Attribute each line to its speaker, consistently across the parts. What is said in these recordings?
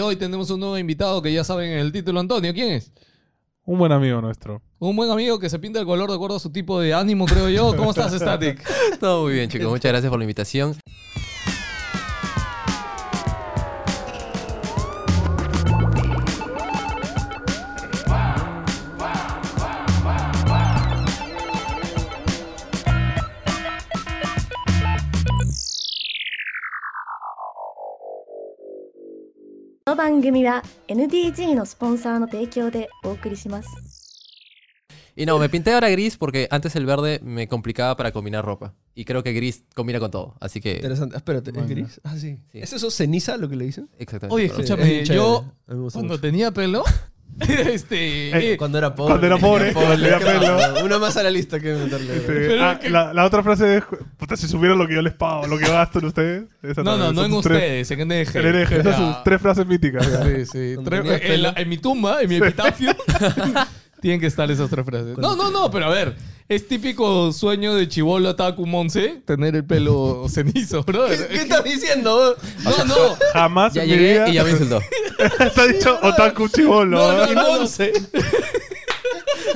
Speaker 1: Hoy tenemos un nuevo invitado que ya saben el título, Antonio. ¿Quién es?
Speaker 2: Un buen amigo nuestro.
Speaker 1: Un buen amigo que se pinta el color de acuerdo a su tipo de ánimo, creo yo. ¿Cómo estás, Static?
Speaker 3: Todo muy bien, chicos. Muchas gracias por la invitación.
Speaker 4: この番組は NDG のスポンサーの提供でお送りします。
Speaker 3: Y no, me pinté ahora gris porque antes el verde me complicaba para combinar ropa. Y creo que gris combina con todo. Así que.
Speaker 5: Interesante. Ah, Espérate, ¿es
Speaker 2: Bueno.
Speaker 5: gris? Ah, sí.
Speaker 3: Sí.
Speaker 5: ¿Es eso ceniza lo que le dicen?
Speaker 3: Exactamente.
Speaker 1: Oye,
Speaker 3: Pero-
Speaker 1: escúchame,
Speaker 5: Es chévere.
Speaker 1: yo
Speaker 5: A mí me gusta
Speaker 1: cuando
Speaker 5: mucho.
Speaker 1: tenía pelo, este...
Speaker 2: Eh,
Speaker 1: eh,
Speaker 5: Cuando era pobre.
Speaker 2: Cuando era pobre, tenía
Speaker 5: ¿qué
Speaker 2: pelo.
Speaker 5: Una más a la lista que meterle.
Speaker 2: Este, ah,
Speaker 1: que-
Speaker 2: la, la otra frase es, puta, si supieran lo que yo les pago, lo que gasto en ustedes. Esa
Speaker 1: no, no, no en ustedes, en NG.
Speaker 2: En hereje, esas son sus tres frases míticas.
Speaker 1: Sí, sí. Tres- la- en mi tumba, en mi epitafio, tienen que estar esas tres frases. No, no, no, pero a ver, es típico sueño de chivolo Taku Monse tener el pelo cenizo, bro.
Speaker 5: ¿Qué, qué estás diciendo?
Speaker 1: No, no,
Speaker 2: Jamás
Speaker 3: Ya llegué y ya me insultó.
Speaker 2: ha dicho otaku chivolo.
Speaker 1: No, no,
Speaker 5: Monse.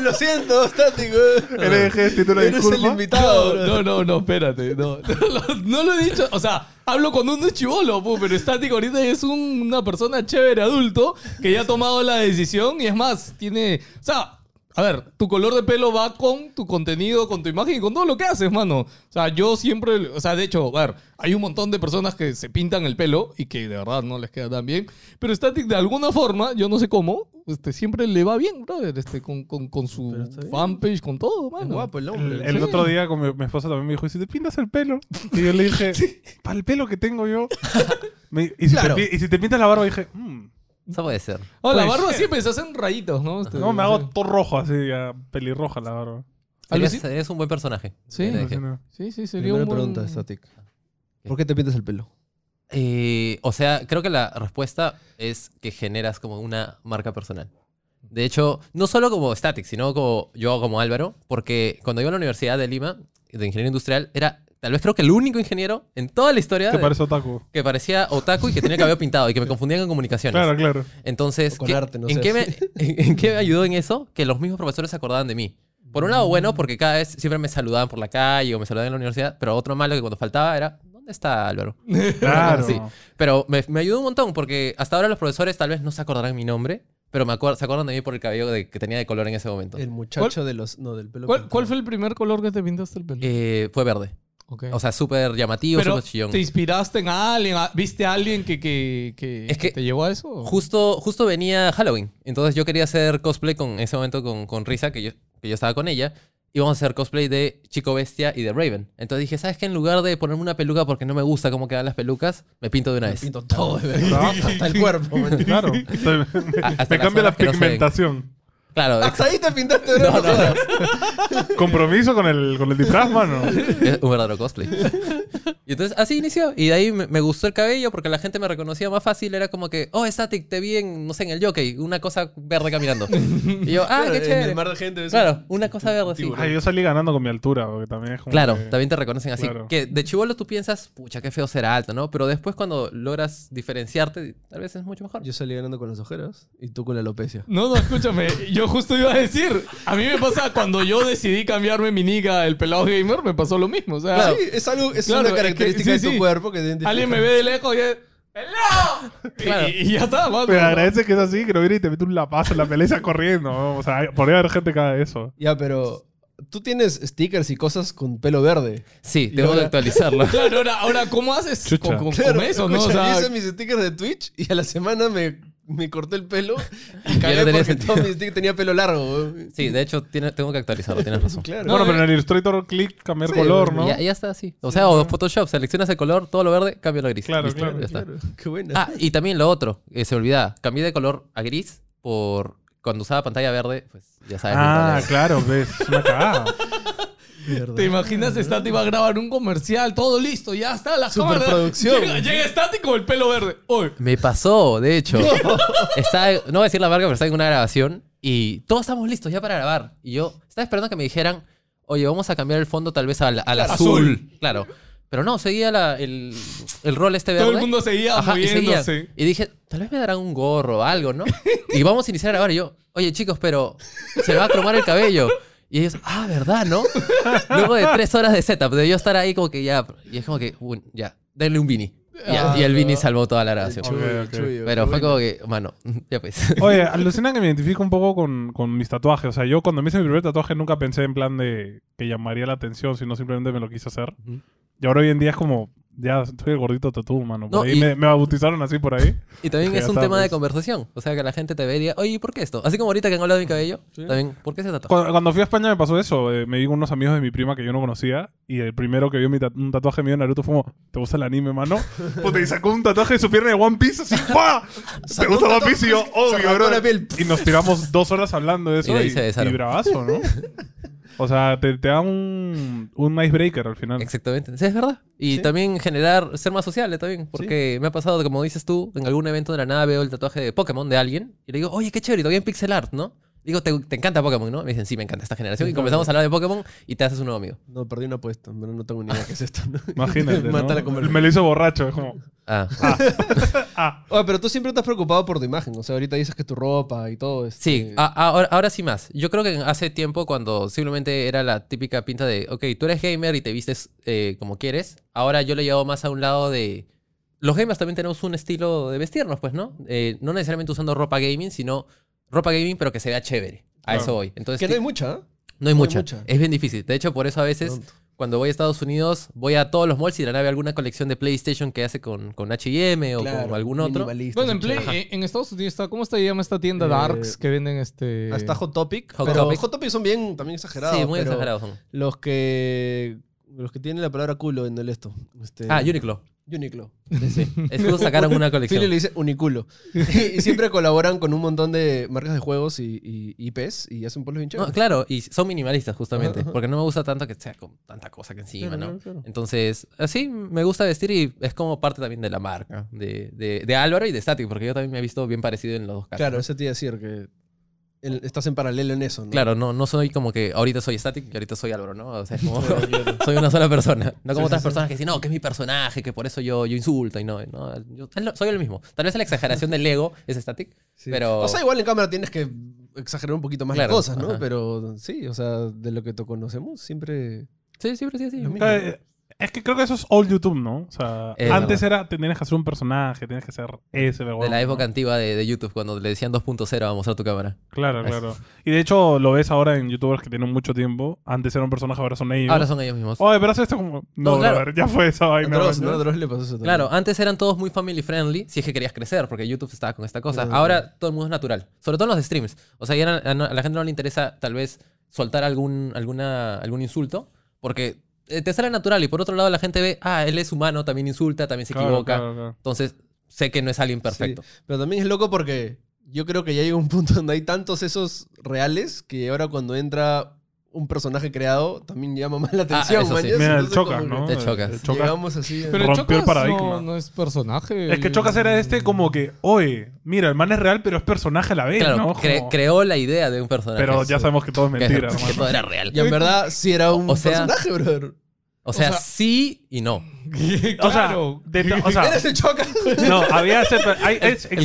Speaker 5: Lo siento, estático.
Speaker 2: Hereje, título de
Speaker 5: Eres el
Speaker 2: disculpa.
Speaker 5: invitado. bro.
Speaker 1: no, no, no, espérate. No, no, lo- no lo he dicho. O sea, hablo con un chivolo, pu, pero estático ahorita es un- una persona chévere, adulto, que ya ha tomado la decisión y es más, tiene. O sea. A ver, tu color de pelo va con tu contenido, con tu imagen y con todo lo que haces, mano. O sea, yo siempre, o sea, de hecho, a ver, hay un montón de personas que se pintan el pelo y que de verdad no les queda tan bien. Pero Static, de alguna forma, yo no sé cómo, este, siempre le va bien, brother, este, con, con, con su fanpage, con todo,
Speaker 5: Es
Speaker 1: mano.
Speaker 5: guapo el
Speaker 2: El,
Speaker 5: hombre.
Speaker 2: el
Speaker 1: Sí.
Speaker 2: otro día con mi, mi esposa también me dijo, ¿y si te pintas el pelo? Y yo le dije, para el pelo que tengo yo. Me- y, si
Speaker 5: Claro.
Speaker 2: te, y si te pintas la barba, dije, "Mm,
Speaker 3: Eso puede ser.
Speaker 1: Oh, la
Speaker 2: Pues,
Speaker 1: barba siempre se hacen rayitos, ¿no? Este,
Speaker 2: no, me hago
Speaker 1: sí.
Speaker 2: todo rojo así, ya, pelirroja la barba.
Speaker 1: Algo
Speaker 3: Eres,
Speaker 1: así.
Speaker 3: eres un buen personaje.
Speaker 1: Sí.
Speaker 3: Te dije.
Speaker 1: Sí, sí, sería
Speaker 5: Primera
Speaker 1: un buen...
Speaker 5: pregunta, Static. ¿Por qué te pintas el pelo?
Speaker 3: Eh, o sea, creo que la respuesta es que generas como una marca personal. De hecho, no solo como Static, sino como yo como Álvaro, porque cuando iba a la Universidad de Lima, de Ingeniería Industrial, era tal vez creo que el único ingeniero en toda la historia
Speaker 2: ¿Te
Speaker 3: de-
Speaker 2: parece otaku?
Speaker 3: que parecía otaku y que tenía el cabello pintado y que me confundían con comunicaciones.
Speaker 2: Claro, claro.
Speaker 3: Entonces,
Speaker 5: con
Speaker 3: ¿qué-
Speaker 5: arte, no
Speaker 3: ¿en,
Speaker 5: sé.
Speaker 3: qué me, en, en qué me ayudó en eso? Que los mismos profesores se acordaban de mí. Por un lado, bueno, porque cada vez siempre me saludaban por la calle o me saludaban en la universidad, pero otro malo que cuando faltaba era, ¿dónde está Álvaro?
Speaker 2: Claro.
Speaker 3: Sí. Pero me, me ayudó un montón porque hasta ahora los profesores tal vez no se acordarán mi nombre, pero me acuer- se acuerdan de mí por el cabello de- que tenía de color en ese momento.
Speaker 5: El muchacho de los. No, del pelo.
Speaker 1: ¿Cuál,
Speaker 5: pintado.
Speaker 1: cuál fue el primer color que te pintaste el pelo?
Speaker 3: Eh, fue verde. O sea, súper llamativo,
Speaker 1: Pero,
Speaker 3: súper chillón.
Speaker 1: ¿te inspiraste en alguien? ¿A- ¿Viste a alguien que, que, que,
Speaker 3: Es
Speaker 1: que
Speaker 3: que
Speaker 1: te llevó a eso?
Speaker 3: Justo, justo venía Halloween. Entonces yo quería hacer cosplay con en ese momento con, con Risa, que yo, que yo estaba con ella. Íbamos a hacer cosplay de Chico Bestia y de Raven. Entonces dije, ¿sabes qué? En lugar de ponerme una peluca porque no me gusta cómo quedan las pelucas, me pinto de una
Speaker 5: Me
Speaker 3: vez.
Speaker 5: pinto todo, de verdad. Hasta el cuerpo. man.
Speaker 2: Claro.
Speaker 3: A-
Speaker 2: me
Speaker 3: hasta
Speaker 2: cambia la
Speaker 3: no
Speaker 2: pigmentación.
Speaker 3: Claro,
Speaker 5: Hasta ahí te pintaste.
Speaker 3: No, no, no.
Speaker 2: Compromiso con el, con el disfraz, mano.
Speaker 3: Es un verdadero cosplay. Y entonces así inició. Y de ahí me, me gustó el cabello porque la gente me reconocía más fácil. Era como que, oh, Static, te vi en, no sé, en el jockey, una cosa verde caminando. Y yo, ah,
Speaker 5: Claro,
Speaker 3: qué
Speaker 5: en
Speaker 3: chévere.
Speaker 5: el mar de gente. eso.
Speaker 3: Claro, una cosa verde, sí.
Speaker 2: Ay, yo salí ganando con mi altura, porque también es como
Speaker 3: Claro,
Speaker 2: que-
Speaker 3: también te reconocen así.
Speaker 2: Claro.
Speaker 3: Que de chivolo tú piensas, pucha, qué feo ser alto, ¿no? Pero después cuando logras diferenciarte, tal vez es mucho mejor.
Speaker 5: Yo salí ganando con las ojeras y tú con la alopecia.
Speaker 1: No, no, escúchame. Yo justo iba a decir, a mí me pasa cuando yo decidí cambiarme mi niga el pelado gamer, me pasó lo mismo. O sea,
Speaker 5: Sí, es algo, es
Speaker 1: Claro,
Speaker 5: una
Speaker 1: es que-
Speaker 5: característica
Speaker 1: sí,
Speaker 5: de
Speaker 1: sí.
Speaker 5: tu cuerpo que te
Speaker 1: alguien me ve de lejos y es... ¡Pelado! Y-
Speaker 3: Claro.
Speaker 1: Y, ya está, mano.
Speaker 2: Me agradece que es así, que no viene y te mete un lapazo en la pelea corriendo. ¿no? O sea, podría haber gente que haga eso.
Speaker 5: Ya, pero tú tienes stickers y cosas con pelo verde.
Speaker 3: Sí, tengo que
Speaker 5: ahora-
Speaker 3: actualizarlo.
Speaker 1: Claro, ahora, ahora ¿cómo haces con, con- con
Speaker 5: Claro,
Speaker 1: eso, no? O
Speaker 5: escucha,
Speaker 1: sea,
Speaker 5: yo hice mis stickers de Twitch y a la semana me, me corté el pelo y cagué
Speaker 3: no tenía
Speaker 5: porque todo mi tenía pelo largo.
Speaker 3: Sí, de hecho tiene- tengo que actualizarlo, tienes razón.
Speaker 5: Claro.
Speaker 2: bueno,
Speaker 1: No,
Speaker 2: pero
Speaker 1: eh.
Speaker 2: en el Illustrator click cambiar
Speaker 5: Sí,
Speaker 2: color, ¿no?
Speaker 3: Ya, ya está así. O sea, o Photoshop, seleccionas el color, todo lo verde, cambio a gris.
Speaker 2: Claro,
Speaker 3: Listo,
Speaker 2: claro,
Speaker 3: ya está.
Speaker 5: Claro, Qué buena.
Speaker 3: Ah, y también lo otro, eh, se olvidaba. Cambié de color a gris por cuando usaba pantalla verde, pues ya sabes.
Speaker 2: Ah, claro, ves, es una cagada.
Speaker 5: Mierda.
Speaker 1: ¿Te imaginas Stati va a grabar un comercial? Todo listo, ya está la cámara.
Speaker 5: Superproducción.
Speaker 1: Llega, llega Stati con el pelo verde. Uy,
Speaker 3: Me pasó, de hecho. Estaba, no voy a decir la marca, pero estaba en una grabación y todos estamos listos ya para grabar. Y yo estaba esperando que me dijeran, oye, vamos a cambiar el fondo tal vez al, al
Speaker 1: Claro,
Speaker 3: azul.
Speaker 1: azul.
Speaker 3: Claro. Pero no, seguía la- el, el rol este verde.
Speaker 1: Todo el mundo seguía
Speaker 3: Ajá, y seguía.
Speaker 1: moviéndose.
Speaker 3: Y dije, tal vez me darán un gorro o algo, ¿no? Y vamos a iniciar ahora. Y yo, oye chicos, pero se me va a cromar el cabello. Y ellos, ah, ¿verdad, no? Luego de tres horas de setup, de yo estar ahí como que ya. Y es como que, "Uy, ya, denle un Vini. Y,
Speaker 1: Ah,
Speaker 3: y el Vini salvó toda la grabación.
Speaker 2: Ok,
Speaker 5: Chuyo,
Speaker 2: ok.
Speaker 5: chuyo,
Speaker 3: Pero fue como que, mano, ya pues.
Speaker 2: Oye, alucina que me identifico un poco con, con mis tatuajes. O sea, yo cuando me hice mi primer tatuaje nunca pensé en plan de que llamaría la atención, sino simplemente me lo quise hacer. Y ahora hoy en día es como, ya soy el gordito tatú, mano. Por
Speaker 3: No,
Speaker 2: ahí
Speaker 3: y-
Speaker 2: me, me bautizaron así por ahí.
Speaker 3: Y también es un tema de
Speaker 2: pues.
Speaker 3: conversación. O sea, que la gente te ve y diga, oye, ¿y por qué esto? Así como ahorita que han hablado de mi cabello, también, ¿por qué ese tatuaje?
Speaker 2: Cuando, cuando fui a España me pasó eso. eh, me vi con unos amigos de mi prima que yo no conocía. Y el primero que vio mi tat- un tatuaje mío de Naruto fue como, ¿te gusta el anime, mano? Puta, y sacó un tatuaje de su pierna de One Piece así, ¡pah! ¿Te gusta One Piece? Y yo,
Speaker 5: se
Speaker 2: obvio,
Speaker 5: arrancó
Speaker 2: bro. Y nos tiramos dos horas hablando de eso.
Speaker 3: Y de ahí
Speaker 2: y,
Speaker 3: se
Speaker 2: y bravazo, ¿no? O sea, te, te da un, un icebreaker al final.
Speaker 3: Exactamente. Sí, es verdad. Y
Speaker 5: Sí.
Speaker 3: también generar, ser más sociable también. Porque me ha pasado, como dices tú, en algún evento de la nada veo el tatuaje de Pokémon de alguien y le digo, oye, qué chévere, y todavía en pixel art, ¿no? Digo, ¿te, te encanta Pokémon, no? Me dicen, sí, me encanta esta generación. Y comenzamos a hablar de Pokémon y te haces un nuevo amigo.
Speaker 5: No, perdí una apuesta, pero no tengo ni idea qué es esto. ¿no?
Speaker 2: Imagínate,
Speaker 5: Mata
Speaker 2: ¿no?
Speaker 5: la.
Speaker 2: Me lo hizo borracho. Es como,
Speaker 3: Ah.
Speaker 2: ah,
Speaker 5: Oye, pero tú siempre estás preocupado por tu imagen. O sea, ahorita dices que tu ropa y todo. este,
Speaker 3: Sí, a- ahora, ahora sí más. Yo creo que hace tiempo cuando simplemente era la típica pinta de, ok, tú eres gamer y te vistes eh, como quieres, ahora yo le llevo más a un lado de... Los gamers también tenemos un estilo de vestirnos, pues, ¿no? Eh, no necesariamente usando ropa gaming, sino ropa gaming pero que se vea chévere. A eso voy. Entonces,
Speaker 5: Que no hay mucha. ¿eh?
Speaker 3: no hay
Speaker 5: no hay
Speaker 3: mucha. Es bien difícil. De hecho, por eso a veces
Speaker 5: Pronto.
Speaker 3: cuando voy a Estados Unidos voy a todos los malls y de la nave alguna colección de PlayStation que hace con, con H&M o
Speaker 5: Claro,
Speaker 3: con algún otro.
Speaker 1: Bueno, en, Play, eh, en Estados Unidos está, ¿cómo se llama esta tienda
Speaker 5: Eh,
Speaker 1: Darks que venden este?
Speaker 5: Hasta Hot Topic.
Speaker 3: Hot
Speaker 5: pero
Speaker 3: Topic.
Speaker 5: Hot Topic son bien también exagerados.
Speaker 3: Sí, muy
Speaker 5: pero
Speaker 3: exagerados son.
Speaker 5: Los que. Los que tienen la palabra culo en el esto. Este,
Speaker 3: Ah, Uniqlo.
Speaker 5: Uniqlo.
Speaker 3: Sí, sí. Es que sacaron una colección.
Speaker 5: Philly le dice uniculo. y siempre colaboran con un montón de marcas de juegos y, y IPs y hacen polos bien
Speaker 3: No,
Speaker 5: chéveres.
Speaker 3: claro, y son minimalistas justamente,
Speaker 5: Ajá, ajá.
Speaker 3: porque no me gusta tanto que sea con tanta cosa que encima,
Speaker 5: Claro,
Speaker 3: ¿no?
Speaker 5: claro, claro.
Speaker 3: Entonces, así me gusta vestir y es como parte también de la marca, de, de, de Álvaro y de Static, porque yo también me he visto bien parecido en los dos casos.
Speaker 5: Claro,
Speaker 3: ¿no?
Speaker 5: eso te iba a decir que el- estás en paralelo en eso, ¿no?
Speaker 3: Claro, no, no soy como que ahorita soy Static y ahorita soy Álvaro, ¿no? O sea, es como soy una sola persona. No como
Speaker 5: Sí,
Speaker 3: otras
Speaker 5: sí, sí.
Speaker 3: personas que dicen, no, que es mi personaje, que por eso yo, yo insulto y no. yo soy el mismo. Tal vez la exageración del ego es Static,
Speaker 5: Sí.
Speaker 3: pero...
Speaker 5: O sea, igual en cámara tienes que exagerar un poquito más
Speaker 3: Claro,
Speaker 5: las cosas, ¿no?
Speaker 3: ajá.
Speaker 5: Pero sí, o sea, de lo que te conocemos, siempre.
Speaker 3: Sí, siempre sí.
Speaker 5: Lo mismo.
Speaker 2: Es que creo que eso es all YouTube, ¿no? O sea,
Speaker 3: Es
Speaker 2: antes
Speaker 3: verdad.
Speaker 2: era, te tenías que hacer un personaje, tenías que ser ese,
Speaker 3: De la época antigua de, de YouTube, cuando le decían 2.0 a mostrar tu cámara.
Speaker 2: Claro, claro. Y de hecho lo ves ahora en youtubers que tienen mucho tiempo. Antes era un personaje, ahora son ellos.
Speaker 3: Ahora son ellos mismos.
Speaker 2: Oye, pero hace esto como... No,
Speaker 3: No, claro.
Speaker 2: brother, ya fue esa vaina.
Speaker 5: Dross, ¿no? Le pasó eso también.
Speaker 3: Claro, antes eran todos muy family friendly si es que querías crecer, porque YouTube estaba con esta cosa. Ahora todo el mundo es natural, sobre todo en los streams. O sea, ya a la gente no le interesa tal vez soltar algún, alguna, algún insulto, porque te sale natural y por otro lado la gente ve, ah, él es humano, también insulta, también se
Speaker 2: Claro,
Speaker 3: equivoca.
Speaker 2: claro, claro.
Speaker 3: Entonces, sé que no es alguien perfecto.
Speaker 5: Sí, pero también es loco porque yo creo que ya llega un punto donde hay tantos esos reales que ahora cuando entra un personaje creado también llama más la atención.
Speaker 3: eso sí.
Speaker 2: Mira, Chocas, ¿no?
Speaker 5: que
Speaker 3: Te chocas.
Speaker 2: El Chocas.
Speaker 5: Llegamos así.
Speaker 1: Pero
Speaker 2: rompió el paradigma.
Speaker 1: No, no es personaje.
Speaker 2: Es que Chocas era este como que, oye, mira, el man es real, pero es personaje a la vez,
Speaker 3: Claro,
Speaker 2: ¿no?
Speaker 3: cre-
Speaker 2: Como-
Speaker 3: creó la idea de un personaje.
Speaker 2: Pero ya sabemos que todo es
Speaker 3: que,
Speaker 2: mentira,
Speaker 3: que
Speaker 2: hermano.
Speaker 3: todo era real.
Speaker 5: Y en verdad sí era un
Speaker 3: O sea-
Speaker 5: personaje, brother.
Speaker 3: O sea,
Speaker 1: sea-
Speaker 3: sí y no.
Speaker 2: O sea,
Speaker 1: claro.
Speaker 2: de o sea,
Speaker 5: Eres el Chocas.
Speaker 2: no, había ese... hay- es-
Speaker 3: el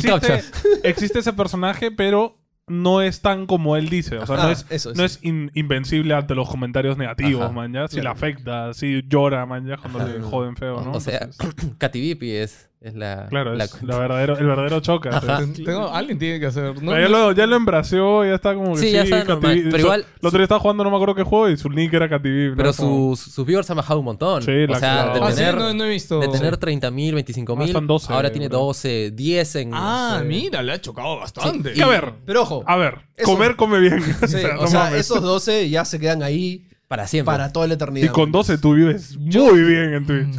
Speaker 2: existe, ese personaje, pero no es tan como él dice. O sea, no
Speaker 5: Ah,
Speaker 2: es,
Speaker 5: eso,
Speaker 2: no
Speaker 5: eso.
Speaker 2: es in- invencible ante los comentarios negativos,
Speaker 3: Ajá.
Speaker 2: man, ya. Si le
Speaker 5: Claro.
Speaker 2: afecta, si llora, man, ya, cuando le joden feo, ¿no?
Speaker 3: O sea,
Speaker 2: Entonces,
Speaker 3: Katy Vipi es, es la...
Speaker 2: claro,
Speaker 3: la-
Speaker 2: es la verdadero, el verdadero choca.
Speaker 3: Ajá.
Speaker 1: Tengo- alguien tiene que hacer. ¿no?
Speaker 2: Ya, lo, ya lo embració, ya está como que
Speaker 3: Sí,
Speaker 2: sí,
Speaker 3: ya está normal. Pero
Speaker 2: Su-
Speaker 3: igual-
Speaker 2: El otro día estaba jugando, no me acuerdo qué juego, y su link era ¿no?
Speaker 3: Pero
Speaker 2: Como-
Speaker 3: sus, sus viewers han bajado un montón.
Speaker 2: Sí,
Speaker 3: o
Speaker 2: la-
Speaker 3: sea,
Speaker 2: la-
Speaker 3: de
Speaker 1: Ah, sí,
Speaker 3: tener,
Speaker 1: no, no he visto.
Speaker 3: de tener 30.000, 25.000,
Speaker 2: Ah, están 12,
Speaker 3: ahora tiene
Speaker 2: bro.
Speaker 3: 12, 10 en...
Speaker 1: Ah, mira, le ha chocado bastante.
Speaker 2: Que a ver,
Speaker 5: Pero ojo.
Speaker 2: a ver,
Speaker 5: Eso-
Speaker 2: comer come bien.
Speaker 5: sí,
Speaker 2: no
Speaker 5: o sea, esos 12 ya se quedan ahí
Speaker 3: Para siempre.
Speaker 5: para toda la eternidad.
Speaker 2: Y con 12 tú vives muy bien en Twitch.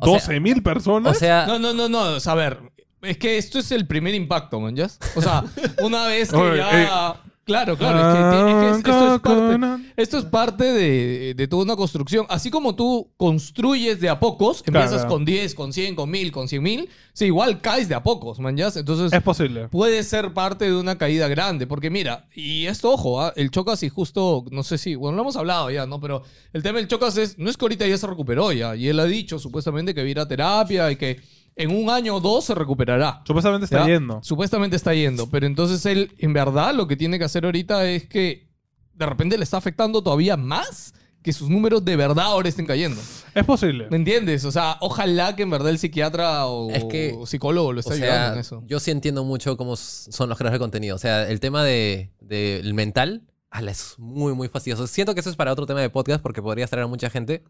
Speaker 2: ¿Ah?
Speaker 3: O sea-
Speaker 2: 12 mil personas.
Speaker 3: O sea,
Speaker 1: No, no, no, no. O sea, a ver. Es que esto es el primer impacto, man. ¿ya? O sea, una vez que
Speaker 2: Oye,
Speaker 1: ya. Claro, claro. Es que, es esto es parte, esto es parte de, de toda una construcción. Así como tú construyes de a pocos, empiezas
Speaker 2: Claro.
Speaker 1: con 10, con 100, con 1000, con 100 mil, sí, igual caes de a pocos, man. ¿ya? Entonces,
Speaker 2: Es posible.
Speaker 1: puede ser parte de una caída grande. Porque mira, y esto, ojo, ¿ah? el Chocas y justo, no sé si, bueno, lo hemos hablado ya, ¿no? Pero el tema del Chocas es, no es que ahorita ya se recuperó ya. Y él ha dicho supuestamente que va a ir a terapia y que en un año o dos se recuperará.
Speaker 2: Supuestamente está
Speaker 1: ¿Ya?
Speaker 2: yendo.
Speaker 1: Supuestamente está yendo. Pero entonces él, en verdad, lo que tiene que hacer ahorita es que de repente le está afectando todavía más que sus números de verdad ahora estén cayendo.
Speaker 2: Es posible.
Speaker 1: ¿Me entiendes? O sea, ojalá que en verdad el psiquiatra o,
Speaker 3: Es que,
Speaker 1: o psicólogo lo esté
Speaker 3: O
Speaker 1: ayudando
Speaker 3: sea,
Speaker 1: en eso.
Speaker 3: yo sí entiendo mucho cómo son los creadores de contenido. O sea, el tema de- del mental, ala, es muy, muy fastidioso. Siento que eso es para otro tema de podcast porque podría traer a mucha gente.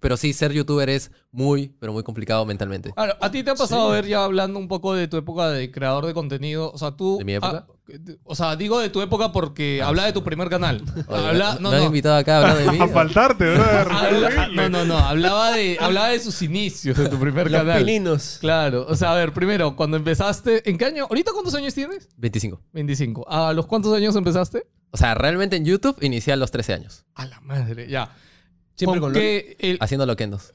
Speaker 3: Pero sí, ser youtuber es muy, pero muy complicado mentalmente.
Speaker 1: Ahora, ¿a ti te ha pasado a ver ya hablando un poco de tu época de creador de contenido? O sea, tú...
Speaker 3: ¿De mi época?
Speaker 1: ah, o sea, digo de tu época porque habla de tu primer canal.
Speaker 3: Oye,
Speaker 1: Habla- no,
Speaker 3: me han
Speaker 1: no.
Speaker 3: invitado acá a hablar de mí.
Speaker 2: A faltarte, brother.
Speaker 1: No, no, no. Hablaba de, hablaba de sus inicios, de tu primer
Speaker 5: Los
Speaker 1: canal. Claro. O sea, a ver, primero, cuando empezaste... ¿En qué año? ¿Ahorita cuántos años tienes?
Speaker 3: 25.
Speaker 1: 25. ¿A los cuántos años empezaste?
Speaker 3: O sea, realmente en YouTube inicié a los 13 años,
Speaker 1: A la madre, ya.
Speaker 5: Siempre con LOL.
Speaker 1: el-
Speaker 3: haciendo loquendos.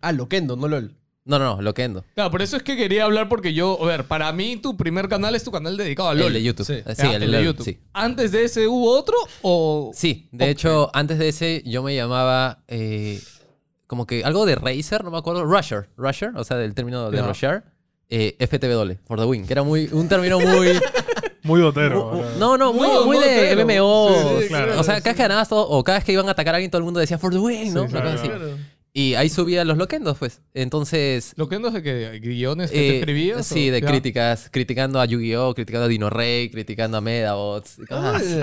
Speaker 5: Ah, Loquendo, no LOL.
Speaker 3: No, no, no, loquendo.
Speaker 1: Claro, por eso es que quería hablar porque yo, a ver, para mí tu primer canal es tu canal dedicado a LOL.
Speaker 3: El de YouTube.
Speaker 5: Sí.
Speaker 3: Sí,
Speaker 1: Ya,
Speaker 3: el,
Speaker 1: el de
Speaker 3: LOL,
Speaker 1: YouTube.
Speaker 3: Sí.
Speaker 1: ¿Antes de ese hubo otro o...?
Speaker 3: Sí, de hecho, antes de ese yo me llamaba eh, como que algo de Razer, no me acuerdo, Rusher, Rusher, o sea, del término de rusher, eh, FTW, for the win, que era muy, un término muy...
Speaker 2: Muy dotero.
Speaker 3: no, no, muy,
Speaker 1: No,
Speaker 3: muy
Speaker 1: no,
Speaker 3: de MMO.
Speaker 2: Sí, sí, claro.
Speaker 3: o sea, cada vez que ganabas todo, o cada vez que iban a atacar a alguien, todo el mundo decía for the win, ¿no?
Speaker 2: Sí,
Speaker 3: Una cosa
Speaker 2: claro.
Speaker 3: así. Y ahí subía los loquendos, pues. Entonces...
Speaker 1: ¿Lo que no es de que guiones que te
Speaker 3: eh,
Speaker 1: escribías?
Speaker 3: sí,
Speaker 1: o-
Speaker 3: de
Speaker 1: ya.
Speaker 3: críticas, criticando a Yu-Gi-Oh!, criticando a Dino Rey, criticando a Medabots, y cosas así.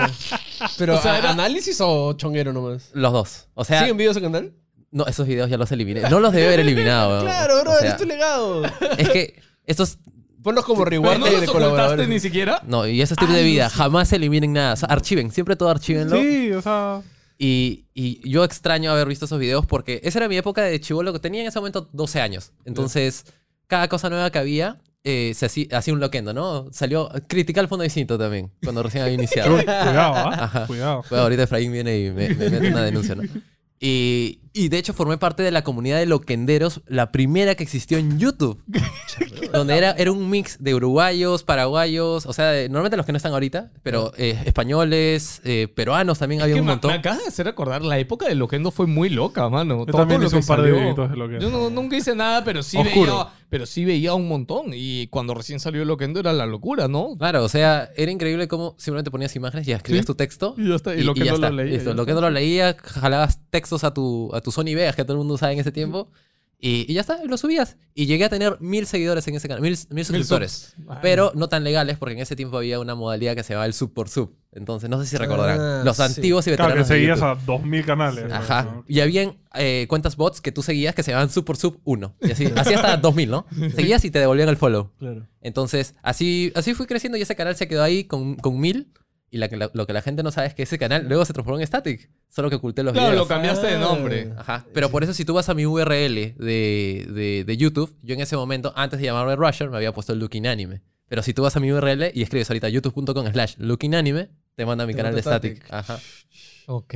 Speaker 5: Pero,
Speaker 1: O sea,
Speaker 5: ¿a-
Speaker 1: era-
Speaker 5: ¿análisis o chonguero nomás?
Speaker 3: los dos. O sea,
Speaker 5: ¿Siguen videos en canal?
Speaker 3: no, esos videos ya los eliminé. No los debí haber eliminado. weón.
Speaker 5: Claro, bro,
Speaker 3: O sea,
Speaker 5: es tu legado.
Speaker 3: Es que estos.
Speaker 5: Ponlos como reward
Speaker 1: no
Speaker 5: de,
Speaker 1: los ocultaste
Speaker 5: colaboradores.
Speaker 1: ni siquiera.
Speaker 3: No, y ese tipo de vida. Jamás eliminen nada. O sea, archiven. Siempre todo archivenlo.
Speaker 2: Sí, o sea.
Speaker 3: Y, y yo extraño haber visto esos videos porque esa era mi época de chivolo que tenía en ese momento 12 años. Entonces, cada cosa nueva que había. eh, se hacía, hacía un loquendo, ¿no? Salió Critical Fondo Distinto también, cuando recién había iniciado.
Speaker 2: Uy, cuidado, ¿ah?
Speaker 3: Ajá.
Speaker 2: Cuidado.
Speaker 3: Bueno, ahorita Efraín viene y me, me mete una denuncia, ¿no? Y, y de hecho formé parte de la comunidad de loquenderos, la primera que existió en YouTube. donde era, era un mix de uruguayos, paraguayos, o sea, de- normalmente los que no están ahorita, pero eh, españoles, eh, peruanos también había
Speaker 1: Que
Speaker 3: un montón.
Speaker 1: me acabas de hacer recordar, la época de Loquendo fue muy loca, mano.
Speaker 2: Yo
Speaker 1: Todo
Speaker 2: también
Speaker 1: lo
Speaker 2: hice
Speaker 1: que
Speaker 2: un par de videitos de Loquendo.
Speaker 1: Yo no- nunca hice nada, pero sí,
Speaker 2: Oscuro.
Speaker 1: veía, pero sí veía un montón. Y cuando recién salió Loquendo era la locura, ¿no?
Speaker 3: Claro, o sea, era increíble cómo simplemente ponías imágenes y escribías
Speaker 1: Sí.
Speaker 3: tu texto.
Speaker 1: Y ya está. Y, Loquendo
Speaker 3: ya
Speaker 1: lo
Speaker 3: está.
Speaker 1: leía.
Speaker 3: Listo,
Speaker 1: ya
Speaker 3: Lo leía, jalabas textos a tu, a tu Sony Vegas, que todo el mundo usaba en ese tiempo. Y, y ya está, lo subías. Y llegué a tener mil seguidores en ese canal, mil, mil suscriptores.
Speaker 1: Ah,
Speaker 3: Pero no tan legales, porque en ese tiempo había una modalidad que se llamaba el sub por sub. Entonces, no sé si recordarán.
Speaker 5: Ah,
Speaker 3: Los
Speaker 5: sí.
Speaker 3: antiguos y
Speaker 2: Claro, que
Speaker 3: veteranos. de
Speaker 2: seguías a 2000 canales.
Speaker 3: Ajá.
Speaker 2: ¿no?
Speaker 3: Y habían eh, cuentas bots que tú seguías que se llamaban sub por sub 1. Y así, así hasta 2000, ¿no? Seguías y te devolvían el follow.
Speaker 5: Claro.
Speaker 3: Entonces, así, así fui creciendo y ese canal se quedó ahí con, con mil. Y la que- la- lo que la gente no sabe es que ese canal luego se transformó en Static. Solo que oculté los
Speaker 1: Claro,
Speaker 3: videos.
Speaker 1: lo cambiaste de
Speaker 5: Ah.
Speaker 1: nombre.
Speaker 3: Ajá. Pero por eso, si tú vas a mi URL de, de, de YouTube, yo en ese momento, antes de llamarme Rusher, me había puesto el Looking Anime. Pero si tú vas a mi URL y escribes ahorita youtube.com slash Looking Anime, te manda a mi
Speaker 5: Te
Speaker 3: canal de Static.
Speaker 5: Static.
Speaker 3: Ajá.
Speaker 1: Ok.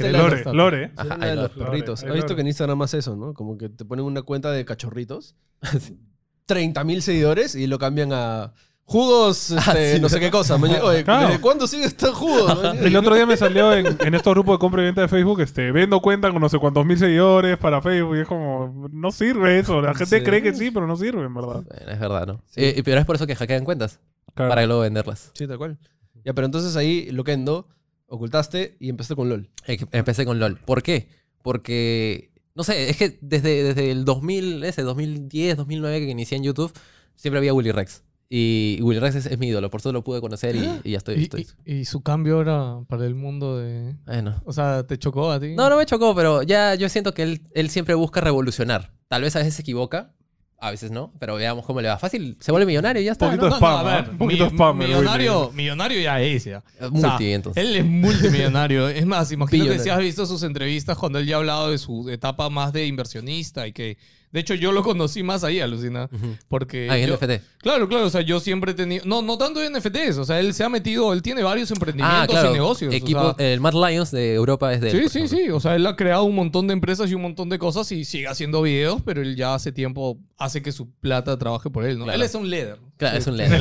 Speaker 5: La
Speaker 2: Lore. Lore.
Speaker 3: Ajá, lo-
Speaker 5: los perritos.
Speaker 2: ahí
Speaker 5: ¿Has visto que en Instagram hace eso, no? Como que te ponen una cuenta de cachorritos. 30.000 seguidores y lo cambian a jugos, este,
Speaker 3: sí.
Speaker 5: no sé qué cosa. maña- Oye,
Speaker 2: Claro.
Speaker 5: ¿desde cuándo sigue este jugo?
Speaker 2: El otro día me salió en, en estos grupos de compra y venta de Facebook, este, vendo cuenta con no sé cuántos mil seguidores para Facebook. Y es como, no sirve eso. La gente
Speaker 5: Sí.
Speaker 2: cree que sí, pero no sirve, en verdad.
Speaker 3: Bueno, es verdad, ¿no?
Speaker 5: Sí.
Speaker 3: Eh, pero es por eso que hackean cuentas.
Speaker 2: Claro.
Speaker 3: Para luego venderlas.
Speaker 5: Sí, tal cual. Ya, pero entonces ahí, Loquendo, ocultaste y empezaste con LOL.
Speaker 3: Eh, Empecé con LOL. ¿Por qué? Porque, no sé, es que desde, desde el 2000, ese 2010, 2009 que inicié en YouTube, siempre había Willy Rex. Y Willy Rex es, es mi ídolo, por eso lo pude conocer y, y ya estoy.
Speaker 1: Y,
Speaker 3: estoy.
Speaker 1: y- y su cambio ahora para el mundo de...
Speaker 3: Bueno.
Speaker 1: O sea, ¿te chocó a ti?
Speaker 3: No, no me chocó, pero ya yo siento que él, él siempre busca revolucionar. Tal vez a veces se equivoca, a veces no, pero veamos cómo le va. Fácil, se vuelve millonario y ya está.
Speaker 2: Poquito
Speaker 3: ¿no?
Speaker 2: de spam, ¿ah? Un poquito
Speaker 1: mi-
Speaker 2: spam
Speaker 1: millonario, millonario ya es, ya.
Speaker 3: Eh,
Speaker 1: O sea,
Speaker 3: Multi, entonces.
Speaker 1: Él es multimillonario. Es más, imagino que si has visto sus entrevistas cuando él ya ha hablado de su etapa más de inversionista y que De hecho, yo lo conocí más ahí, alucina.
Speaker 3: Ujú.
Speaker 1: Porque.
Speaker 3: Ah,
Speaker 1: yo-
Speaker 3: NFT.
Speaker 1: Claro, claro. O sea, yo siempre he tenido. No, no tanto en NFTs. O sea, él se ha metido. Él tiene varios emprendimientos
Speaker 3: Ah, claro.
Speaker 1: y negocios. o
Speaker 3: Equipo,
Speaker 1: sea,
Speaker 3: el Mad Lions de Europa es de él.
Speaker 1: Sí, sí,
Speaker 3: ejemplo.
Speaker 1: sí. O sea, él ha creado un montón de empresas y un montón de cosas y sigue haciendo videos, pero él ya hace tiempo hace que su plata trabaje por él, ¿no?
Speaker 3: Claro.
Speaker 1: Él es un líder.
Speaker 3: Claro, es un líder.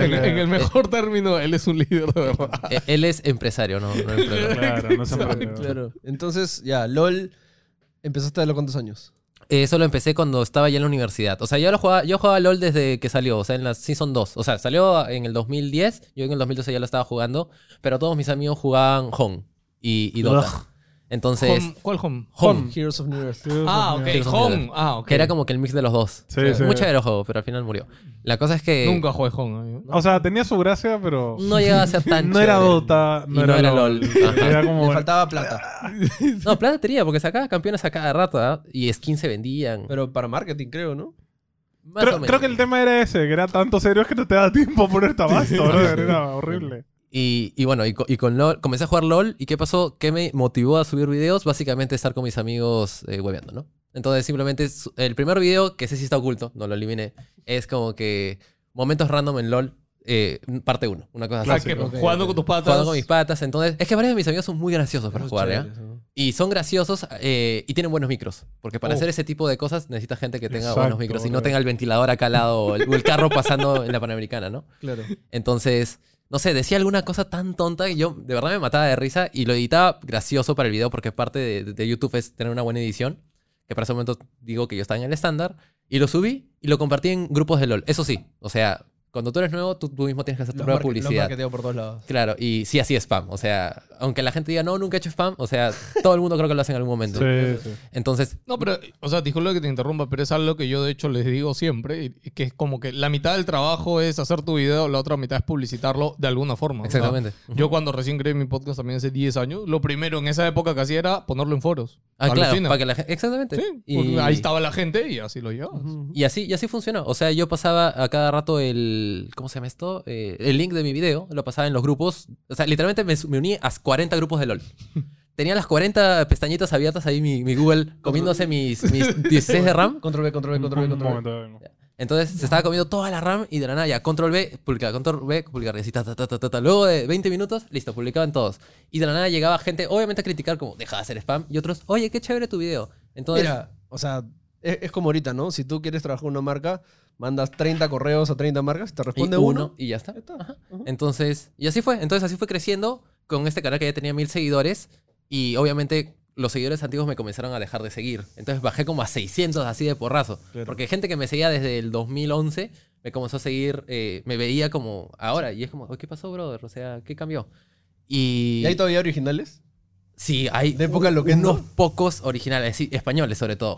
Speaker 1: En, en el mejor término, él es un líder de verdad.
Speaker 3: Eh, Él es empresario, no, no.
Speaker 2: Claro, no se.
Speaker 5: Claro. Entonces, ya, LOL, empezaste a los cuántos años.
Speaker 3: Eso lo empecé cuando estaba ya en la universidad. O sea, yo lo jugaba, yo jugaba LOL desde que salió, o sea, en la Season 2. O sea, salió en el 2010, yo en el 2012 ya lo estaba jugando, pero todos mis amigos jugaban Home y, y Dota. Entonces,
Speaker 1: Home- ¿Cuál home?
Speaker 3: Home,
Speaker 5: Heroes of New Earth.
Speaker 1: Ah, ok.
Speaker 3: Heroes of
Speaker 1: Home. Ah, ok.
Speaker 3: que era como que el mix de los dos.
Speaker 2: Sí, sí.
Speaker 3: Muy chévere el juego, pero al final murió. La cosa es que
Speaker 1: Nunca jugué Home. ¿eh?
Speaker 2: O sea, tenía su gracia, pero.
Speaker 3: no llegaba a ser tan
Speaker 2: No era. Dota, no,
Speaker 3: Y
Speaker 2: era,
Speaker 3: no era
Speaker 2: LOL.
Speaker 3: LOL. Ajá.
Speaker 2: Era como.
Speaker 5: Le faltaba plata.
Speaker 3: No, plata tenía, porque sacaba campeones a cada rato, ¿ah? Y skins se vendían.
Speaker 5: Pero para marketing, creo, ¿no?
Speaker 3: Más o
Speaker 2: Creo,
Speaker 3: menos.
Speaker 2: creo que el tema era ese, que era tanto serio que no te daba tiempo a ponerte abasto. Era horrible.
Speaker 3: Y, y bueno, y, co- y con LOL, comencé a jugar LOL. ¿Y qué pasó? ¿Qué me motivó a subir videos? Básicamente estar con mis amigos eh, hueveando, ¿no? Entonces simplemente el primer video, que ese sí está oculto, no lo eliminé, es como que momentos random en LOL, eh, parte 1, una cosa así.
Speaker 1: que jugando con tus patas.
Speaker 3: Jugando con mis patas, entonces... Es que varios de mis amigos son muy graciosos para jugar, ¿ya? Y son graciosos eh, y tienen buenos micros. Porque para
Speaker 1: Oh.
Speaker 3: hacer ese tipo de cosas necesitas gente que tenga
Speaker 2: Exacto,
Speaker 3: buenos micros y no tenga el ventilador acá al lado o el, o el carro pasando en la Panamericana, ¿no?
Speaker 5: Claro.
Speaker 3: Entonces, no sé, decía alguna cosa tan tonta que yo de verdad me mataba de risa y lo editaba gracioso para el video porque parte de, YouTube es tener una buena edición. Que para ese momento digo que yo estaba en el estándar. Y lo subí y lo compartí en grupos de LOL. Eso sí, o sea, cuando tú eres nuevo, tú, tú mismo tienes que hacer tu
Speaker 5: Los
Speaker 3: propia
Speaker 5: los
Speaker 3: publicidad.
Speaker 5: marketeo por todos lados.
Speaker 3: Claro, y sí hacía spam. O sea, aunque la gente diga, no, nunca he hecho spam, o sea, todo el mundo creo que lo hace en algún momento.
Speaker 2: Sí, sí.
Speaker 3: Entonces,
Speaker 1: No, pero, o sea, disculpa que te interrumpa, pero es algo que yo de hecho les digo siempre, y- y que es como que la mitad del trabajo es hacer tu video, la otra mitad es publicitarlo de alguna forma.
Speaker 3: Exactamente.
Speaker 1: yo cuando recién creé mi podcast también hace 10 años, lo primero en esa época que hacía era ponerlo en foros.
Speaker 3: Ah, claro,
Speaker 1: Alucina.
Speaker 3: para que la gente... Exactamente.
Speaker 1: Sí,
Speaker 3: Y-
Speaker 1: porque ahí estaba la gente y así lo llevabas.
Speaker 3: Y así, y así funcionó. O sea, yo pasaba a cada rato el. ¿Cómo se llama esto? Eh, el link de mi video. Lo pasaba en los grupos. O sea, literalmente me, me uní a 40 grupos de LOL. Tenía las 40 pestañitas abiertas ahí, mi, mi Google, comiéndose mis, mis 16 de RAM.
Speaker 5: Control B, control B, control B, control B.
Speaker 3: Entonces se estaba comiendo toda la RAM y de la nada ya, control B, publicar, control B, publicar, y así, ta, ta, ta, ta, ta, ta. Luego de 20 minutos, listo, publicaban todos. Y de la nada llegaba gente, obviamente a criticar, como, deja de hacer spam. Y otros, oye, qué chévere tu video. Entonces,
Speaker 5: Mira, o sea, es, es como ahorita, ¿no? Si tú quieres trabajar con una marca, mandas 30 correos a 30 marcas, te
Speaker 3: y
Speaker 5: responde uno.
Speaker 3: y ya está.
Speaker 5: Ya está.
Speaker 3: Ajá.
Speaker 5: Ujú.
Speaker 3: Entonces, y así fue. Entonces, así fue creciendo con este canal que ya tenía mil seguidores. Y obviamente, los seguidores antiguos me comenzaron a dejar de seguir. Entonces, bajé como a 600 así de porrazo.
Speaker 5: Claro.
Speaker 3: Porque gente que me seguía desde el 2011 me comenzó a seguir, eh, me veía como ahora. Y es como, "Oye, ¿qué pasó, brother? O sea, ¿qué cambió? Y.
Speaker 5: ¿Y hay todavía originales?
Speaker 3: Sí, hay
Speaker 5: De época
Speaker 3: un-
Speaker 5: loquendo.
Speaker 3: unos pocos originales, sí, españoles sobre todo,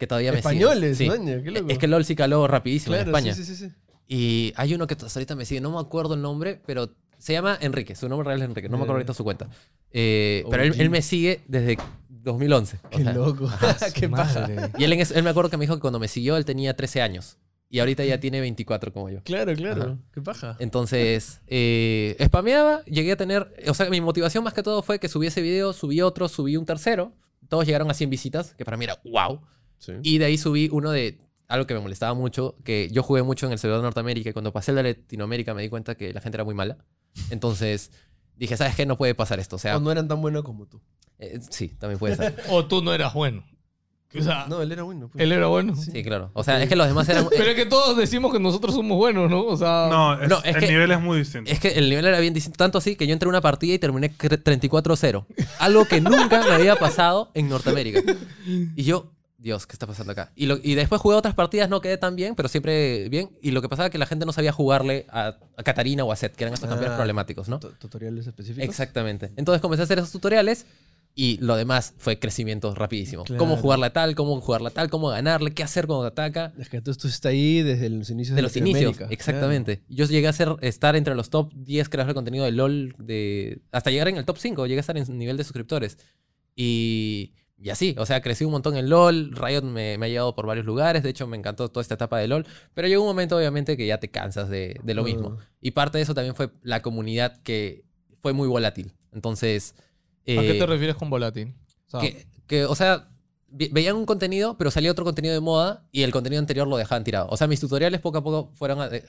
Speaker 3: que todavía me siguen.
Speaker 5: Españoles,
Speaker 3: Sí.
Speaker 5: maña, qué loco.
Speaker 3: Es que LOL sí caló rapidísimo en
Speaker 5: Claro,
Speaker 3: España.
Speaker 5: sí, sí, sí, sí.
Speaker 3: Y hay uno que hasta ahorita me sigue, no me acuerdo el nombre, pero se llama Enrique, su nombre real es Enrique, no me acuerdo
Speaker 5: Eh.
Speaker 3: ahorita su cuenta. Eh, pero él, él me sigue desde 2011. o
Speaker 5: Qué
Speaker 3: sea,
Speaker 5: loco. qué paja.
Speaker 3: Y él, en él me acuerdo que me dijo que cuando me siguió él tenía 13 años. Y ahorita ya tiene 24 como yo.
Speaker 5: Claro, claro.
Speaker 3: Ajá.
Speaker 5: Qué paja.
Speaker 3: Entonces, eh, spameaba, llegué a tener, o sea, mi motivación más que todo fue que subí ese video, subí otro, subí un tercero. Todos llegaron a 100 visitas, que para mí era wow.
Speaker 5: Sí.
Speaker 3: Y de ahí subí uno de algo que me molestaba mucho, que yo jugué mucho en el servidor de Norteamérica y cuando pasé el de Latinoamérica me di cuenta que la gente era muy mala. Entonces dije, ¿sabes qué? No puede pasar esto. O sea,
Speaker 5: O no eran tan buenos como tú.
Speaker 3: eh, sí, también puede ser.
Speaker 1: O tú no eras bueno. O sea,
Speaker 5: No, él era bueno. pues.
Speaker 1: él era bueno.
Speaker 3: Sí, claro. O sea, es que los demás eran...
Speaker 1: Pero es que todos decimos que nosotros somos buenos, ¿no? O sea,
Speaker 2: No, es-
Speaker 3: No, es
Speaker 2: el
Speaker 3: que-
Speaker 2: nivel es muy distinto.
Speaker 3: Es que el nivel era bien distinto, tanto así que yo entré a una partida y terminé cre- 34-0. Algo que nunca me había pasado en Norteamérica. Y yo, Dios, ¿qué está pasando acá? Y, lo- y después jugué otras partidas, no quedé tan bien, pero siempre bien. Y lo que pasaba es que la gente no sabía jugarle a, a Katarina o a Seth, que eran estos campeones
Speaker 5: Ah.
Speaker 3: problemáticos, ¿no?
Speaker 5: Tu- Tutoriales específicos.
Speaker 3: Exactamente. Entonces comencé a hacer esos tutoriales y lo demás fue crecimiento rapidísimo.
Speaker 5: Claro.
Speaker 3: Cómo jugarla tal, cómo jugarla tal, cómo ganarle, qué hacer cuando te ataca.
Speaker 5: Es que tú estuviste ahí desde los inicios
Speaker 3: De los inicios, exactamente. Yo llegué a ser, estar entre los top 10 creadores de contenido de LOL, de, hasta llegar en el top 5, llegué a estar en nivel de suscriptores. Y, y así, o sea, crecí un montón en LOL, Riot me, me ha llevado por varios lugares, de hecho me encantó toda esta etapa de LOL, pero llegó un momento obviamente que ya te cansas de, de lo mismo. Y parte de eso también fue la comunidad que fue muy volátil. Entonces...
Speaker 1: ¿a qué
Speaker 3: eh,
Speaker 1: te refieres con volátil? O sea,
Speaker 3: que, que, o sea, ve- veían un contenido, pero salía otro contenido de moda y el contenido anterior lo dejaban tirado. O sea, mis tutoriales poco a poco fueron a- eh,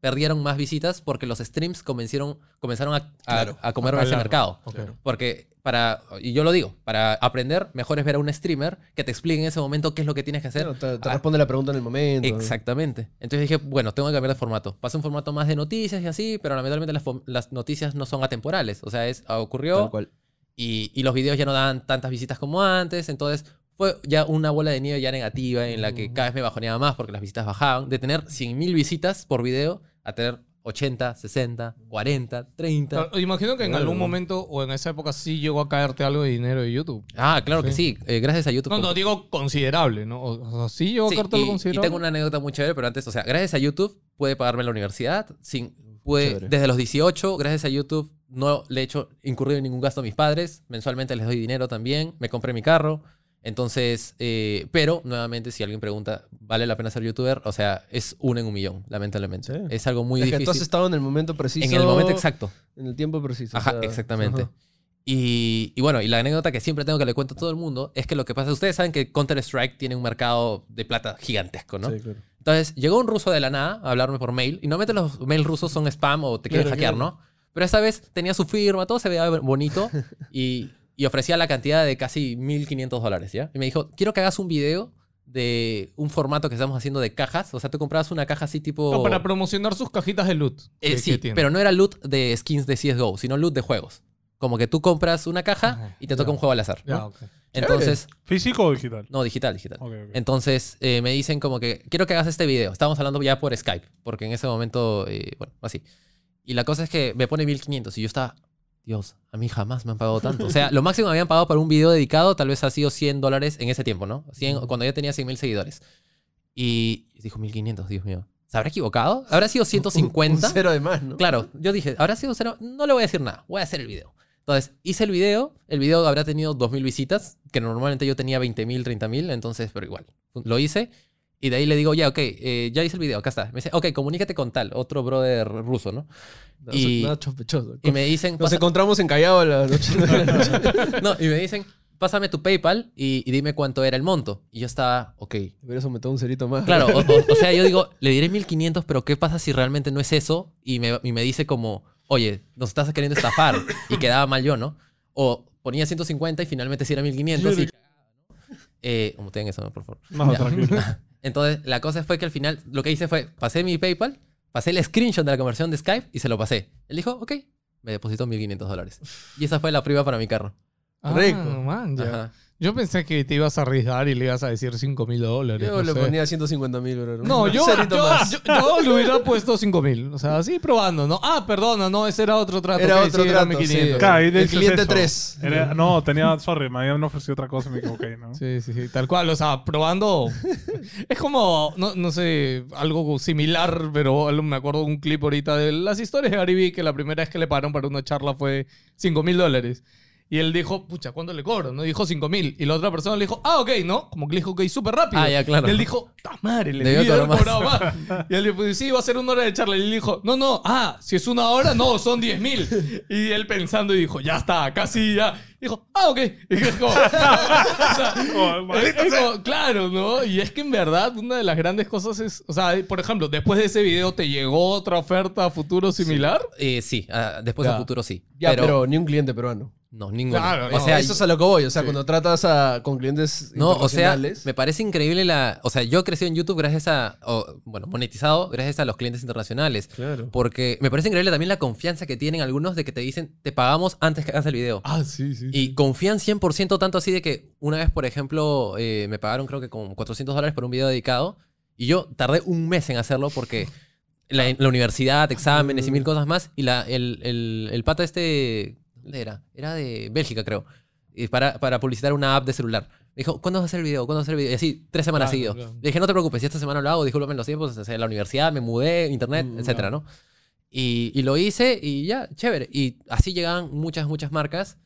Speaker 3: perdieron más visitas porque los streams comenzaron, comenzaron a, a,
Speaker 5: Claro,
Speaker 3: a comer
Speaker 1: a
Speaker 3: ese mercado. Porque para, y yo lo digo, para aprender, mejor es ver a un streamer que te explique en ese momento qué es lo que tienes que hacer.
Speaker 5: Claro, te, te
Speaker 3: Ah,
Speaker 5: responde la pregunta en el momento.
Speaker 3: Exactamente. Entonces dije, bueno, tengo que cambiar de formato. Pasé un formato más de noticias y así, pero lamentablemente las, las noticias no son atemporales. O sea, es, ah, ocurrió
Speaker 5: Tal cual.
Speaker 3: y, y los videos ya no dan tantas visitas como antes. Entonces fue ya una bola de nieve ya negativa en la que cada vez me bajoneaba más porque las visitas bajaban. De tener 100.000 visitas por video a tener 80, 60, 40, 30.
Speaker 1: Claro, Imagino que en algún momento o en esa época sí llegó a caerte algo de dinero de YouTube.
Speaker 3: Ah, claro que sí. Eh, gracias a YouTube.
Speaker 1: No, no digo considerable, ¿no? O sea, sí llegó
Speaker 3: Sí,
Speaker 1: a caerte
Speaker 3: y,
Speaker 1: algo
Speaker 3: y
Speaker 1: considerable.
Speaker 3: tengo una anécdota muy chévere, pero antes, o sea, gracias a YouTube pude pagarme la universidad. Sin, pude,
Speaker 5: Chévere.
Speaker 3: desde los 18, gracias a YouTube, no le he hecho incurrido en ningún gasto a mis padres. Mensualmente les doy dinero también. Me compré mi carro. Entonces, eh, pero nuevamente, si alguien pregunta, ¿vale la pena ser youtuber? O sea, es uno en un millón, lamentablemente.
Speaker 5: Sí.
Speaker 3: Es algo muy
Speaker 5: es que tú has
Speaker 3: difícil.
Speaker 5: estado en el momento preciso.
Speaker 3: En el momento exacto.
Speaker 5: En el tiempo preciso. o
Speaker 3: Ajá,
Speaker 5: sea,
Speaker 3: exactamente.
Speaker 5: ajá.
Speaker 3: Y, y bueno, y la anécdota que siempre tengo que le cuento a todo el mundo es que lo que pasa, ustedes saben que Counter-Strike tiene un mercado de plata gigantesco, ¿no?
Speaker 5: Sí, claro.
Speaker 3: Entonces, llegó un ruso de la nada a hablarme por mail. Y normalmente los mails rusos son spam o te quieren
Speaker 5: Claro,
Speaker 3: hackear,
Speaker 5: claro.
Speaker 3: ¿no? Pero esta vez tenía su firma, todo se veía bonito. y, y ofrecía la cantidad de casi 1.500 dólares, ¿ya? Y me dijo, quiero que hagas un video de un formato que estamos haciendo de cajas. O sea, tú comprabas una caja así tipo...
Speaker 1: No, para promocionar sus cajitas de loot.
Speaker 3: Eh,
Speaker 1: que-
Speaker 3: sí,
Speaker 1: que
Speaker 3: pero no era loot de skins de CSGO, sino loot de juegos. Como que tú compras una caja
Speaker 1: Ajá,
Speaker 3: y te toca
Speaker 1: ya.
Speaker 3: un juego al azar. ¿no?
Speaker 1: Ya.
Speaker 3: Entonces,
Speaker 2: ¿Físico o digital?
Speaker 3: no, digital, digital. Entonces eh, me dicen como que quiero que hagas este video. Estábamos hablando ya por Skype, porque en ese momento, eh, bueno, así. Y la cosa es que me pone 1500 y yo estaba, Dios, a mí jamás me han pagado tanto. O sea, lo máximo que me habían pagado para un video dedicado tal vez ha sido 100 dólares en ese tiempo, ¿no? 100, cuando ya tenía 100 mil seguidores. Y dijo 1500, Dios mío. ¿Se habrá equivocado? ¿Habrá sido
Speaker 5: Un
Speaker 3: 150?
Speaker 5: cero de más, ¿no?
Speaker 3: Claro, yo dije, ¿habrá sido cero? No le voy a decir nada, voy a hacer el video. Entonces, hice el video, el video habrá tenido 2.000 visitas, que normalmente yo tenía 20.000, 30.000, entonces, pero igual, lo hice. Y de ahí le digo, ya, ok, eh, ya hice el video, acá está. Me dice, ok, comunícate con tal, otro brother ruso, ¿no?
Speaker 5: No,
Speaker 3: y-
Speaker 5: Nada sospechoso.
Speaker 3: Y me dicen,
Speaker 5: Nos
Speaker 3: pasa-
Speaker 5: encontramos en Callao a la noche.
Speaker 3: no, y me dicen, pásame tu PayPal y, y dime cuánto era el monto. Y yo estaba, ok.
Speaker 5: Hubiera sometido un cerito más.
Speaker 3: Claro, o, o- o sea, yo digo, le diré 1500, pero ¿qué pasa si realmente no es eso? Y me, y me dice como, oye, nos estás queriendo estafar. Y quedaba mal yo, ¿no? O ponía 150 y finalmente sí era 1500. Y, eh, como tengan eso, por favor.
Speaker 2: No,
Speaker 3: Ya.
Speaker 2: tranquilo.
Speaker 3: Entonces, la cosa fue que al final lo que hice fue, pasé mi PayPal, pasé el screenshot de la conversión de Skype y se lo pasé. Él dijo, ok, me depositó 1500 dólares. Y esa fue la prueba para mi carro.
Speaker 1: Ah,
Speaker 5: Rico.
Speaker 1: man, ya. Yo pensé que te ibas a arriesgar y le ibas a decir 5 mil dólares.
Speaker 5: Yo
Speaker 1: no
Speaker 5: le
Speaker 1: sé.
Speaker 5: ponía 150 mil, bro.
Speaker 1: No,
Speaker 5: Un
Speaker 1: yo, yo, yo- yo le hubiera puesto 5 mil. O sea, así probando, ¿no? Ah, perdona, no, ese era otro trato.
Speaker 5: Era otro
Speaker 1: sí, era
Speaker 5: trato,
Speaker 1: 1500.
Speaker 5: sí.
Speaker 2: Claro,
Speaker 5: El cliente
Speaker 2: eso.
Speaker 5: 3.
Speaker 2: Era- no, tenía, sorry, me habían ofrecido otra cosa y me equivoqué, ¿no?
Speaker 1: Sí, sí, sí, tal cual. O sea, probando. es como, no, no sé, algo similar, pero me acuerdo de un clip ahorita de las historias de Gary Vee que la primera vez que le pagaron para una charla fue 5 mil dólares. Y él dijo, pucha, ¿cuánto le cobro? No dijo 5 mil. Y la otra persona le dijo, ah, ok, ¿no? Como que le dijo, ok, súper rápido.
Speaker 3: Ah, ya, claro.
Speaker 1: Y él dijo, ¡ta madre! Le
Speaker 3: Debió
Speaker 1: debí haber cobrado más. Y él le dijo, sí, va a ser una hora de charla. Y él dijo, no, no, ah, si es una hora, no, son 10 mil. Y él pensando y dijo, ya está, casi ya. Dijo, ah, ok. Y como, o sea,
Speaker 2: Oh,
Speaker 1: como, claro, ¿no? Y es que en verdad una de las grandes cosas es, o sea, por ejemplo, después de ese video te llegó otra oferta a futuro similar.
Speaker 3: Eh, sí, ah, después
Speaker 1: Ya.
Speaker 3: a futuro sí.
Speaker 5: Ya,
Speaker 3: pero,
Speaker 5: pero, ni un cliente peruano.
Speaker 3: No, ninguno.
Speaker 1: Claro,
Speaker 3: o sea,
Speaker 5: Eso es a lo que voy. O sea,
Speaker 1: Sí.
Speaker 5: cuando tratas a, con clientes
Speaker 3: No, o sea, me parece increíble la... O sea, yo crecí en YouTube gracias a... o, bueno, monetizado gracias a los clientes internacionales.
Speaker 5: Claro.
Speaker 3: Porque me parece increíble también la confianza que tienen algunos de que te dicen, te pagamos antes que hagas el video.
Speaker 1: Ah, sí, sí.
Speaker 3: Y confían 100% tanto así de que una vez, por ejemplo, eh, me pagaron creo que con 400 dólares por un video dedicado. Y yo tardé un mes en hacerlo porque la, la universidad, exámenes y mil cosas más. Y la, el, el, el pata este... ¿Dónde era? Era de Bélgica, creo. Y para, para publicitar una app de celular. Me dijo, ¿cuándo vas a hacer el video? ¿Cuándo vas a hacer el video? Y así, tres semanas
Speaker 1: Claro, claro.
Speaker 3: Le dije, no te preocupes, si esta semana lo hago, discúlpame los tiempos, en la universidad, me mudé, internet,
Speaker 5: Mm,
Speaker 3: etcétera, ¿no? Y, y lo hice y ya, chévere. Y así llegaban muchas, muchas marcas.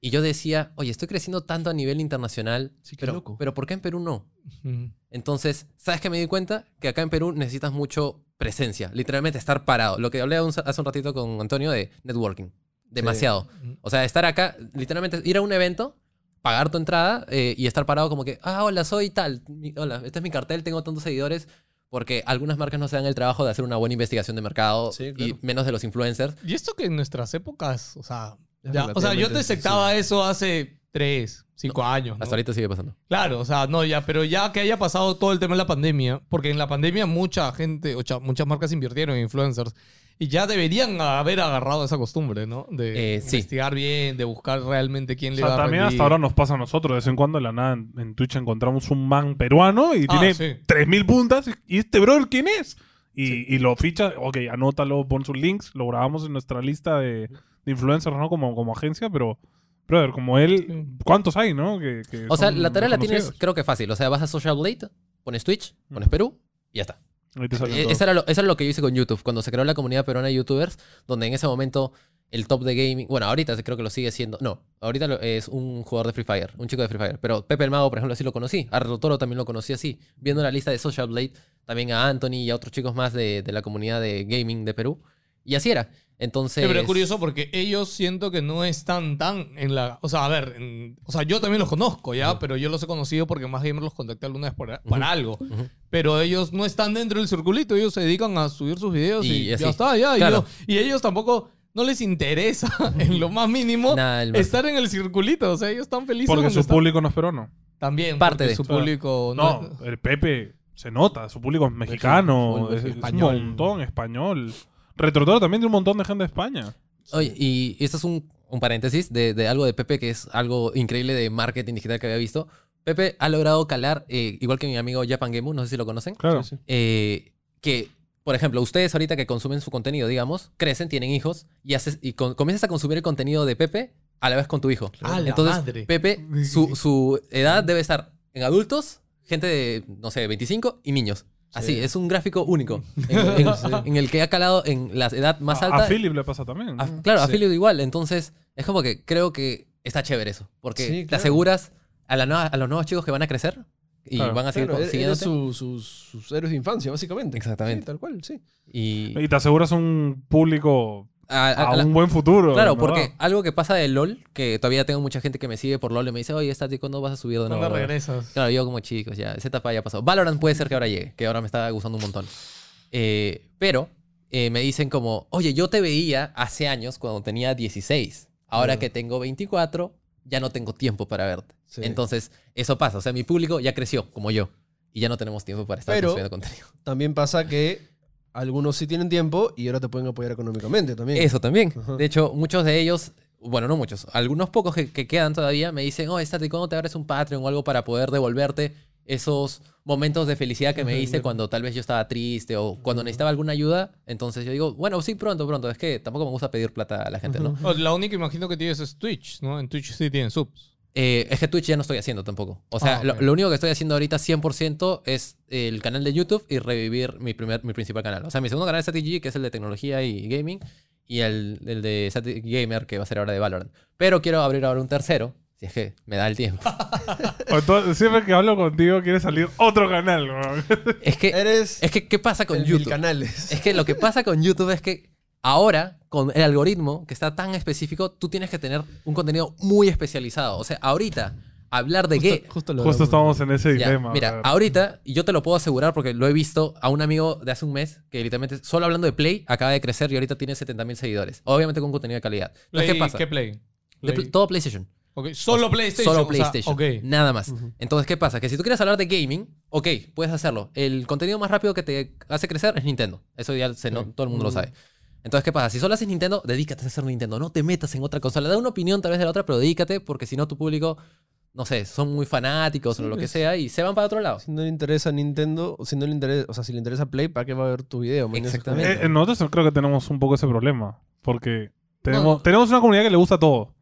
Speaker 3: Y yo decía, oye, estoy creciendo tanto a nivel internacional,
Speaker 5: Sí,
Speaker 3: pero,
Speaker 5: loco.
Speaker 3: pero ¿por qué en Perú no?
Speaker 1: Ujú.
Speaker 3: Entonces, ¿sabes qué me di cuenta? Que acá en Perú necesitas mucho presencia, literalmente estar parado. Lo que hablé un- hace un ratito con Antonio de networking. Demasiado. O sea, estar acá, literalmente ir a un evento, pagar tu entrada eh, y estar parado como que, ah, hola, soy tal, hola, este es mi cartel, tengo tantos seguidores, porque algunas marcas no se dan el trabajo de hacer una buena investigación de mercado
Speaker 5: Sí,
Speaker 3: y
Speaker 5: claro.
Speaker 3: menos de los influencers.
Speaker 1: Y esto que en nuestras épocas, o sea, ya- o sea, yo detectaba eso hace tres, cinco años. ¿no?
Speaker 3: Hasta ahorita sigue pasando.
Speaker 1: Claro, o sea, no, ya, pero ya que haya pasado todo el tema de la pandemia, porque en la pandemia mucha gente, o sea, muchas marcas invirtieron en influencers y ya deberían haber agarrado esa costumbre, ¿no? De
Speaker 3: Eh, sí.
Speaker 1: investigar bien, de buscar realmente quién
Speaker 2: O
Speaker 1: le
Speaker 2: sea,
Speaker 1: va a
Speaker 2: también
Speaker 1: rendir.
Speaker 2: hasta ahora nos pasa a nosotros. De vez en cuando, de la nada, en, en Twitch encontramos un man peruano y
Speaker 1: Ah,
Speaker 2: tiene
Speaker 1: sí.
Speaker 2: 3.000 puntas. ¿Y este brother quién es? Y, y lo ficha, ok, anótalo, pon sus links, lo grabamos en nuestra lista de, de influencers, ¿no? Como, como agencia, pero, brother, como él, ¿cuántos hay, no? Que, que
Speaker 3: O sea, la tarea la tienes, creo que fácil. O sea, vas a Social Blade, pones Twitch, pones Perú y ya está. Eh. Eso era, lo, eso era lo que yo hice con YouTube, cuando se creó la comunidad peruana de YouTubers, donde en ese momento el top de gaming, bueno, ahorita creo que lo sigue siendo, no, ahorita lo- es un jugador de Free Fire, un chico de Free Fire, pero Pepe el Mago, por ejemplo, así lo conocí, a Toro también lo conocí así, viendo la lista de Social Blade, también a Anthony y a otros chicos más de, de la comunidad de gaming de Perú, y así era. Entonces...
Speaker 1: Sí, pero es curioso porque ellos siento que no están tan en la... O sea, a ver, en- o sea, yo también los conozco, ¿ya? Pero yo los he conocido porque más gamer los contacté alguna vez para, para algo. Pero ellos no están dentro del circulito, ellos se dedican a subir sus videos y,
Speaker 3: Y así.
Speaker 1: ya está, ya. Y yo- Y, ellos tampoco... No les interesa en lo más mínimo
Speaker 3: Nada,
Speaker 1: estar en el circulito. O sea, ellos están felices
Speaker 2: Porque su
Speaker 1: están.
Speaker 2: público no es peruano.
Speaker 1: También,
Speaker 3: Parte de-
Speaker 1: su público...
Speaker 2: No, el Pepe se nota, su público es mexicano, es, un montón español. Retrotoro también de un montón de gente de España.
Speaker 3: Oye, y esto es un, un paréntesis de, de algo de Pepe que es algo increíble de marketing digital que había visto. Pepe ha logrado calar, eh, igual que mi amigo Japan Gemu, no sé si lo conocen,
Speaker 2: Claro.
Speaker 3: Eh, que, por ejemplo, ustedes ahorita que consumen su contenido, digamos, crecen, tienen hijos y, haces, y con- comienzas a consumir el contenido de Pepe a la vez con tu hijo.
Speaker 1: ¡A la
Speaker 3: Entonces,
Speaker 1: madre!
Speaker 3: Pepe, su, su edad debe estar en adultos, gente de, no sé, 25 y niños. Así,
Speaker 5: Sí.
Speaker 3: es un gráfico único en, en- en el que ha calado en la edad más
Speaker 2: A-
Speaker 3: alta.
Speaker 2: A, Philip le pasa también.
Speaker 3: A- claro, a
Speaker 5: Sí.
Speaker 3: Philip igual. Entonces, es como que creo que está chévere eso. Porque
Speaker 5: Sí,
Speaker 3: te
Speaker 5: claro.
Speaker 3: aseguras a, la nueva- a los nuevos chicos que van a crecer y
Speaker 2: Claro.
Speaker 3: van a seguir
Speaker 5: Claro, eres
Speaker 3: siguiéndote.
Speaker 5: su- sus, sus héroes de infancia, básicamente.
Speaker 3: Exactamente.
Speaker 5: Sí, tal cual, sí.
Speaker 3: Y
Speaker 2: Y te aseguras un público
Speaker 3: a- a-
Speaker 2: a,
Speaker 3: la-
Speaker 2: un buen futuro.
Speaker 3: claro, porque
Speaker 2: verdad.
Speaker 3: algo que pasa de LOL, que todavía tengo mucha gente que me sigue por LOL y me dice, oye, Stati, ¿cuándo vas a subir de nuevo?
Speaker 1: ¿Cuándo
Speaker 3: brother?"
Speaker 1: regresas?
Speaker 3: Claro, yo como chicos, ya, esa etapa ya pasó. Valorant puede ser que ahora llegue, que ahora me está gustando un montón. Eh, pero eh, me dicen como, oye, yo te veía hace años cuando tenía 16. Ahora que tengo 24, ya no tengo tiempo para verte.
Speaker 5: Sí.
Speaker 3: Entonces, eso pasa. O sea, mi público ya creció, como yo. Y ya no tenemos tiempo para estar
Speaker 5: Pero-
Speaker 3: consumiendo contenido.
Speaker 5: También pasa que algunos sí tienen tiempo y ahora te pueden apoyar económicamente también.
Speaker 3: Eso también.
Speaker 5: Ajá.
Speaker 3: De hecho, muchos de ellos, bueno, no muchos, algunos pocos que, que quedan todavía me dicen, oh, Stati, ¿cuándo te abres un Patreon o algo para poder devolverte esos momentos de felicidad que me hice cuando tal vez yo estaba triste o cuando necesitaba alguna ayuda? Entonces yo digo, bueno, sí, pronto, pronto. Es que tampoco me gusta pedir plata a la gente, ¿no?
Speaker 1: La única imagino que tienes es Twitch, ¿no? En Twitch sí tienen subs.
Speaker 3: Eh, es que Twitch ya no estoy haciendo tampoco. O sea,
Speaker 1: Ah,
Speaker 3: lo,
Speaker 1: ok.
Speaker 3: lo único que estoy haciendo ahorita 100% es el canal de YouTube y revivir mi, primer, mi principal canal. O sea, mi segundo canal es SatiG, que es el de tecnología y gaming, y el, el de Sati Gamer, que va a ser ahora de Valorant. Pero quiero abrir ahora un tercero, si es que me da el tiempo.
Speaker 2: Siempre que hablo contigo quiere salir otro canal. weón.
Speaker 3: es que,
Speaker 5: Eres
Speaker 3: es que, ¿qué pasa con
Speaker 5: el
Speaker 3: YouTube?
Speaker 5: canales.
Speaker 3: Es que lo que pasa con YouTube es que ahora, con el algoritmo que está tan específico, tú tienes que tener un contenido muy especializado. O sea, ahorita, hablar de qué...
Speaker 5: Justo, justo lo
Speaker 2: Justo en ese
Speaker 3: Ya,
Speaker 2: dilema.
Speaker 3: mira, ahorita, y yo te lo puedo asegurar porque lo he visto a un amigo de hace un mes que literalmente, solo hablando de Play, acaba de crecer y ahorita tiene 70.000 seguidores. Obviamente con contenido de calidad. Entonces,
Speaker 1: Play-
Speaker 3: ¿qué pasa?
Speaker 1: ¿Qué Play?
Speaker 3: Todo PlayStation.
Speaker 1: Ok, Solo PlayStation.
Speaker 3: Solo
Speaker 1: o sea,
Speaker 3: PlayStation.
Speaker 1: ok.
Speaker 3: Nada más. Entonces, ¿qué pasa? Que si tú quieres hablar de gaming, ok, puedes hacerlo. El contenido más rápido que te hace crecer es Nintendo. Eso ya se no- todo el mundo lo sabe. Entonces, ¿qué pasa? Si solo haces Nintendo, dedícate a hacer Nintendo. No te metas en otra consola. Da una opinión tal vez de la otra, pero dedícate porque si no tu público, no sé, son muy fanáticos o lo que sea y se van para otro lado.
Speaker 5: Si no le interesa Nintendo, o si no le interesa, o sea, si le interesa Play, ¿para qué va a ver tu video?
Speaker 3: Exactamente.
Speaker 2: Eh, eh, nosotros creo que tenemos un poco ese problema. Porque tenemos, tenemos una comunidad que le gusta todo.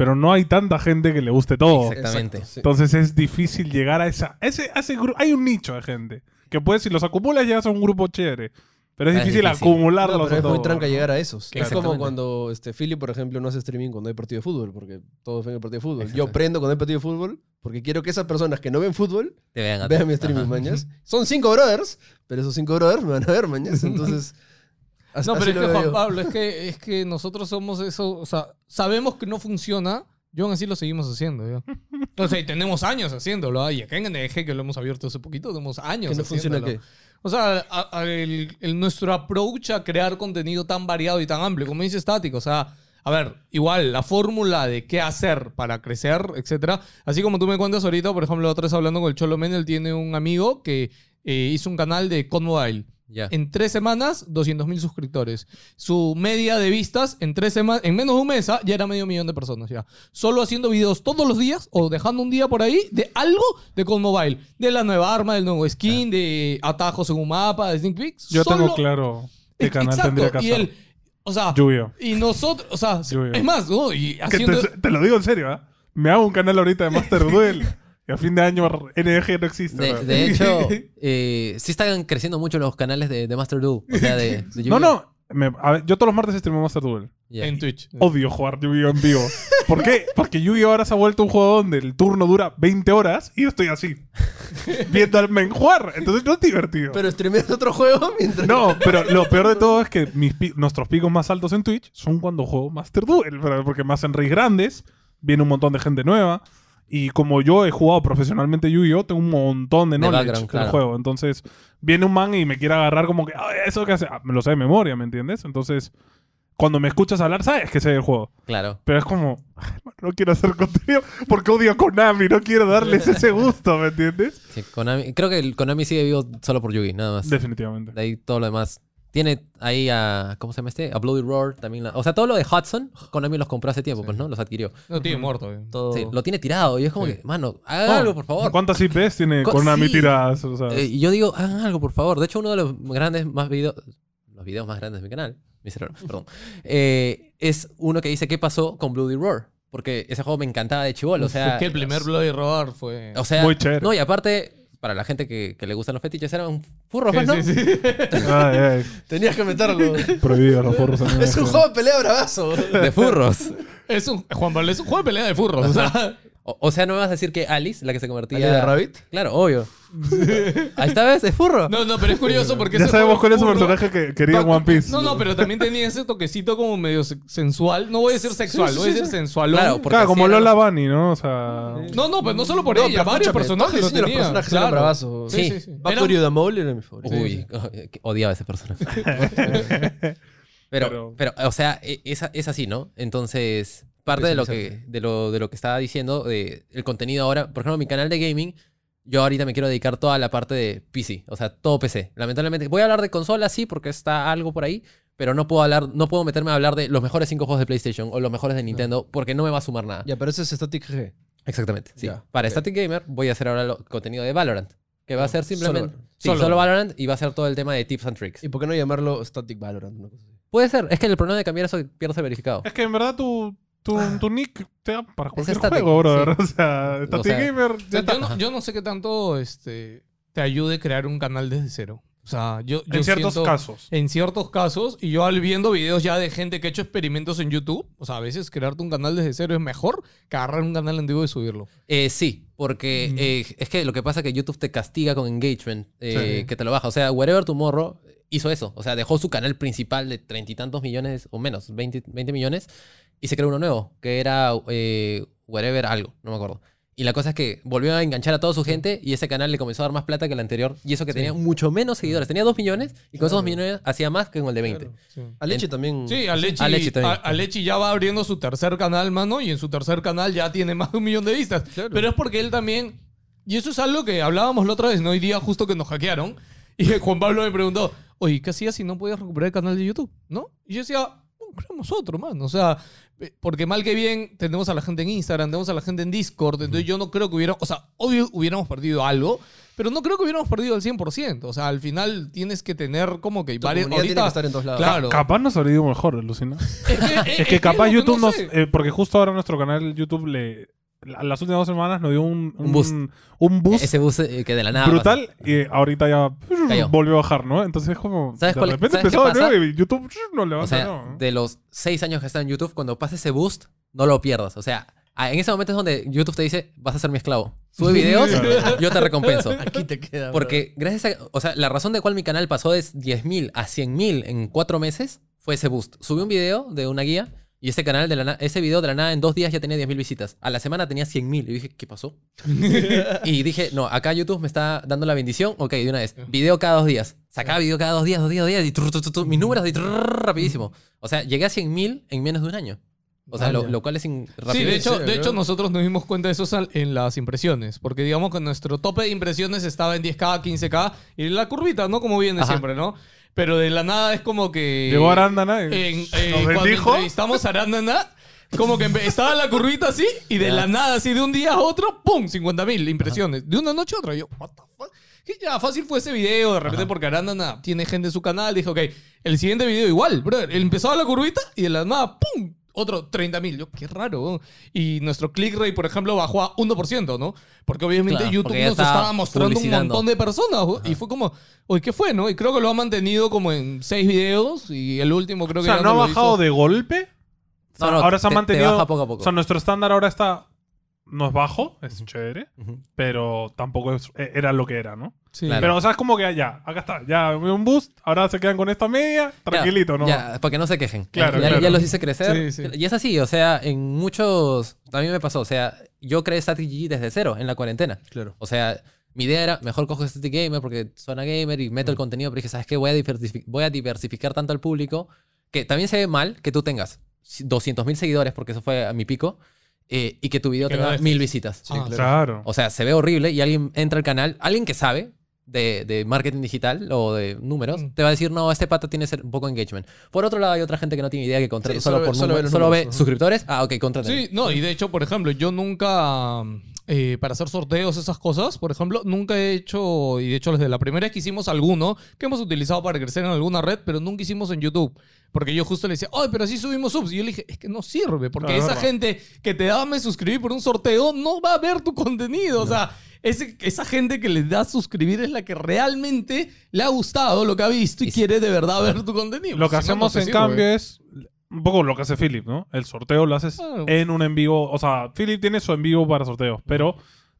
Speaker 2: Pero no hay tanta gente que le guste todo.
Speaker 3: Exactamente.
Speaker 5: Exacto, sí.
Speaker 2: Entonces es difícil llegar a esa. Ese, a ese gru- hay un nicho de gente. Que puedes, si los acumulas, llegas a un grupo chévere. Pero es
Speaker 3: Es
Speaker 2: difícil,
Speaker 3: difícil.
Speaker 2: acumularlos
Speaker 5: No, pero
Speaker 2: a
Speaker 5: es muy tranca
Speaker 2: ¿no?
Speaker 5: llegar a esos. Es como cuando este, Philly, por ejemplo, no hace streaming cuando hay partido de fútbol, porque todos ven el partido de fútbol. Yo prendo cuando hay partido de fútbol, porque quiero que esas personas que no ven fútbol
Speaker 3: Te vean
Speaker 5: vean mi streaming,
Speaker 3: Ajá.
Speaker 5: mañas. Son cinco brothers, pero esos cinco brothers me van a ver, mañas. Entonces. Así-
Speaker 1: No, pero es que Juan. Pablo, es que, es que nosotros somos eso, o sea, sabemos que no funciona, Yo aún así lo seguimos haciendo, ya. O sea, y tenemos años haciéndolo. ¿ah? Y acá en NDG, que lo hemos abierto hace poquito, tenemos años
Speaker 5: Que no funciona qué.
Speaker 1: O sea, a- a- el, el- nuestro approach a crear contenido tan variado y tan amplio, como dice Estático, o sea, a ver, igual, la fórmula de qué hacer para crecer, etcétera. Así como tú me cuentas ahorita, por ejemplo, otra vez hablando con el Cholo Men, él tiene un amigo que eh, hizo un canal de COD En tres semanas, 200 mil suscriptores. Su media de vistas en tres semanas, en menos de un mes, ah, ya era medio millón de personas ya. Solo haciendo videos todos los días o dejando un día por ahí de algo de Call Mobile. De la nueva arma, del nuevo skin, de atajos en un mapa, de sneak peeks.
Speaker 2: Yo
Speaker 1: Solo-
Speaker 2: tengo claro qué canal
Speaker 1: Exacto,
Speaker 2: tendría que
Speaker 1: Y
Speaker 2: hacer.
Speaker 1: él, o sea,
Speaker 2: Lluvio.
Speaker 1: y nosotros, o sea,
Speaker 2: Lluvio.
Speaker 1: es más, ¿no? Y
Speaker 2: Que
Speaker 1: haciendo...
Speaker 2: te, te lo digo en serio, ¿ah? Me hago un canal ahorita de Master Duel. A fin de año NG no existe.
Speaker 3: De,
Speaker 2: ¿no?
Speaker 3: de hecho, eh, sí están creciendo mucho los canales de, de Master Duel. O sea, de, de
Speaker 2: no, no. me- a ver, yo todos los martes streamo Master Duel.
Speaker 1: En Twitch.
Speaker 2: Odio jugar Yu-Gi-Oh en vivo. ¿Por qué? Porque Yu-Gi-Oh ahora se ha vuelto un juego donde el turno dura 20 horas y yo estoy así. viendo al men jugar. Entonces no es divertido.
Speaker 5: Pero streameas otro juego mientras.
Speaker 2: No, pero lo peor de todo es que mis nuestros picos más altos en Twitch son cuando juego Master Duel, porque me hacen raids grandes, viene un montón de gente nueva. Y como yo he jugado profesionalmente Yu-Gi-Oh, tengo un montón de
Speaker 3: De
Speaker 2: knowledge del
Speaker 3: claro.
Speaker 2: juego. Entonces, viene un man y me quiere agarrar como que, "Ay, ¿eso qué hace? Ah, me lo sé de memoria, ¿me entiendes? Entonces, cuando me escuchas hablar, sabes que sé del juego.
Speaker 3: Claro.
Speaker 2: Pero es como, "Ay, no quiero hacer contenido porque odio a Konami, no quiero darles ese gusto, ¿me entiendes?
Speaker 3: Sí, Konami- creo que el Konami sigue vivo solo por Yugi, nada más.
Speaker 2: Definitivamente.
Speaker 3: De ahí todo lo demás. Tiene ahí a. ¿Cómo se llama este? A Bloody Roar también. la- o sea, todo lo de Hudson, Konami los compró hace tiempo, pues, ¿no? Los adquirió.
Speaker 1: No tiene muerto. eh. Todo...
Speaker 3: Sí, lo tiene tirado. Y es como
Speaker 1: Sí.
Speaker 3: que, mano, hagan
Speaker 2: No,
Speaker 3: algo, por favor.
Speaker 2: ¿Cuántas IPs tiene
Speaker 3: Co-
Speaker 2: Konami
Speaker 3: sí.
Speaker 2: tiradas? O sea,
Speaker 3: Eh, y yo digo, hagan algo, por favor. De hecho, uno de los grandes más videos. Los videos más grandes de mi canal. Mi cerebro, perdón. eh, es uno que dice qué pasó con Bloody Roar. Porque ese juego me encantaba de chivolo. O sea.
Speaker 1: que el primer Bloody Roar fue...
Speaker 3: O sea.
Speaker 2: Muy chévere.
Speaker 3: No, y aparte, para la gente que, que le gustan los fetiches, eran furros,
Speaker 1: Sí,
Speaker 3: ¿no?
Speaker 1: sí, sí.
Speaker 2: ay, ay,
Speaker 5: Tenías que meterlo.
Speaker 2: prohibido los forros. en
Speaker 5: es un juego de pelea bravazo.
Speaker 3: De furros.
Speaker 1: Es un, Juan Pablo, es un juego de pelea de furros. O sea,
Speaker 3: O, o sea, no me vas a decir que Alice, la que se convertía.
Speaker 5: ¿Ali de Rabbit?
Speaker 3: Claro, obvio. Ahí está, ¿ves? Es furro.
Speaker 1: no, no, pero es curioso porque
Speaker 2: Ya
Speaker 1: ese
Speaker 2: sabemos cuál es su
Speaker 1: furro-
Speaker 2: personaje que quería en One Piece.
Speaker 1: No, no, pero también tenía ese toquecito como medio se- sensual. No voy a decir sexual,
Speaker 5: sí,
Speaker 1: voy a decir sensual.
Speaker 3: Claro, porque
Speaker 2: Claro, como
Speaker 3: así era-
Speaker 2: Lola Bunny, ¿no? O sea.
Speaker 1: No, no, pero no solo por
Speaker 5: No,
Speaker 1: ella,
Speaker 5: pero
Speaker 1: varios personajes lo
Speaker 5: los personajes era
Speaker 1: claro. Sí,
Speaker 3: Sí.
Speaker 1: sí, sí.
Speaker 5: Bakurio
Speaker 1: Era-
Speaker 5: de Mole era mi favorito.
Speaker 3: Uy, que odiaba a ese personaje. pero,
Speaker 2: Pero-
Speaker 3: pero, o sea, e- es, es así, ¿no? Entonces, parte de lo que, de lo, de lo que estaba diciendo, de el contenido ahora, por ejemplo, mi canal de gaming, yo ahorita me quiero dedicar toda la parte de PC, o sea, todo PC. Lamentablemente, voy a hablar de consolas, sí, porque está algo por ahí, pero no puedo hablar, no puedo meterme a hablar de los mejores cinco juegos de PlayStation o los mejores de Nintendo, porque no me va a sumar nada.
Speaker 5: Ya, pero ese es Static G.
Speaker 3: Exactamente, sí.
Speaker 5: Ya,
Speaker 3: Para. Static Gamer voy a hacer ahora lo- contenido de Valorant, que va a ser
Speaker 5: Solo
Speaker 3: simplemente...
Speaker 5: Valorant.
Speaker 3: Sí,
Speaker 1: Solo
Speaker 3: solo Valorant y va a ser todo el tema de tips and tricks.
Speaker 5: ¿Y por qué no llamarlo Static Valorant? Una cosa así?
Speaker 3: Puede ser, es que el problema de cambiar eso pierde el verificado.
Speaker 2: Es que en verdad tu, tu, tu nick te da para cualquier
Speaker 3: static,
Speaker 2: juego, brother.
Speaker 3: sí.
Speaker 2: O sea, Static
Speaker 3: sea,
Speaker 2: Gamer. Ya está.
Speaker 1: yo, no, yo no sé qué tanto este, te ayude a crear un canal desde cero. O sea, yo, yo
Speaker 2: en ciertos
Speaker 1: siento-
Speaker 2: casos.
Speaker 1: En ciertos casos, y yo al viendo videos ya de gente que ha hecho experimentos en YouTube, o sea, a veces crearte un canal desde cero es mejor que agarrar un canal antiguo y subirlo.
Speaker 3: Eh, sí, porque eh, es que lo que pasa es que YouTube te castiga con engagement, eh,
Speaker 1: Sí.
Speaker 3: que te lo baja. O sea, Wherever Tomorrow hizo eso. O sea, dejó su canal principal de treinta y tantos millones, o menos, 20, 20 millones, y se creó uno nuevo, que era eh, Wherever algo, no me acuerdo. Y la cosa es que volvió a enganchar a toda su gente y ese canal le comenzó a dar más plata que el anterior. Y eso que tenía mucho menos seguidores. Tenía 2 millones y con esos 2 millones hacía más que con el de 20.
Speaker 5: Aleche también.
Speaker 1: Sí, Alechi,
Speaker 3: Alechi también.
Speaker 1: Alechi ya va abriendo su tercer canal, mano, y en su tercer canal ya tiene más de un millón de vistas. Pero es porque él también. Y eso es algo que hablábamos la otra vez, ¿no? Hoy día, justo que nos hackearon. Y Juan Pablo me preguntó, oye, ¿qué hacías si no podías recuperar el canal de YouTube? ¿No? Y yo decía, "No, creamos otro, man. O sea, porque mal que bien, tenemos a la gente en Instagram, tenemos a la gente en Discord. Entonces yo no creo que hubiera. O sea, obvio hubiéramos perdido algo. Pero no creo que hubiéramos perdido al 100%. O sea, al final tienes que tener como que varias.
Speaker 5: tiene
Speaker 1: Ahorita,
Speaker 5: que estar en todos lados.
Speaker 1: Claro.
Speaker 2: Capaz nos habría ido mejor, alucina.
Speaker 1: Es que,
Speaker 2: Es que capaz
Speaker 1: es
Speaker 2: YouTube
Speaker 1: no
Speaker 2: nos.
Speaker 1: sé.
Speaker 2: eh, porque justo ahora nuestro canal YouTube le. La- Las últimas dos semanas nos dio un,
Speaker 3: Un boost.
Speaker 2: un boost
Speaker 3: Ese bus eh, que de la nada.
Speaker 2: brutal y ahorita ya
Speaker 3: Cayó.
Speaker 2: volvió a bajar, ¿no? Entonces es como.
Speaker 3: ¿Sabes
Speaker 2: de
Speaker 3: cuál-
Speaker 2: repente
Speaker 3: sabes qué
Speaker 2: empezó de
Speaker 3: pasa?
Speaker 2: nuevo y YouTube no
Speaker 3: O
Speaker 2: levanta,
Speaker 3: sea,
Speaker 2: ¿no?
Speaker 3: de los seis años que está en YouTube, cuando pase ese boost, no lo pierdas. O sea, ah, en ese momento es donde YouTube te dice, vas a ser mi esclavo. Sube videos, yo te recompenso.
Speaker 5: Aquí te queda.
Speaker 3: Porque gracias a... O sea, la razón de cual mi canal pasó de 10.000 a 100.000 en cuatro meses fue ese boost. Subí un video de una guía Y ese canal, de la na- ese video de la nada en dos días ya tenía 10.000 visitas. A la semana tenía 100.000. Y dije, ¿qué pasó? y dije, no, acá YouTube me está dando la bendición. Ok, de una vez. Video cada dos días. Sacaba video cada dos días, dos días, dos días. Y mis números y trrr, rapidísimo. O sea, llegué a 100.000 en menos de un año. O sea, lo,
Speaker 1: Vaya.
Speaker 3: lo cual es in-
Speaker 1: Sí, de hecho,
Speaker 5: sí,
Speaker 1: de hecho nosotros nos dimos cuenta de eso sal- en las impresiones, porque digamos que nuestro tope de impresiones estaba en 10K, 15K, y la curvita, ¿no? Como viene
Speaker 3: Ajá.
Speaker 1: siempre, ¿no? Pero de la nada es como que...
Speaker 2: Llegó Arándana y
Speaker 1: En,
Speaker 2: nos
Speaker 1: en- cuando
Speaker 2: bendijo.
Speaker 1: entrevistamos a Arándana, como que estaba la curvita así, y de la nada, así de un día a otro, ¡pum! 50 mil impresiones. De una noche a otra. Yo, ¿what the fuck? Que ya fácil fue ese video, de repente, porque Arándana tiene gente en su canal. Dije, ok, el siguiente video igual, brother. Empezaba la curvita y de la nada, ¡pum! Otro 30 mil. Yo, qué raro. Y nuestro click rate, por ejemplo, bajó a 1%, ¿no? Porque obviamente
Speaker 3: Claro,
Speaker 1: YouTube
Speaker 3: porque
Speaker 1: nos
Speaker 3: estaba
Speaker 1: mostrando un montón de personas. ¿no? Y fue como, oye, ¿qué fue, no? Y creo que lo ha mantenido como en 6 videos. Y el último creo
Speaker 2: O
Speaker 1: que
Speaker 2: sea,
Speaker 1: ya
Speaker 2: no ha bajado
Speaker 1: hizo.
Speaker 2: de golpe. O sea,
Speaker 3: No, no,
Speaker 2: ahora se ha
Speaker 3: te- te
Speaker 2: mantenido.
Speaker 3: baja poco a poco.
Speaker 2: O sea, nuestro estándar ahora está. No es bajo, es chévere. Pero tampoco es- e- era lo que era, ¿no?
Speaker 1: Sí.
Speaker 3: Claro.
Speaker 2: Pero, o sea, es como que ya, acá está. Ya un boost. Ahora se quedan con esta media. Tranquilito, ¿no?
Speaker 3: Ya, para que no se quejen.
Speaker 2: Claro,
Speaker 3: ya,
Speaker 2: claro.
Speaker 3: ya los hice crecer.
Speaker 1: Sí, sí.
Speaker 3: Y es así, o sea, en muchos... A mí me pasó, o sea, yo creé Static GG desde cero en la cuarentena.
Speaker 5: Claro.
Speaker 3: O sea, mi idea era, mejor cojo Static Gamer porque suena gamer y meto el contenido, pero dije, ¿sabes qué? Voy a, voy a diversificar tanto al público que también se ve mal que tú tengas 200.000 seguidores, porque eso fue a mi pico, eh, y que tu video tenga mil visitas.
Speaker 1: Ah,
Speaker 2: Claro.
Speaker 3: O sea, se ve horrible y alguien entra al canal, alguien que sabe de, de marketing digital o de números,
Speaker 1: Mm.
Speaker 3: te va a decir, no, este pata tiene un poco engagement. Por otro lado, hay otra gente que no tiene idea que contrata
Speaker 5: Sí,
Speaker 3: solo,
Speaker 5: solo ve-
Speaker 3: por
Speaker 5: solo ve
Speaker 3: números,
Speaker 5: los
Speaker 3: solo ve
Speaker 5: números, ajá.
Speaker 3: suscriptores. Ah, ok, contraten.
Speaker 1: Sí, no, y de hecho, por ejemplo, yo nunca, eh, para hacer sorteos, esas cosas, por ejemplo, nunca he hecho, y de hecho desde la primera vez que hicimos alguno, que hemos utilizado para crecer en alguna red, pero nunca hicimos en YouTube. Porque yo justo le decía, ay, pero así subimos subs. Y yo le dije, es que no sirve, porque
Speaker 2: Claro,
Speaker 1: esa
Speaker 2: verdad.
Speaker 1: gente que te da me suscribir por un sorteo no va a ver tu contenido. O sea, ese- esa gente que le da suscribir es la que realmente le ha gustado lo que ha visto y, quiere de verdad ver tu contenido.
Speaker 2: Lo que
Speaker 1: Si no, no
Speaker 2: hacemos en
Speaker 1: sirve.
Speaker 2: cambio es un poco lo que hace Philip, ¿no? El sorteo lo haces
Speaker 1: Claro.
Speaker 2: en un en vivo. O sea, Philip tiene su en vivo para sorteos, pero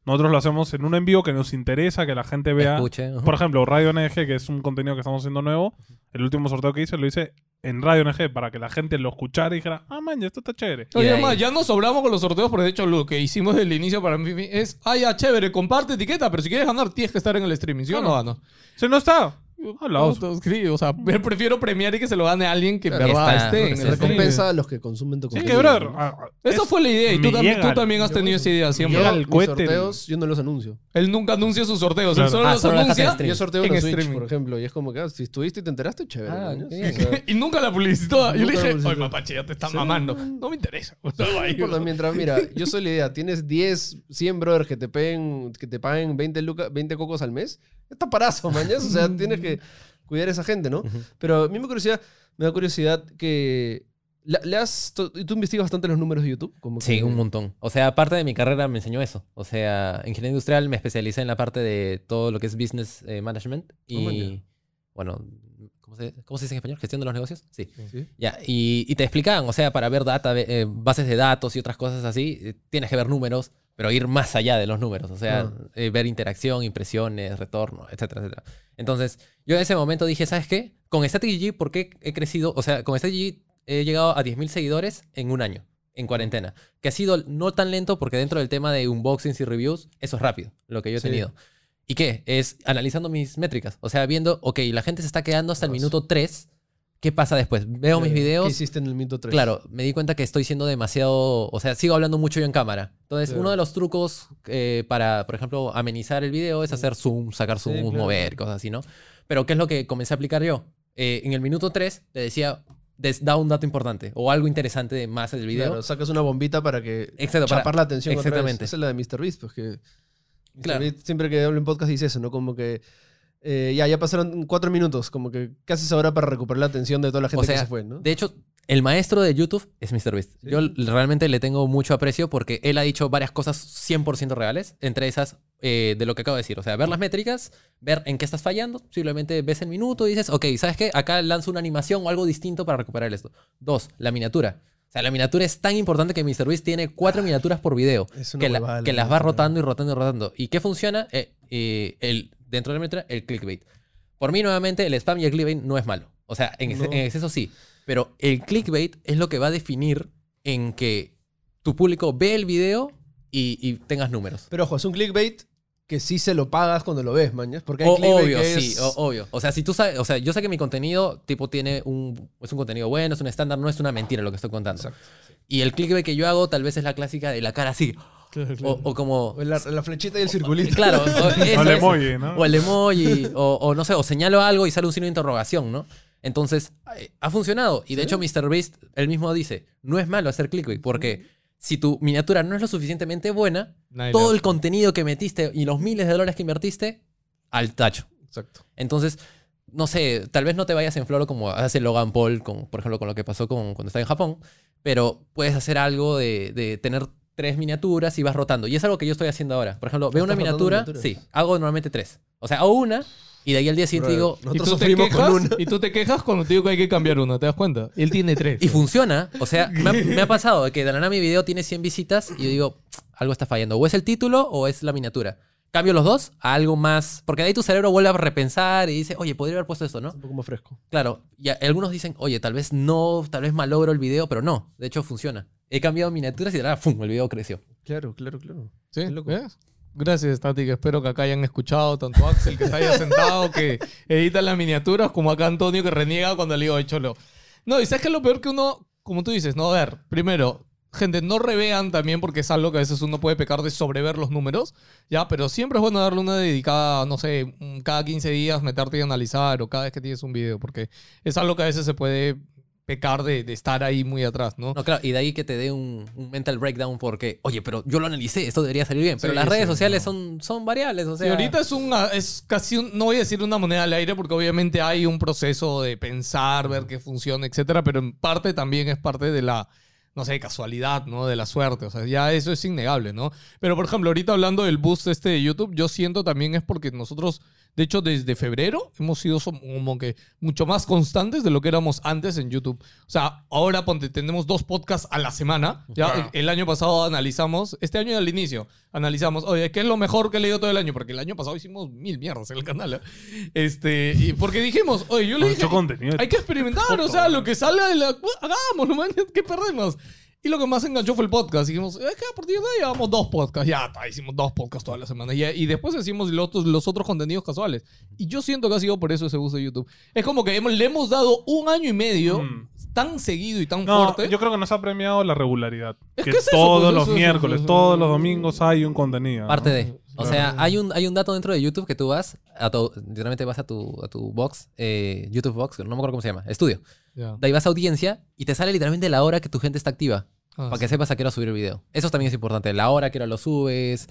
Speaker 2: nosotros lo hacemos en un en vivo que nos interesa, que la gente vea.
Speaker 3: Escuche.
Speaker 2: Por ejemplo, Radio NG, que es un contenido que estamos haciendo nuevo. El último sorteo que hice lo hice en Radio NG para que la gente lo escuchara y dijera, ah, man, ya esto está chévere.
Speaker 3: Y
Speaker 1: además, ya nos sobramos con los sorteos, porque de hecho lo que hicimos desde el inicio para mí es, ah, ya, chévere, comparte etiqueta, pero si quieres ganar tienes que estar en el streaming, ¿sí o no
Speaker 2: Claro.
Speaker 1: ganas?
Speaker 2: Si no está, hablaos.
Speaker 1: No, sí, o sea, pre- prefiero premiar y que se lo gane a alguien que en
Speaker 5: Claro,
Speaker 1: verdad
Speaker 3: está-
Speaker 1: esté en
Speaker 3: sí, sí.
Speaker 5: Recompensa a los que consumen tu
Speaker 2: Sí,
Speaker 5: contenido.
Speaker 2: que, brother.
Speaker 5: ¿no?
Speaker 2: ah, ah,
Speaker 1: Esa
Speaker 2: es-
Speaker 1: fue la idea, y tú, también, tú también has
Speaker 5: Yo-
Speaker 1: tenido esa idea siempre.
Speaker 2: llega
Speaker 5: Yo,
Speaker 2: el
Speaker 5: mis sorteos, yo no los anuncio.
Speaker 1: Él nunca anuncia sus sorteos,
Speaker 2: Claro.
Speaker 1: él solo
Speaker 3: Ah,
Speaker 1: los
Speaker 3: solo en
Speaker 1: anuncia.
Speaker 5: Yo sorteo
Speaker 1: en
Speaker 5: una Switch,
Speaker 1: streaming.
Speaker 5: por ejemplo, y es como que ah, si estuviste y te enteraste, chévere.
Speaker 3: Ah,
Speaker 5: ¿no?
Speaker 3: qué
Speaker 5: O sea,
Speaker 1: y nunca la publicitó. Yo le dije, oye, mapache, ya te están
Speaker 5: Sí.
Speaker 1: mamando. No me interesa.
Speaker 5: Mientras, mira, yo soy la idea, tienes 10, 100 brothers que te paguen, que te paguen 20, lucas, 20 cocos al mes, está parazo, mañana. O sea, tienes que cuidar a esa gente, ¿no?
Speaker 3: Ujú.
Speaker 5: Pero a mí me, curiosidad, me da curiosidad que... la- le has, tú investigas bastante los números de YouTube? Como
Speaker 3: Sí,
Speaker 5: que-
Speaker 3: un montón. O sea, parte de mi carrera me enseñó eso. O sea, en ingeniería industrial me especialicé en la parte de todo lo que es business eh, management
Speaker 5: Oh, man,
Speaker 3: y, bueno, ¿cómo se, ¿cómo se dice en español? ¿Gestión de los negocios? Sí.
Speaker 5: Sí.
Speaker 3: Ya, y, y te explicaban, o sea, para ver data, eh, bases de datos y otras cosas así, eh, tienes que ver números, pero ir más allá de los números, o sea,
Speaker 5: Ah.
Speaker 3: eh, ver interacción, impresiones, retorno, etcétera, etcétera. Entonces, yo en ese momento dije, ¿sabes qué? Con Strategy, ¿por qué he crecido? O sea, con Strategy he llegado a 10.000 seguidores en un año, en cuarentena, que ha sido no tan lento porque dentro del tema de unboxings y reviews, eso es rápido, lo que yo he
Speaker 5: Sí.
Speaker 3: tenido. ¿Y qué? Es analizando mis métricas, o sea, viendo, ok, la gente se está quedando hasta el minuto 3, ¿qué pasa después? Veo mis
Speaker 5: ¿Qué
Speaker 3: videos,
Speaker 5: hiciste en el minuto 3?
Speaker 3: Claro, me di cuenta que estoy siendo demasiado, o sea, sigo hablando mucho yo en cámara. Entonces,
Speaker 5: Claro.
Speaker 3: uno de los trucos eh, para, por ejemplo, amenizar el video es hacer zoom, sacar
Speaker 5: Sí,
Speaker 3: zoom,
Speaker 5: claro.
Speaker 3: mover, cosas así, ¿no? Pero ¿qué es lo que comencé a aplicar yo? Eh, en el minuto 3 le decía, da un dato importante o algo interesante de más del video.
Speaker 5: Claro, sacas una bombita para que
Speaker 3: Exacto, para-
Speaker 5: chapar la atención
Speaker 3: exactamente.
Speaker 5: Esa es la de Mr. Beast, pues que Mr.
Speaker 3: Claro.
Speaker 5: Beast siempre que habla en podcast dice eso, ¿no? Como que eh, ya, ya pasaron cuatro minutos, como que casi es hora para recuperar la atención de toda la gente
Speaker 3: O sea,
Speaker 5: que se fue, ¿no?
Speaker 3: De hecho, el maestro de YouTube es MrBeast.
Speaker 5: Sí.
Speaker 3: Yo realmente le tengo mucho aprecio porque él ha dicho varias cosas 100% reales, entre esas eh, de lo que acabo de decir. O sea, ver las métricas, ver en qué estás fallando, simplemente ves el minuto y dices, ok, ¿sabes qué? Acá lanzo una animación o algo distinto para recuperar esto. Dos, la miniatura. O sea, la miniatura es tan importante que MrBeast tiene cuatro miniaturas por video
Speaker 5: Es una
Speaker 3: que, la-
Speaker 5: la
Speaker 3: que las va rotando y rotando y rotando. ¿Y qué funciona? Eh, eh, el, dentro de la miniatura, el clickbait. Por mí, nuevamente, el spam y el clickbait no es malo. O sea, en, ex-
Speaker 5: No.
Speaker 3: en exceso sí. Pero el clickbait es lo que va a definir en que tu público ve el video y, y tengas números.
Speaker 5: Pero ojo, es un clickbait que sí se lo pagas cuando lo ves, mañas. Porque hay
Speaker 3: O- obvio,
Speaker 5: que
Speaker 3: sí,
Speaker 5: es...
Speaker 3: o- obvio. O sea, si tú sabes, o sea, yo sé que mi contenido tipo tiene un es un contenido bueno, es un estándar, no es una mentira lo que estoy contando.
Speaker 5: Exacto.
Speaker 3: Y el clickbait que yo hago tal vez es la clásica de la cara así o, o como
Speaker 5: La, la flechita y el circulito.
Speaker 3: claro, o, eso,
Speaker 2: O el
Speaker 3: eso.
Speaker 2: emoji, ¿no?
Speaker 3: O el emoji, o, o no sé, o señalo algo y sale un signo de interrogación, ¿no? Entonces, ha funcionado. Y de hecho, MrBeast, él mismo dice, no es malo hacer clickbait, porque si tu miniatura no es lo suficientemente buena,
Speaker 1: Nadie
Speaker 3: todo el contenido que metiste y los miles de dólares que invertiste, al tacho.
Speaker 5: Exacto.
Speaker 3: Entonces, no sé, tal vez no te vayas en floro como hace Logan Paul, con, por ejemplo, con lo que pasó con, cuando estaba en Japón, pero puedes hacer algo de, de tener tres miniaturas y vas rotando. Y es algo que yo estoy haciendo ahora. Por ejemplo, veo una
Speaker 5: ¿Estás rotando
Speaker 3: miniatura, sí, hago normalmente tres. O sea, hago una y de ahí al día siguiente digo,
Speaker 1: Y
Speaker 5: Nosotros
Speaker 1: tú, te
Speaker 5: sufrimos
Speaker 1: quejas,
Speaker 5: con una.
Speaker 1: y tú te quejas cuando te digo que hay que cambiar una, ¿te das cuenta? Él tiene tres.
Speaker 3: y funciona. O sea, me ha, me ha pasado que de la nada mi video tiene 100 visitas y yo digo, algo está fallando. O es el título o es la miniatura. Cambio los dos a algo más. Porque de ahí tu cerebro vuelve a repensar y dice, oye, podría haber puesto esto, ¿no?
Speaker 5: Un poco más fresco.
Speaker 3: Claro, y algunos dicen, oye, tal vez no, tal vez malogro el video, pero no, de hecho funciona. He cambiado miniaturas y de nada, ¡fum! el video creció.
Speaker 5: Claro, claro, claro.
Speaker 1: Sí,
Speaker 5: loco.
Speaker 1: ¿ves? Gracias, Tati, que espero que acá hayan escuchado tanto Axel que está ahí sentado, que edita las miniaturas, como acá Antonio que reniega cuando le digo, "Ay, cholo. No, y sabes que es lo peor que uno, como tú dices, no, a ver, primero, gente, no revean también porque es algo que a veces uno puede pecar de sobrever los números, ya, pero siempre es bueno darle una dedicada, no sé, cada 15 días meterte y analizar o cada vez que tienes un video, porque es algo que a veces se puede pecar de, de estar ahí muy atrás, ¿no?
Speaker 3: No, claro, y de ahí que te dé un, un mental breakdown porque, oye, pero yo lo analicé, esto debería salir bien. Pero
Speaker 1: Sí,
Speaker 3: las redes
Speaker 1: sí,
Speaker 3: sociales
Speaker 1: no.
Speaker 3: son, son variables, o sea...
Speaker 1: ahorita es un, es casi un- no voy a decir una moneda al aire porque obviamente hay un proceso de pensar, ver qué funciona, etcétera, pero en parte también es parte de la, no sé, casualidad, ¿no? De la suerte, o sea, ya eso es innegable, ¿no? Pero por ejemplo, ahorita hablando del boost este de YouTube, yo siento también es porque nosotros, de hecho, desde febrero hemos sido como que mucho más constantes de lo que éramos antes en YouTube. O sea, ahora ponte, tenemos dos podcasts a la semana, ya
Speaker 2: Claro.
Speaker 1: el año pasado analizamos, este año al inicio, analizamos, oye, ¿qué es lo mejor que he leído todo el año? Porque el año pasado hicimos mil mierdas en el canal. ¿eh? Este, y porque dijimos, oye, yo le dije, hay que experimentar, o sea, lo que salga de la... Hagámoslo, man, ¿qué perdemos? Y lo que más enganchó fue el podcast. Dijimos, es que a partir de ahí llevamos dos podcasts. Ya, hicimos dos podcasts toda la semana. Y, y después hicimos los los otros contenidos casuales. Y yo siento que ha sido por eso ese uso de YouTube. Es como que hemos- le hemos dado un año y medio
Speaker 2: Mm.
Speaker 1: Tan seguido y tan
Speaker 2: No,
Speaker 1: fuerte.
Speaker 2: yo creo que nos ha premiado la regularidad.
Speaker 1: Es
Speaker 2: que
Speaker 1: que es eso,
Speaker 2: todos
Speaker 1: pues,
Speaker 2: los
Speaker 1: eso,
Speaker 2: miércoles,
Speaker 1: eso,
Speaker 2: todos los domingos hay un contenido. ¿no?
Speaker 3: Parte de. O sea, hay un, hay un dato dentro de YouTube que tú vas, a tu, literalmente vas a tu, a tu box, eh, YouTube Box, no me acuerdo cómo se llama, estudio.
Speaker 1: Ya.
Speaker 3: De ahí vas a audiencia y te sale literalmente la hora que tu gente está activa.
Speaker 1: Ah,
Speaker 3: para
Speaker 1: sí.
Speaker 3: que sepas a qué hora subir el video. Eso también es importante. La hora a qué hora lo subes.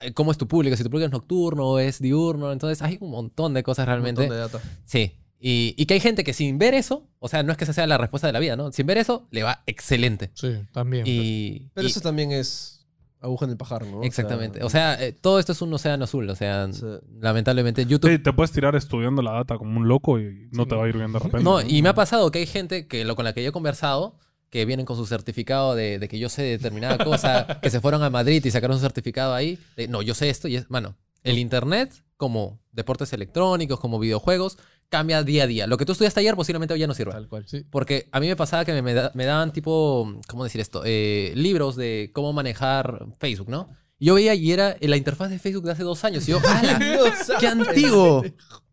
Speaker 3: eh, ¿Cómo es tu público? Si tu público es nocturno o es diurno. Entonces hay un montón de cosas
Speaker 5: Un
Speaker 3: realmente.
Speaker 5: montón de data.
Speaker 3: Sí. Y, y que hay gente que sin ver eso, o sea, no es que esa sea la respuesta de la vida, ¿no? Sin ver eso, le va excelente.
Speaker 1: Sí, también.
Speaker 3: Y,
Speaker 5: Pero
Speaker 3: y-
Speaker 5: eso también es aguja en el pajar, ¿no? O sea,
Speaker 3: exactamente. O sea, eh, todo esto es un océano azul. O sea,
Speaker 5: Sí.
Speaker 3: lamentablemente YouTube...
Speaker 2: Sí, te puedes tirar estudiando la data como un loco y no te va a ir bien de repente.
Speaker 3: No, y me ha pasado que hay gente que lo, con la que yo he conversado que vienen con su certificado de, de que yo sé determinada cosa, que se fueron a Madrid y sacaron su certificado ahí. de, no, yo sé esto y es, mano, el internet como deportes electrónicos, como videojuegos, cambia día a día. Lo que tú estudiaste ayer posiblemente hoy ya no sirva.
Speaker 5: Tal cual.
Speaker 1: Sí.
Speaker 3: Porque a mí me pasaba que me, me da- me daban tipo, ¿cómo decir esto? Eh, libros de cómo manejar Facebook, ¿no? Y yo veía y era la interfaz de Facebook de hace dos años. Y yo, ¡hala! ¡Qué antiguo!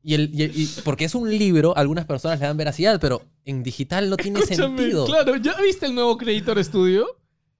Speaker 3: Y, el, y el- y- porque es un libro, algunas personas le dan veracidad, pero en digital no tiene
Speaker 1: Escúchame,
Speaker 3: sentido.
Speaker 1: Claro, ¿ya viste el nuevo Creator Studio?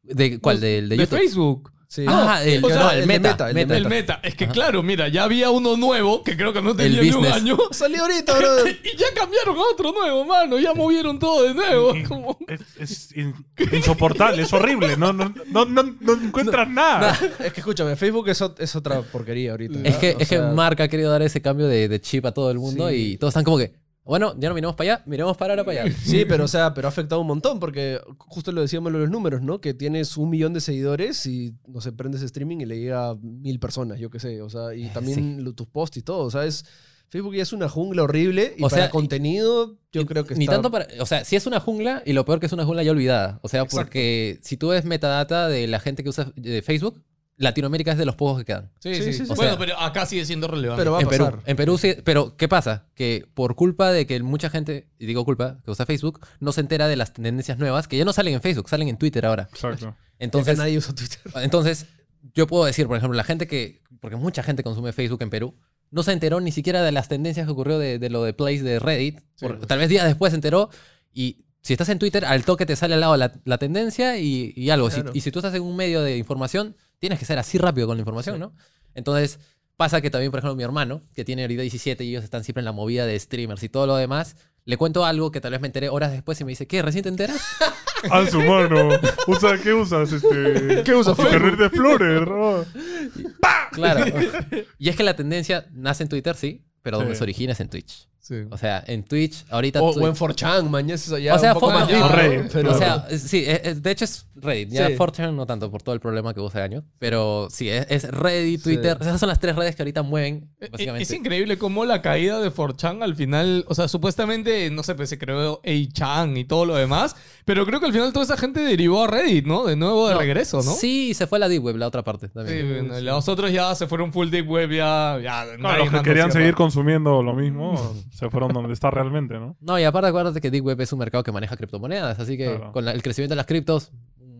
Speaker 3: ¿De cuál? ¿Del de,
Speaker 1: de
Speaker 3: YouTube?
Speaker 1: Facebook.
Speaker 5: Sí.
Speaker 3: Ah, el,
Speaker 1: o sea,
Speaker 3: no, el meta.
Speaker 5: Meta, el
Speaker 3: meta.
Speaker 1: El meta. Es que claro, mira, ya había uno nuevo que creo que no tenía ni un año.
Speaker 5: Salió ahorita, bro.
Speaker 1: Y ya cambiaron a otro nuevo, mano. Ya movieron todo de nuevo.
Speaker 2: Y-
Speaker 1: Como-
Speaker 2: Es, es in- insoportable, es horrible. No, no, no, no, no encuentras nada.
Speaker 5: Es que escúchame, Facebook es, ot- es otra porquería ahorita.
Speaker 3: Es que,
Speaker 5: O
Speaker 3: es que
Speaker 5: sea,
Speaker 3: Mark ha querido dar ese cambio de, de chip a todo el mundo
Speaker 5: Sí.
Speaker 3: y todos están como que, bueno, ya no miremos para allá, miremos para ahora para allá.
Speaker 5: Sí, pero o sea, pero ha afectado un montón porque justo lo decíamos de los números, ¿no? Que tienes un millón de seguidores y, no sé, prendes streaming y le llega a mil personas, yo qué sé. O sea, y también tus posts y todo. O sea, es, Facebook ya es una jungla horrible y
Speaker 3: O
Speaker 5: para
Speaker 3: sea,
Speaker 5: contenido yo creo que
Speaker 3: Ni
Speaker 5: está...
Speaker 3: tanto para. O sea, si es una jungla y lo peor que es una jungla ya olvidada. O sea,
Speaker 5: Exacto.
Speaker 3: porque si tú ves metadata de la gente que usa de Facebook, Latinoamérica es de los pocos que quedan.
Speaker 1: Sí,
Speaker 5: Sí,
Speaker 1: sí,
Speaker 5: sí, sí.
Speaker 1: Bueno,
Speaker 3: sea-
Speaker 1: pero acá sigue siendo relevante.
Speaker 5: Pero va a
Speaker 3: en Perú.
Speaker 5: pasar.
Speaker 3: En Perú sí. Pero, ¿qué pasa? Que por culpa de que mucha gente, y digo culpa, que usa Facebook, no se entera de las tendencias nuevas, que ya no salen en Facebook, salen en Twitter ahora.
Speaker 2: Exacto.
Speaker 3: Entonces,
Speaker 5: nadie usa Twitter.
Speaker 3: entonces yo puedo decir, por ejemplo, la gente que, porque mucha gente consume Facebook en Perú, no se enteró ni siquiera de las tendencias que ocurrió de, de lo de Place de Reddit. por- tal vez días después se enteró y si estás en Twitter, al toque te sale al lado la, la tendencia y, y algo. Si-
Speaker 5: Claro.
Speaker 3: y si tú estás en un medio de información, tienes que ser así rápido con la información, ¿no? Entonces, pasa que también, por ejemplo, mi hermano, que tiene ahorita 17 y ellos están siempre en la movida de streamers y todo lo demás, le cuento algo que tal vez me enteré horas después y me dice, ¿qué? ¿Recién te enteras?
Speaker 2: Ah, su mano. Usa, ¿Qué usas? Este...
Speaker 5: ¿Qué usa
Speaker 2: Internet Explorer. oh.
Speaker 3: Claro. y es que la tendencia nace en Twitter, sí, pero donde
Speaker 2: Sí.
Speaker 3: se origina es en Twitch.
Speaker 1: Sí.
Speaker 3: O sea, en Twitch, ahorita...
Speaker 5: O,
Speaker 3: Twitch-
Speaker 5: o en 4chan, man, ya es eso ya
Speaker 3: O sea,
Speaker 5: un poco
Speaker 3: fue-
Speaker 5: más ¿no?
Speaker 2: Reddit,
Speaker 5: Pero-
Speaker 3: O sea, sí, es- es- de hecho es Reddit. Ya
Speaker 5: Sí.
Speaker 3: 4chan no tanto por todo el problema que hubo hace años. Pero sí, es, es Reddit,
Speaker 5: Sí.
Speaker 3: Twitter. Esas son las tres redes que ahorita mueven,
Speaker 1: Eh,
Speaker 3: básicamente.
Speaker 1: Es increíble cómo la caída de 4chan al final, o sea, supuestamente, no sé, pues se creó 8chan y todo lo demás, pero creo que al final toda esa gente derivó a Reddit, ¿no? De nuevo de
Speaker 3: No,
Speaker 1: regreso, ¿no?
Speaker 3: Sí, se fue a la Deep Web, la otra parte
Speaker 1: Sí,
Speaker 3: también.
Speaker 1: bueno, los otros ya se fueron full deep web, ya. ya
Speaker 2: Claro,
Speaker 1: nadie
Speaker 2: los que
Speaker 1: más
Speaker 2: querían seguir consumiendo lo mismo se fueron donde está realmente, ¿no?
Speaker 3: No, y aparte acuérdate que Deep Web es un mercado que maneja criptomonedas, así que
Speaker 2: Claro.
Speaker 3: con la- el crecimiento de las criptos,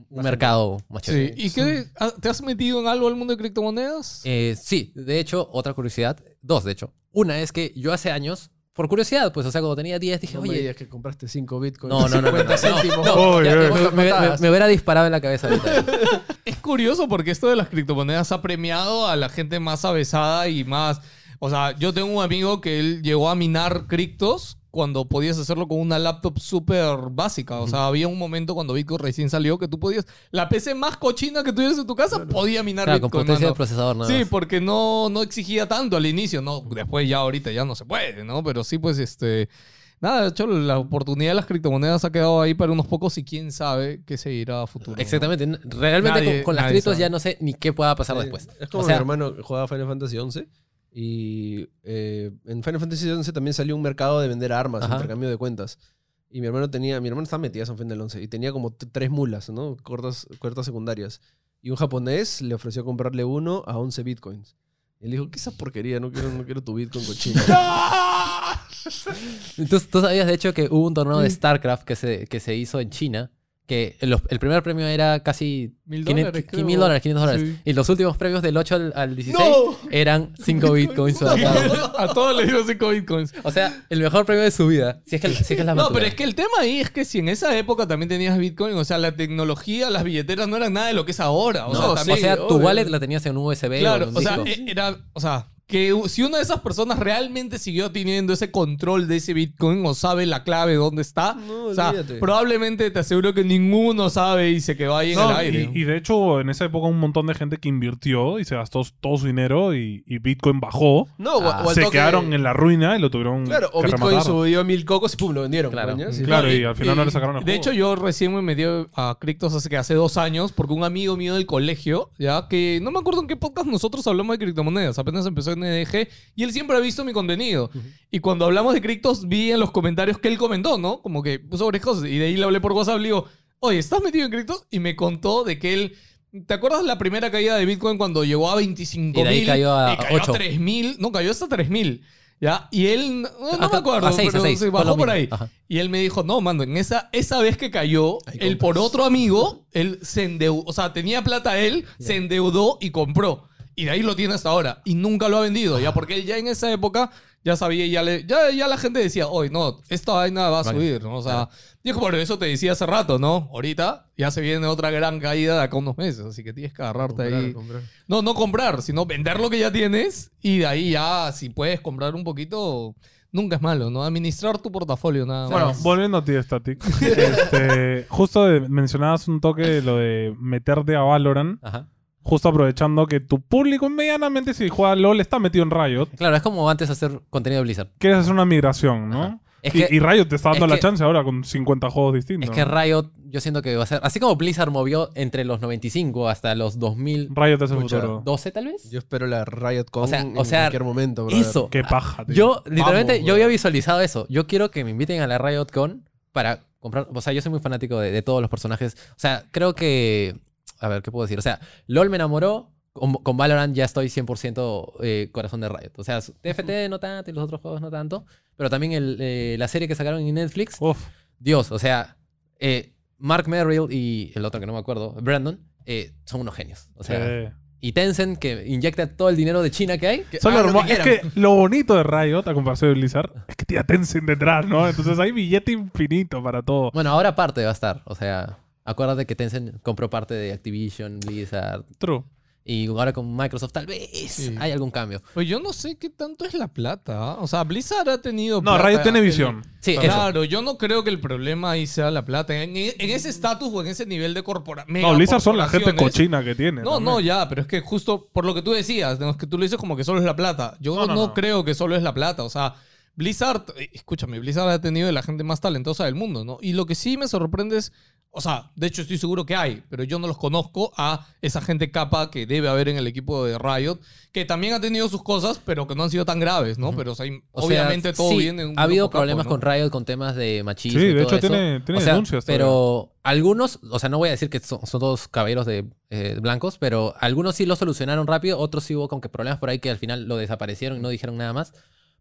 Speaker 3: un mercado más chévere.
Speaker 1: Sí. ¿Y qué? ah, ¿Te has metido en algo al mundo de criptomonedas?
Speaker 3: Eh, sí, de hecho, otra curiosidad, dos de hecho. Una es que yo hace años, por curiosidad, pues, o sea, cuando tenía 10, dije,
Speaker 5: No me
Speaker 3: oye,
Speaker 5: digas que compraste 5 bitcoins.
Speaker 3: no, no, no, no, no,
Speaker 5: 50
Speaker 3: no,
Speaker 5: céntimos.
Speaker 3: no,
Speaker 2: Oye,
Speaker 3: ya,
Speaker 2: oye.
Speaker 3: me, me- me- me hubiera disparado en la cabeza ahorita.
Speaker 1: Es curioso porque esto de las criptomonedas ha premiado a la gente más avesada y más. O sea, yo tengo un amigo que él llegó a minar criptos cuando podías hacerlo con una laptop súper básica. O sea, había un momento cuando Bitcoin recién salió que tú podías. La PC más cochina que tuvieras en tu casa podía minar
Speaker 3: Claro, con
Speaker 1: Bitcoin.
Speaker 3: potencia de procesador, nada
Speaker 1: Sí,
Speaker 3: más.
Speaker 1: porque no, no exigía tanto al inicio, ¿no? Después ya ahorita ya no se puede, ¿no? Pero sí, pues este. Nada, de hecho, la oportunidad de las criptomonedas ha quedado ahí para unos pocos y quién sabe qué seguirá a futuro.
Speaker 3: Exactamente. Realmente
Speaker 1: Nadie-
Speaker 3: con, con las criptos
Speaker 1: sabe.
Speaker 3: ya no sé ni qué pueda pasar después.
Speaker 5: Es como
Speaker 3: o sea,
Speaker 5: mi hermano jugaba Final Fantasy XI y eh, en Final Fantasy XI también salió un mercado de vender armas,
Speaker 3: Ajá.
Speaker 5: intercambio de cuentas. Y mi hermano tenía, mi hermano estaba metido en Final 11 y tenía como tres mulas, ¿no? Cortas, cortas secundarias. Y un japonés le ofreció comprarle uno a 11 bitcoins. Y él dijo, ¿qué es esa porquería? No quiero, no quiero tu bitcoin cochino.
Speaker 3: ¿tú, tú sabías de hecho que hubo un torneo de StarCraft que se, que se hizo en China. Que los- el primer premio era casi
Speaker 1: Mil
Speaker 3: 500
Speaker 1: dólares, creo.
Speaker 3: mil dólares, 500 dólares.
Speaker 1: Sí.
Speaker 3: Y los últimos premios del 8 al, al 16
Speaker 5: ¡No!
Speaker 3: eran 5 bitcoins. uno.
Speaker 1: a todos les dio 5 bitcoins.
Speaker 3: O sea, el mejor premio de su vida. Si es que, si es, que es la
Speaker 1: No, pero es que el tema ahí es que si en esa época también tenías Bitcoin, o sea, la tecnología, las billeteras no eran nada de lo que es ahora. O
Speaker 3: No,
Speaker 1: sea,
Speaker 3: o
Speaker 1: también-
Speaker 3: sea, tu
Speaker 5: obvio.
Speaker 3: wallet la tenías en un USB
Speaker 1: Claro,
Speaker 3: o en un
Speaker 1: o sea, e- era, o sea, que si una de esas personas realmente siguió teniendo ese control de ese Bitcoin o sabe la clave dónde está,
Speaker 5: No,
Speaker 1: o sea,
Speaker 5: olvídate.
Speaker 1: probablemente te aseguro que ninguno sabe y se quedó ahí en el aire.
Speaker 2: y, y de hecho, en esa época un montón de gente que invirtió y se gastó todo su dinero y, y Bitcoin bajó.
Speaker 5: No,
Speaker 3: Ah.
Speaker 2: se
Speaker 5: toque-
Speaker 2: quedaron en la ruina y lo tuvieron
Speaker 5: Claro, o
Speaker 2: que
Speaker 5: Bitcoin
Speaker 2: rematar.
Speaker 5: subió a mil cocos y pum, lo vendieron.
Speaker 3: Claro.
Speaker 2: y al final no le sacaron el
Speaker 1: De
Speaker 2: juego.
Speaker 1: hecho, yo recién me metí a criptos hace que hace dos años porque un amigo mío del colegio, ya que no me acuerdo en qué podcast nosotros hablamos de criptomonedas, apenas empezó en Y él siempre ha visto mi contenido. Y cuando hablamos de criptos, vi en los comentarios que él comentó, ¿no? Como que puso varias cosas y de ahí le hablé por WhatsApp, le digo, oye, ¿estás metido en criptos? Y me contó de que él. ¿Te acuerdas la primera caída de Bitcoin cuando llegó a 25
Speaker 3: Y de ahí
Speaker 1: mil?
Speaker 3: cayó a
Speaker 1: y cayó
Speaker 3: 8.
Speaker 1: a 3 mil. No, cayó hasta 3 mil. ¿Ya? Y él, no, me acuerdo,
Speaker 3: a seis, a
Speaker 1: pero
Speaker 3: seis,
Speaker 1: se bajó por ahí.
Speaker 3: Ajá.
Speaker 1: Y él me dijo, no, mando, en esa, esa vez que cayó, él por otro amigo, él se endeudó, o sea, tenía plata él, se endeudó y compró. Y de ahí lo tiene hasta ahora. Y nunca lo ha vendido, ya, porque él ya en esa época ya sabía, ya, le, ya, ya la gente decía, hoy no, esta vaina va a
Speaker 3: Vale.
Speaker 1: subir, ¿no? O sea, yo por eso te decía hace rato, ¿no? Ahorita ya se viene otra gran caída de acá unos meses, así que tienes que agarrarte
Speaker 5: Comprar,
Speaker 1: ahí.
Speaker 5: comprar.
Speaker 1: No, no comprar, sino vender lo que ya tienes y de ahí ya, si puedes comprar un poquito, nunca es malo, ¿no? Administrar tu portafolio nada
Speaker 2: Bueno,
Speaker 1: más.
Speaker 2: volviendo a ti, Static. este, justo de- mencionabas un toque de lo de meterte a Valorant.
Speaker 3: Ajá.
Speaker 2: Justo aprovechando que tu público medianamente, si juega LOL, está metido en Riot.
Speaker 3: Claro, es como antes hacer contenido de Blizzard.
Speaker 2: Quieres hacer una migración, ¿no?
Speaker 3: Ajá. Es
Speaker 2: y,
Speaker 3: que-
Speaker 2: y Riot te está dando
Speaker 3: es
Speaker 2: la
Speaker 3: que-
Speaker 2: chance ahora con 50 juegos distintos.
Speaker 3: Es que Riot, yo siento que va a ser. Así como Blizzard movió entre los 95 hasta los 2012,
Speaker 2: Riot es el futuro.
Speaker 3: tal vez.
Speaker 5: Yo espero la Riot Con
Speaker 3: O sea-
Speaker 5: en
Speaker 3: o sea,
Speaker 5: cualquier momento, brother.
Speaker 3: Eso.
Speaker 2: Qué paja, tío.
Speaker 3: Yo, literalmente,
Speaker 5: Vamos,
Speaker 3: yo había visualizado eso. Yo quiero que me inviten a la RiotCon para comprar. O sea, yo soy muy fanático de, de todos los personajes. O sea, creo que. A ver, ¿qué puedo decir? O sea, LOL me enamoró. con, con Valorant ya estoy 100% eh, corazón de Riot. O sea, TFT no tanto y los otros juegos no tanto. Pero también el, eh, la serie que sacaron en Netflix,
Speaker 2: Uf.
Speaker 3: Dios, o sea, eh, Mark Merrill y el otro que no me acuerdo, Brandon, eh, son unos genios. O sea, y Tencent que inyecta todo el dinero de China que hay.
Speaker 5: Que
Speaker 2: Son
Speaker 5: lo que
Speaker 2: es que lo bonito de Riot, a comparación de Blizzard, es que tiene Tencent detrás, ¿no? Entonces hay billete infinito para todo.
Speaker 3: Bueno, ahora parte va a estar. O sea, acuérdate que Tencent compró parte de Activision, Blizzard.
Speaker 2: True.
Speaker 3: Y ahora con Microsoft tal vez
Speaker 1: Sí.
Speaker 3: hay algún cambio.
Speaker 1: Pues yo no sé qué tanto es la plata. ¿ah? O sea, Blizzard ha tenido.
Speaker 2: No,
Speaker 1: plata,
Speaker 2: Riot tiene
Speaker 1: el-
Speaker 2: visión.
Speaker 3: Sí, eso.
Speaker 1: Claro, yo no creo que el problema ahí sea la plata. En, en ese estatus o en ese nivel de corporación.
Speaker 2: No, Blizzard son la gente cochina que tiene.
Speaker 1: No,
Speaker 2: también.
Speaker 1: no, ya, pero es que justo por lo que tú decías, que tú lo dices como que solo es la plata. Yo
Speaker 2: No,
Speaker 1: no,
Speaker 2: no, no.
Speaker 1: creo que solo es la plata. O sea, Blizzard, eh, escúchame, Blizzard ha tenido de la gente más talentosa del mundo, ¿no? Y lo que sí me sorprende es, o sea, de hecho estoy seguro que hay, pero yo no los conozco a esa gente capa que debe haber en el equipo de Riot, que también ha tenido sus cosas, pero que no han sido tan graves, ¿no? Pero o sea,
Speaker 3: O sea,
Speaker 1: obviamente todo
Speaker 3: sí,
Speaker 1: bien en un
Speaker 3: Ha habido
Speaker 1: capo,
Speaker 3: problemas
Speaker 1: ¿no?
Speaker 3: con Riot con temas de machismo.
Speaker 2: Sí,
Speaker 3: y
Speaker 2: de
Speaker 3: todo
Speaker 2: hecho
Speaker 3: eso.
Speaker 2: tiene- tiene
Speaker 3: O sea,
Speaker 2: denuncias
Speaker 3: Pero algunos, o sea, no voy a decir que son, son todos caballeros de eh, blancos, pero algunos sí lo solucionaron rápido, otros sí hubo con que problemas por ahí que al final lo desaparecieron y no dijeron nada más.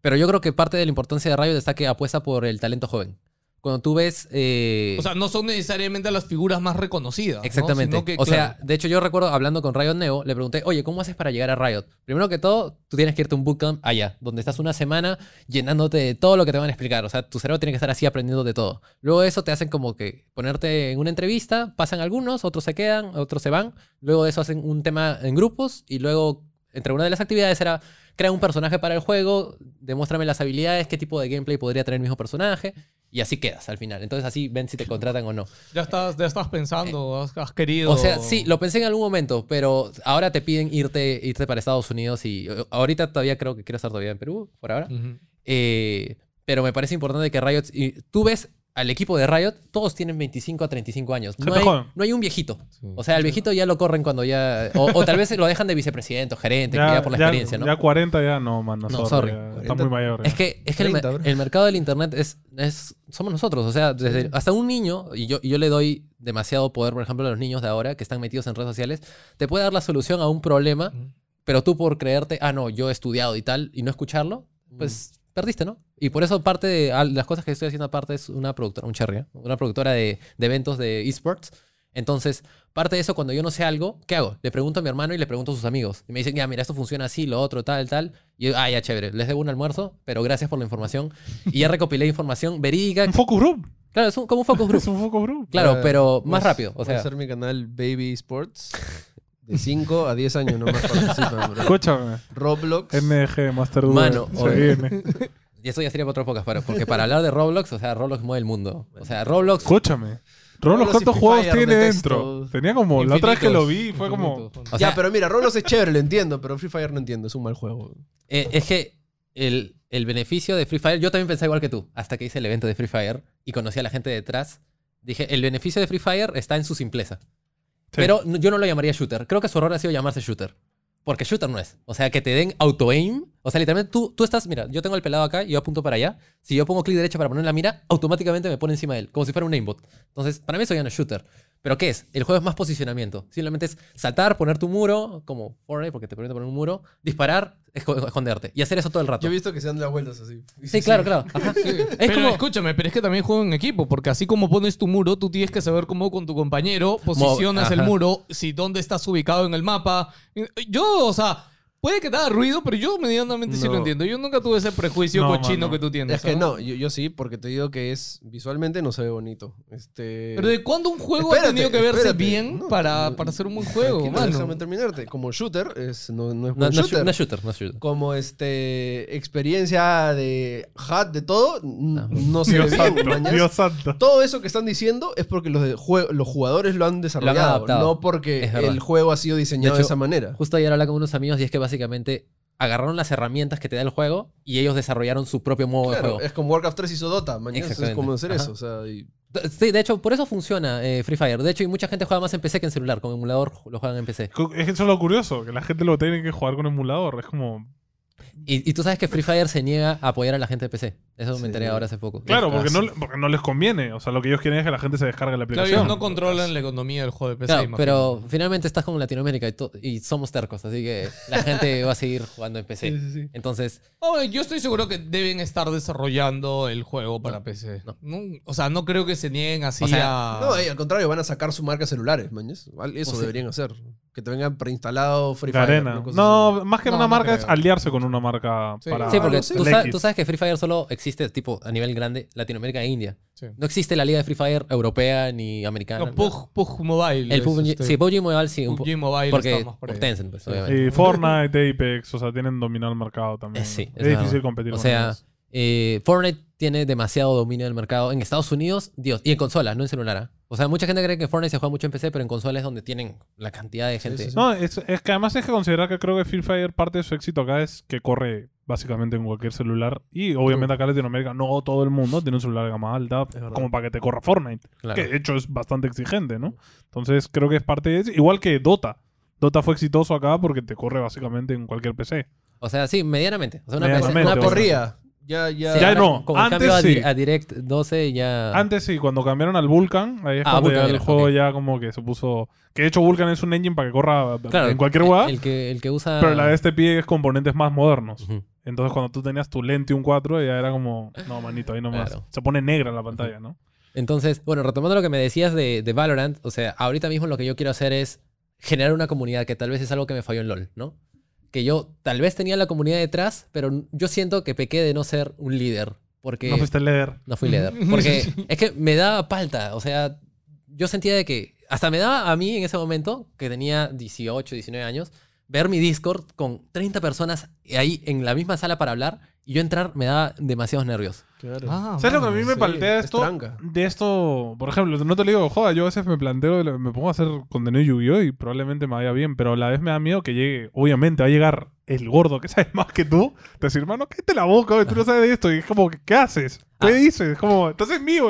Speaker 3: Pero yo creo que parte de la importancia de Riot está que apuesta por el talento joven. Cuando tú ves. eh,
Speaker 1: O sea, no son necesariamente las figuras más reconocidas. ¿no?
Speaker 3: Exactamente.
Speaker 1: Que,
Speaker 3: o
Speaker 1: claro,
Speaker 3: sea, de hecho yo recuerdo hablando con Riot Neo, le pregunté, oye, ¿cómo haces para llegar a Riot? Primero que todo, tú tienes que irte a un bootcamp allá, donde estás una semana llenándote de todo lo que te van a explicar. O sea, tu cerebro tiene que estar así aprendiendo de todo. Luego de eso te hacen como que ponerte en una entrevista, pasan algunos, otros se quedan, otros se van. Luego de eso hacen un tema en grupos y luego, entre una de las actividades era crea un personaje para el juego, demuéstrame las habilidades, qué tipo de gameplay podría tener el mismo personaje. Y así quedas al final. Entonces así ven si te contratan o no.
Speaker 1: ya estás, ya estás pensando, has, has querido.
Speaker 3: O sea, sí, lo pensé en algún momento, pero ahora te piden irte, irte para Estados Unidos y eh, ahorita todavía creo que quiero estar todavía en Perú, por ahora. Eh, pero me parece importante que Riot, y tú ves al equipo de Riot, todos tienen 25 a 35 años. No hay, no hay un viejito. O sea, el viejito ya lo corren cuando ya... O, o tal vez lo dejan de vicepresidente o gerente, que ya por la experiencia, ¿no?
Speaker 2: ya 40 ya no, mano.
Speaker 3: No,
Speaker 2: sorry,
Speaker 3: sorry.
Speaker 2: ya Está
Speaker 5: 40.
Speaker 2: muy mayor.
Speaker 3: Es que, es que el,
Speaker 5: 30,
Speaker 3: mer-
Speaker 5: bro.
Speaker 3: el mercado del internet es, es somos nosotros. O sea, desde, hasta un niño, y yo, y yo le doy demasiado poder, por ejemplo, a los niños de ahora que están metidos en redes sociales, te puede dar la solución a un problema, pero tú por creerte, ah, no, yo he estudiado y tal, y no escucharlo, pues perdiste, ¿no? Y por eso parte de las cosas que estoy haciendo aparte es una productora, un cherry, ¿eh? una productora de, de eventos de esports. Entonces, parte de eso, cuando yo no sé algo, ¿qué hago? Le pregunto a mi hermano y le pregunto a sus amigos. Y me dicen, ya, mira, esto funciona así, lo otro, tal, tal. Y yo, ah, ya, chévere, les debo un almuerzo, pero gracias por la información. Y ya recopilé información verídica.
Speaker 2: Un focus group.
Speaker 3: Claro, es un- como un focus group.
Speaker 2: Es un focus group.
Speaker 3: Claro, pero más rápido. O sea,
Speaker 5: hacer mi canal Baby Sports. De 5 a 10 años nomás participan, bro.
Speaker 2: Escúchame.
Speaker 5: Roblox.
Speaker 2: NG, Master Duel.
Speaker 3: Mano,
Speaker 2: se viene.
Speaker 3: y eso ya sería para otras pocas, para- porque para hablar de Roblox, o sea, Roblox mueve el mundo. O sea, Roblox...
Speaker 2: Escúchame. Roblox, ¿cuántos juegos tiene dentro? Tenía como. La otra vez que lo vi fue como.
Speaker 3: O
Speaker 5: ya,
Speaker 3: sea,
Speaker 5: pero mira, Roblox es chévere, lo entiendo, pero Free Fire no entiendo, es un mal juego.
Speaker 3: Eh, es que el, el beneficio de Free Fire, yo también pensaba igual que tú, hasta que hice el evento de Free Fire y conocí a la gente detrás. Dije, el beneficio de Free Fire está en su simpleza. Pero yo no lo llamaría shooter. Creo que su error ha sido llamarse shooter. Porque shooter no es. O sea, que te den auto-aim. O sea, literalmente tú, tú estás, mira, yo tengo el pelado acá y yo apunto para allá. Si yo pongo clic derecho para poner la mira, automáticamente me pone encima de él, como si fuera un aimbot. Entonces, para mí eso ya no es shooter. ¿Pero qué es? El juego es más posicionamiento. Simplemente es saltar, poner tu muro, como Fortnite, porque te permite poner un muro, disparar, esco- esconderte. Y hacer eso todo el rato.
Speaker 5: Yo he visto que se dan las vueltas así.
Speaker 3: Sí, claro, claro. Ajá. Es
Speaker 1: pero
Speaker 3: como...
Speaker 1: escúchame, pero es que también juego en equipo, porque así como pones tu muro, tú tienes que saber cómo con tu compañero posicionas el
Speaker 3: ajá.
Speaker 1: muro, si dónde estás ubicado en el mapa. Yo, o sea, puede que te haga ruido, pero yo medianamente sí
Speaker 5: No.
Speaker 1: lo entiendo. Yo nunca tuve ese prejuicio
Speaker 2: No,
Speaker 1: cochino
Speaker 2: mano.
Speaker 1: que tú tienes.
Speaker 5: Es que no, yo, yo sí, porque te digo que es visualmente no se ve bonito. Este...
Speaker 1: Pero ¿de cuándo un juego ha
Speaker 5: Espérate,
Speaker 1: tenido que verse
Speaker 5: espérate.
Speaker 1: bien
Speaker 5: No,
Speaker 1: para,
Speaker 5: no,
Speaker 1: para hacer un buen juego,
Speaker 5: tranquilo,
Speaker 1: mano?
Speaker 5: Déjame terminarte. Como shooter, es, no, no es
Speaker 3: No,
Speaker 5: buen
Speaker 3: no, es
Speaker 5: shooter.
Speaker 3: no es shooter, no es shooter.
Speaker 5: Como este experiencia de HUD, de todo, n- no se
Speaker 2: Dios
Speaker 5: ve bien,
Speaker 2: santo.
Speaker 5: mañas.
Speaker 2: Dios santo.
Speaker 5: Todo eso que están diciendo es porque los, de jue- los jugadores lo han desarrollado,
Speaker 3: adaptado.
Speaker 5: no porque
Speaker 3: Es verdad.
Speaker 5: el juego ha sido diseñado de,
Speaker 3: De hecho,
Speaker 5: esa manera.
Speaker 3: Justo ayer hablaba con unos amigos y es que básicamente agarraron las herramientas que te da el juego y ellos desarrollaron su propio modo de juego.
Speaker 5: es como Warcraft 3 hizo Dota, mañana es como hacer
Speaker 3: Ajá.
Speaker 5: eso. O sea, y-
Speaker 3: Sí, de hecho, por eso funciona eh, Free Fire. De hecho, y mucha gente juega más en PC que en celular. Con emulador lo juegan en PC.
Speaker 2: Es que eso es lo curioso, que la gente lo tiene que jugar con emulador. Es como.
Speaker 3: Y, y tú sabes que Free Fire se niega a apoyar a la gente de PC. Eso me enteré ahora hace poco.
Speaker 2: Claro, porque no, porque no les conviene. O sea, lo que ellos quieren es que la gente se descargue la
Speaker 1: Claro,
Speaker 2: aplicación.
Speaker 1: ellos no controlan la economía del juego de PC.
Speaker 3: Claro, pero finalmente estás como en Latinoamérica y, somos tercos, así que la gente va a seguir jugando en PC.
Speaker 5: Sí, sí, sí.
Speaker 3: Entonces,
Speaker 1: Oh, yo estoy seguro que deben estar desarrollando el juego para PC.
Speaker 3: no.
Speaker 1: No, o sea, no creo que se nieguen así
Speaker 3: O sea,
Speaker 1: a...
Speaker 5: No, al contrario, van a sacar su marca celulares, mañas. Eso
Speaker 3: O sea-
Speaker 5: deberían hacer. Que te venga preinstalado Free Fire.
Speaker 2: arena. No, más que
Speaker 1: No,
Speaker 2: una
Speaker 1: no
Speaker 2: marca es aliarse con una marca
Speaker 1: Sí.
Speaker 2: para
Speaker 3: sí, porque
Speaker 5: sí.
Speaker 3: tú, sa- sabes que Free Fire solo existe tipo a nivel grande Latinoamérica e India.
Speaker 1: Sí.
Speaker 3: No existe la liga de Free Fire europea ni americana.
Speaker 1: No, PUG, PUG Mobile.
Speaker 3: El
Speaker 1: es
Speaker 3: PUBG,
Speaker 1: este-
Speaker 3: sí, PUBG Mobile sí. un
Speaker 1: PUBG Mobile
Speaker 3: porque
Speaker 1: por.
Speaker 3: Tencent, pues, obviamente.
Speaker 2: Y Fortnite, Apex, o sea, tienen dominado el mercado también.
Speaker 3: Eh, sí,
Speaker 2: es,
Speaker 3: es
Speaker 2: difícil
Speaker 3: verdad.
Speaker 2: competir
Speaker 3: O
Speaker 2: con
Speaker 3: sea,
Speaker 2: ellos.
Speaker 3: eh, Fortnite tiene demasiado dominio del mercado. En Estados Unidos, Dios, y en consolas, no en celular. ¿ah? O sea, mucha gente cree que Fortnite se juega mucho en PC, pero en consolas es donde tienen la cantidad de gente.
Speaker 5: sí, sí.
Speaker 2: No, es, es que además es que considerar que creo que Free Fire parte de su éxito acá es que corre básicamente en cualquier celular. Y obviamente acá en Latinoamérica no todo el mundo tiene un celular de gama alta como para que te corra Fortnite.
Speaker 3: Claro.
Speaker 2: Que de hecho es bastante exigente, ¿no? Entonces creo que es parte de eso. Igual que Dota. Dota fue exitoso acá porque te corre básicamente en cualquier PC.
Speaker 3: O sea, sí, medianamente. O sea, una,
Speaker 2: Medianamente,
Speaker 3: PC
Speaker 5: Una. Ya, ya.
Speaker 3: Sí,
Speaker 2: Ya no,
Speaker 3: Con el
Speaker 2: antes
Speaker 3: cambio
Speaker 2: sí.
Speaker 3: a Direct 12 ya...
Speaker 2: Antes sí, cuando cambiaron al Vulkan, ahí es
Speaker 3: Ah,
Speaker 2: cuando ya el juego ya como que se puso... Que de hecho Vulkan es un engine para que corra
Speaker 3: Claro,
Speaker 2: en cualquier
Speaker 3: el-
Speaker 2: lugar,
Speaker 3: El, que, el que usa...
Speaker 2: pero la de este pie es componentes más modernos. Entonces cuando tú tenías tu Lentium 4 ya era como... No, manito, ahí nomás.
Speaker 3: Claro.
Speaker 2: Se pone negra la pantalla, ¿no?
Speaker 3: Entonces, bueno, retomando lo que me decías de, de Valorant, o sea, ahorita mismo lo que yo quiero hacer es generar una comunidad, que tal vez es algo que me falló en LOL, ¿no? Que yo tal vez tenía la comunidad detrás, pero yo siento que pequé de no ser un líder. Porque
Speaker 2: No fuiste leer.
Speaker 3: no fui líder. Porque es que me daba palta. O sea, yo sentía de que. Hasta me daba a mí en ese momento, que tenía 18, 19 años, ver mi Discord con 30 personas ahí en la misma sala para hablar y yo entrar me daba demasiados nervios.
Speaker 5: Claro.
Speaker 1: Ah,
Speaker 2: ¿Sabes lo que a mí me
Speaker 5: sí,
Speaker 2: paltea
Speaker 5: es
Speaker 2: esto? De esto, por ejemplo, no te lo digo, joda, yo a veces me planteo, me pongo a hacer contenido Yu-Gi-Oh! y probablemente me vaya bien, pero a la vez me da miedo que llegue, obviamente, va a llegar el gordo que sabe más que tú, te decir, hermano, cállate la boca, tú no sabes de esto, y es como, ¿qué haces? ¿Qué
Speaker 3: Ah.
Speaker 2: dices? Es como, entonces es mío.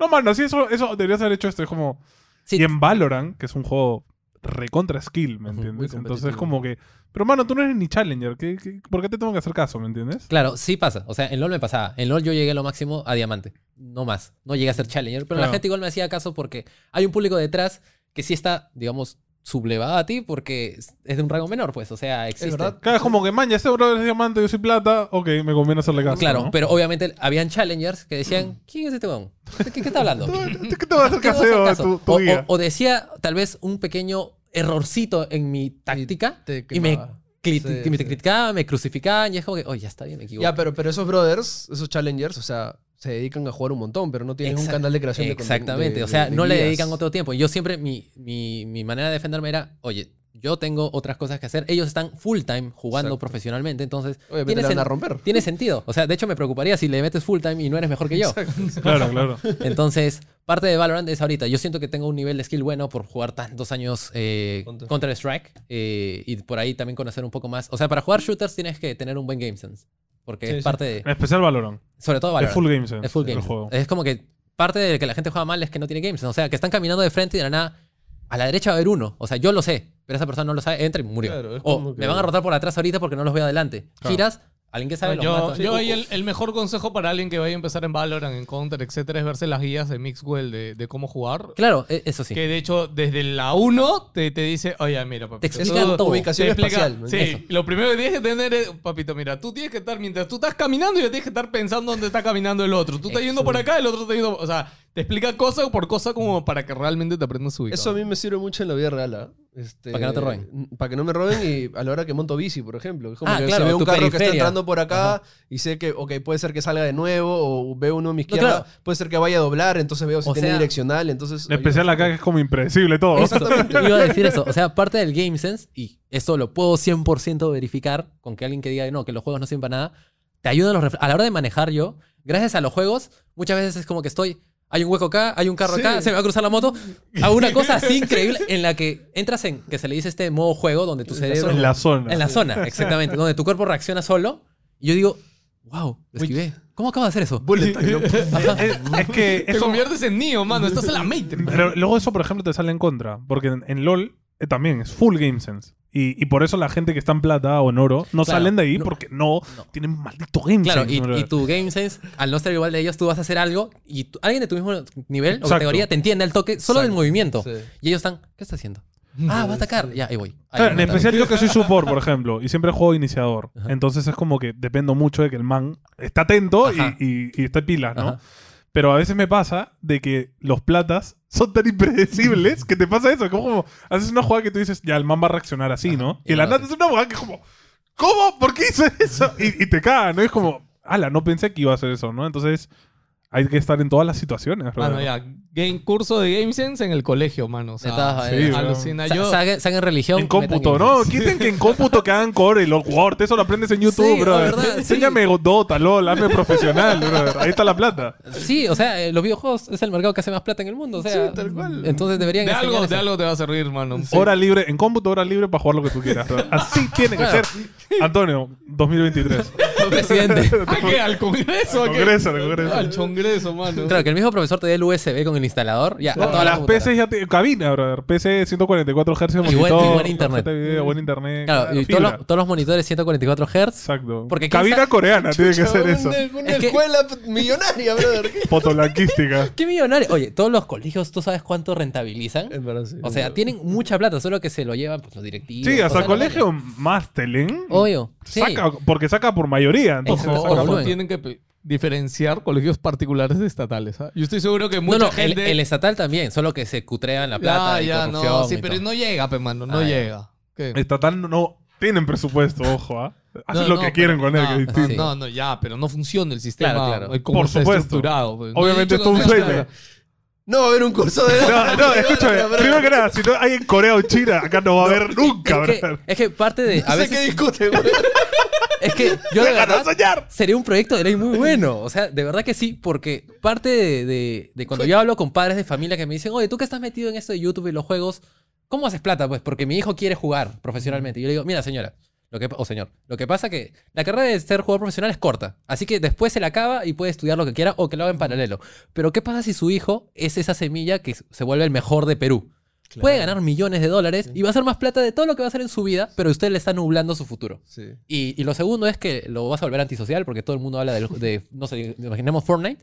Speaker 2: No, mano, así eso, eso deberías haber hecho esto, es como...
Speaker 3: Sí,
Speaker 2: Y en Valorant, que es un juego recontra skill, ¿me entiendes? Entonces como que, pero mano, tú no eres ni challenger, ¿qué, qué- por qué te tengo que hacer caso, ¿me entiendes?
Speaker 3: Claro, sí pasa. O sea, en LOL me pasaba. En LOL yo llegué a lo máximo a diamante. No más. No llegué a ser challenger. Pero la gente igual me hacía caso porque hay un público detrás que sí está, digamos, sublevado a ti porque es de un rango menor, pues. O sea, existe.
Speaker 5: verdad.
Speaker 2: Claro, es como que, man, ya este brother es diamante, yo soy plata, ok, me conviene hacerle caso.
Speaker 3: Claro,
Speaker 2: ¿no?
Speaker 3: pero obviamente habían challengers que decían, ¿quién es este weón? ¿De ¿Qué, qué está hablando?
Speaker 2: ¿Qué te va a hacer
Speaker 3: ¿Qué vas a hacer
Speaker 2: caseo
Speaker 3: caso?
Speaker 2: tu, tu
Speaker 3: o,
Speaker 2: guía?
Speaker 3: o- o decía tal vez un pequeño errorcito en mi táctica
Speaker 5: te
Speaker 3: y me,
Speaker 5: Sí,
Speaker 3: me
Speaker 5: sí.
Speaker 3: criticaban, me crucificaban y es como que, oye, ya está bien, me equivoco.
Speaker 5: Ya, pero, pero esos brothers, esos challengers, o sea, se dedican a jugar un montón, pero no tienen un canal de creación de
Speaker 3: Exactamente,
Speaker 5: de-
Speaker 3: o sea, no le dedican otro tiempo. Yo siempre, mi, mi, mi manera de defenderme era, oye, yo tengo otras cosas que hacer. Ellos están full time jugando
Speaker 5: Exacto.
Speaker 3: profesionalmente, entonces
Speaker 5: Obviamente
Speaker 3: tiene, sen-
Speaker 5: a romper.
Speaker 3: tiene sentido. O sea, de hecho me preocuparía si le metes full time y no eres mejor que yo.
Speaker 2: Claro, claro.
Speaker 3: Entonces, parte de Valorant es ahorita. Yo siento que tengo un nivel de skill bueno por jugar tantos años eh,
Speaker 5: Counter.
Speaker 3: Counter-Strike eh, y por ahí también conocer un poco más. O sea, para jugar shooters tienes que tener un buen game sense. Porque
Speaker 5: Sí,
Speaker 3: es
Speaker 5: sí.
Speaker 3: parte de.
Speaker 2: En especial Valorant.
Speaker 3: Sobre todo
Speaker 2: Es
Speaker 3: Valorant.
Speaker 2: full game sense.
Speaker 3: Es full
Speaker 2: el
Speaker 3: game.
Speaker 2: juego.
Speaker 3: Es como que parte de que la gente juega mal es que no tiene games. O sea, que están caminando de frente y de la nada a la derecha va a haber uno. O sea, yo lo sé, pero esa persona no lo sabe, entra y murió.
Speaker 5: Claro, es
Speaker 3: o
Speaker 5: como que-
Speaker 3: me van a rotar por atrás ahorita porque no los veo adelante.
Speaker 2: Claro.
Speaker 3: Giras, alguien que sabe los
Speaker 1: yo,
Speaker 3: mata.
Speaker 1: yo ahí el, el mejor consejo para alguien que vaya a empezar en Valorant, en Counter, etcétera, es verse las guías de Mixwell de, de cómo jugar.
Speaker 3: Claro, e- eso sí.
Speaker 1: Que de hecho, desde la 1 te, te dice, oye, mira, papi.
Speaker 3: Te explican todo.
Speaker 5: Ubicación
Speaker 1: Te explica-
Speaker 5: espacial.
Speaker 1: Sí,
Speaker 3: Eso.
Speaker 1: lo primero que tienes que tener es, papito, mira, tú tienes que estar, mientras tú estás caminando, ya tienes que estar pensando dónde está caminando el otro. Tú estás yendo por acá, el otro está yendo, o sea, te explica cosa por cosa como para que realmente te aprendas su
Speaker 5: Eso a mí me sirve mucho en la vida real. ¿ah? Este,
Speaker 3: Para que no te roben.
Speaker 5: Para que no me roben y a la hora que monto bici, por ejemplo. Es como
Speaker 3: Ah,
Speaker 5: que
Speaker 3: claro,
Speaker 5: se ve un carro que está entrando por acá y sé que, ok, puede ser que salga de nuevo o veo uno a mi izquierda,
Speaker 3: claro.
Speaker 5: puede ser que vaya a doblar, entonces veo si
Speaker 3: O
Speaker 5: tiene
Speaker 3: sea,
Speaker 5: direccional, entonces...
Speaker 2: En especial acá que es como impredecible todo.
Speaker 5: Exactamente.
Speaker 3: Iba a decir eso. O sea, parte del Game Sense, y esto lo puedo 100% verificar con que alguien que diga no, que los juegos no sirven para nada, te ayudan los A la hora de manejar yo, gracias a los juegos, muchas veces es como que estoy. Hay un hueco acá, hay un carro
Speaker 5: Sí.
Speaker 3: acá, se me va a cruzar la moto. Hago una cosa así increíble en la que entras en, que se le dice este modo juego, donde tu cerebro.
Speaker 2: En la zona.
Speaker 3: En la zona, exactamente. donde tu cuerpo reacciona solo. Y yo digo, wow, lo esquivé. ¿Cómo acabo de hacer eso?
Speaker 2: Es, es que
Speaker 1: Te
Speaker 2: eso,
Speaker 1: conviertes en Neo, mano. Estás en la Matrix.
Speaker 2: pero luego eso, por ejemplo, te sale en contra. Porque en, en LOL eh, también es full game sense. Y, y por eso la gente que está en plata o en oro no
Speaker 3: Claro,
Speaker 2: salen de ahí
Speaker 3: no.
Speaker 2: porque no,
Speaker 3: No.
Speaker 2: tienen maldito game
Speaker 3: Claro,
Speaker 2: sense,
Speaker 3: y,
Speaker 2: brother.
Speaker 3: y tu game sense, al no ser igual de ellos, tú vas a hacer algo y tú- alguien de tu mismo nivel o categoría te entiende al toque solo del movimiento.
Speaker 5: Sí.
Speaker 3: Y ellos están, ¿qué está haciendo? Ah, va a atacar. Ya, ahí voy. Ahí
Speaker 2: Claro, en especial yo que soy support, por ejemplo, y siempre juego iniciador.
Speaker 3: Ajá.
Speaker 2: Entonces es como que dependo mucho de que el man esté atento y, y, y esté pilas, ¿no?
Speaker 3: Ajá.
Speaker 2: Pero a veces me pasa de que los platas son tan impredecibles que te pasa eso. Como, como haces una jugada que tú dices, ya, el man va a reaccionar así, ¿no?
Speaker 3: Y
Speaker 2: Y la nata es una jugada que es como, ¿cómo? ¿Por qué hizo eso? Y, y te caga, ¿no? Es como, ala, no pensé que iba a hacer eso, ¿no? Entonces hay que estar en todas las situaciones,
Speaker 1: Mano, ya. Game, curso de Game Sense en el colegio, mano. O sea,
Speaker 2: sí, bro.
Speaker 1: alucina. Yo,
Speaker 3: saquen- saquen religión.
Speaker 2: En cómputo, ¿no? Quiten que en cómputo que hagan core y los Word, eso lo aprendes en YouTube,
Speaker 3: Sí,
Speaker 2: brother.
Speaker 3: la verdad, sí.
Speaker 2: Enséñame Dota, LOL, hazme profesional, brother. Ahí está la plata.
Speaker 3: Sí, o sea, eh, los videojuegos es el mercado que hace más plata en el mundo. O sea,
Speaker 5: Sí, tal cual.
Speaker 3: Entonces deberían
Speaker 1: de algo,
Speaker 3: eso.
Speaker 1: de algo te va a servir, mano.
Speaker 2: Hora libre, en cómputo, hora libre para jugar lo que tú quieras. brother. Así tiene que ser. Antonio, 2023.
Speaker 3: Presidente.
Speaker 1: ¿A qué? ¿Al congreso? ¿A qué?
Speaker 2: Congreso, al congreso.
Speaker 1: Al congreso, mano.
Speaker 3: Claro, que el mismo profesor te dé el USB con el instalador. Ya, a todas
Speaker 2: las
Speaker 3: computadoras.
Speaker 2: PC ya te. Cabina, brother. PC 144 Hz,
Speaker 3: Y buen- y buen internet.
Speaker 2: video, buen internet.
Speaker 3: Claro,
Speaker 2: claro,
Speaker 3: y todos los, todos los monitores 144 Hz.
Speaker 2: Exacto.
Speaker 3: Porque ¿quién
Speaker 2: Cabina coreana tiene que ser
Speaker 5: Una-
Speaker 2: eso.
Speaker 5: Una,
Speaker 3: Es que-
Speaker 5: escuela millonaria, brother. ¿Qué?
Speaker 2: Fotoblanquística.
Speaker 3: ¡Qué millonario! Oye, todos los colegios, ¿tú sabes cuánto rentabilizan?
Speaker 5: En verdad, sí.
Speaker 3: O sea, tienen mucha plata, solo que se lo llevan pues, los directivos.
Speaker 2: Sí, hasta
Speaker 3: o
Speaker 2: el
Speaker 3: sea,
Speaker 2: colegio Mastelen.
Speaker 3: Obvio. Sí.
Speaker 2: Saca, porque saca por mayoría. Entonces
Speaker 1: Ojo,
Speaker 2: por-
Speaker 1: tienen que diferenciar colegios particulares de estatales. ¿ah? Yo estoy seguro que
Speaker 3: No,
Speaker 1: mucha
Speaker 3: no, el,
Speaker 1: gente...
Speaker 3: el estatal también, solo que se cutrean la plata
Speaker 1: ya,
Speaker 3: y
Speaker 1: ya, no. Sí,
Speaker 3: y
Speaker 1: pero
Speaker 3: todo.
Speaker 1: no llega, pe, mano. No
Speaker 3: Ah,
Speaker 1: llega. ¿Qué?
Speaker 2: Estatal no, no tienen presupuesto, ojo, ¿ah? Hacen
Speaker 1: No,
Speaker 2: lo
Speaker 1: no,
Speaker 2: que quieren con él,
Speaker 1: no,
Speaker 2: que es
Speaker 1: no,
Speaker 2: distinto.
Speaker 1: No, no, ya, pero no funciona el sistema.
Speaker 3: Claro, claro.
Speaker 1: como
Speaker 2: Por
Speaker 1: está
Speaker 2: supuesto.
Speaker 1: estructurado. pues. No
Speaker 2: Obviamente
Speaker 1: dicho
Speaker 2: es todo un
Speaker 1: que no.
Speaker 5: No va a haber un curso de.
Speaker 2: No, no, escúchame. Primero que nada, si no hay en Corea o China, acá no va a haber nunca,
Speaker 3: es, que, es que parte de. A
Speaker 5: No sé qué
Speaker 3: veces.
Speaker 5: discute, güey.
Speaker 3: Es que yo de
Speaker 2: ¡Déjanos
Speaker 3: verdad.
Speaker 2: soñar!
Speaker 3: Sería un proyecto de ley muy bueno. O sea, de verdad que sí, porque parte de, de- de cuando yo hablo con padres de familia que me dicen, oye, tú que estás metido en esto de YouTube y los juegos, ¿cómo haces plata? Pues porque mi hijo quiere jugar profesionalmente. Y yo le digo, mira, señora, lo que, o señor, lo que pasa que la carrera de ser jugador profesional es corta. Así que después se la acaba y puede estudiar lo que quiera o que lo haga en paralelo. Pero ¿qué pasa si su hijo es esa semilla que se vuelve el mejor de Perú? Puede ganar millones de dólares y va a hacer más plata de todo lo que va a hacer en su vida, pero usted le está nublando su futuro.
Speaker 5: Sí.
Speaker 3: Y, y lo segundo es que lo vas a volver antisocial porque todo el mundo habla del- de, no sé, imaginemos Fortnite.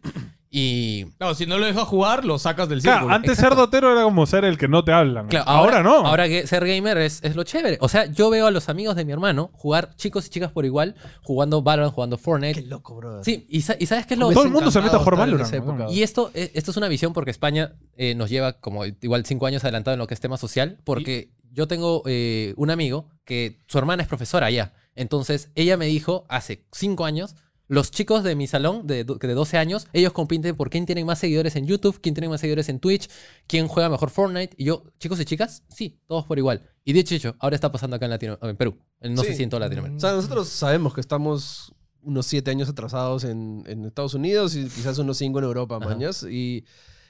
Speaker 3: Y.
Speaker 1: Claro, si no lo dejas jugar, lo sacas del
Speaker 2: Claro,
Speaker 1: círculo.
Speaker 2: antes ser dotero era como ser el que no te hablan.
Speaker 3: Claro,
Speaker 2: ahora, no.
Speaker 3: Ahora que ser gamer es, es lo chévere. O sea, yo veo a los amigos de mi hermano jugar chicos y chicas por igual, jugando Valorant, jugando
Speaker 5: Qué
Speaker 3: Fortnite.
Speaker 5: loco, brother.
Speaker 3: Sí, y, sa- y ¿sabes qué es lo
Speaker 2: Todo el mundo se mete a jugar Valorant.
Speaker 3: Y esto, eh, esto es una visión porque España eh, nos lleva como igual cinco años adelantado en lo que es tema social, porque yo tengo eh, un amigo que su hermana es profesora allá. Entonces, ella me dijo hace cinco años, los chicos de mi salón de, de 12 años, ellos compiten por quién tiene más seguidores en YouTube, quién tiene más seguidores en Twitch, quién juega mejor Fortnite. Y yo, chicos y chicas, sí, todos por igual. Y dicho hecho, ahora está pasando acá en, Latino, en Perú. No
Speaker 5: Sí.
Speaker 3: sé si en toda Latinoamérica.
Speaker 5: O sea, nosotros sabemos que estamos unos siete años atrasados en, en Estados Unidos y quizás unos cinco en Europa,
Speaker 3: Ajá.
Speaker 5: mañas. Y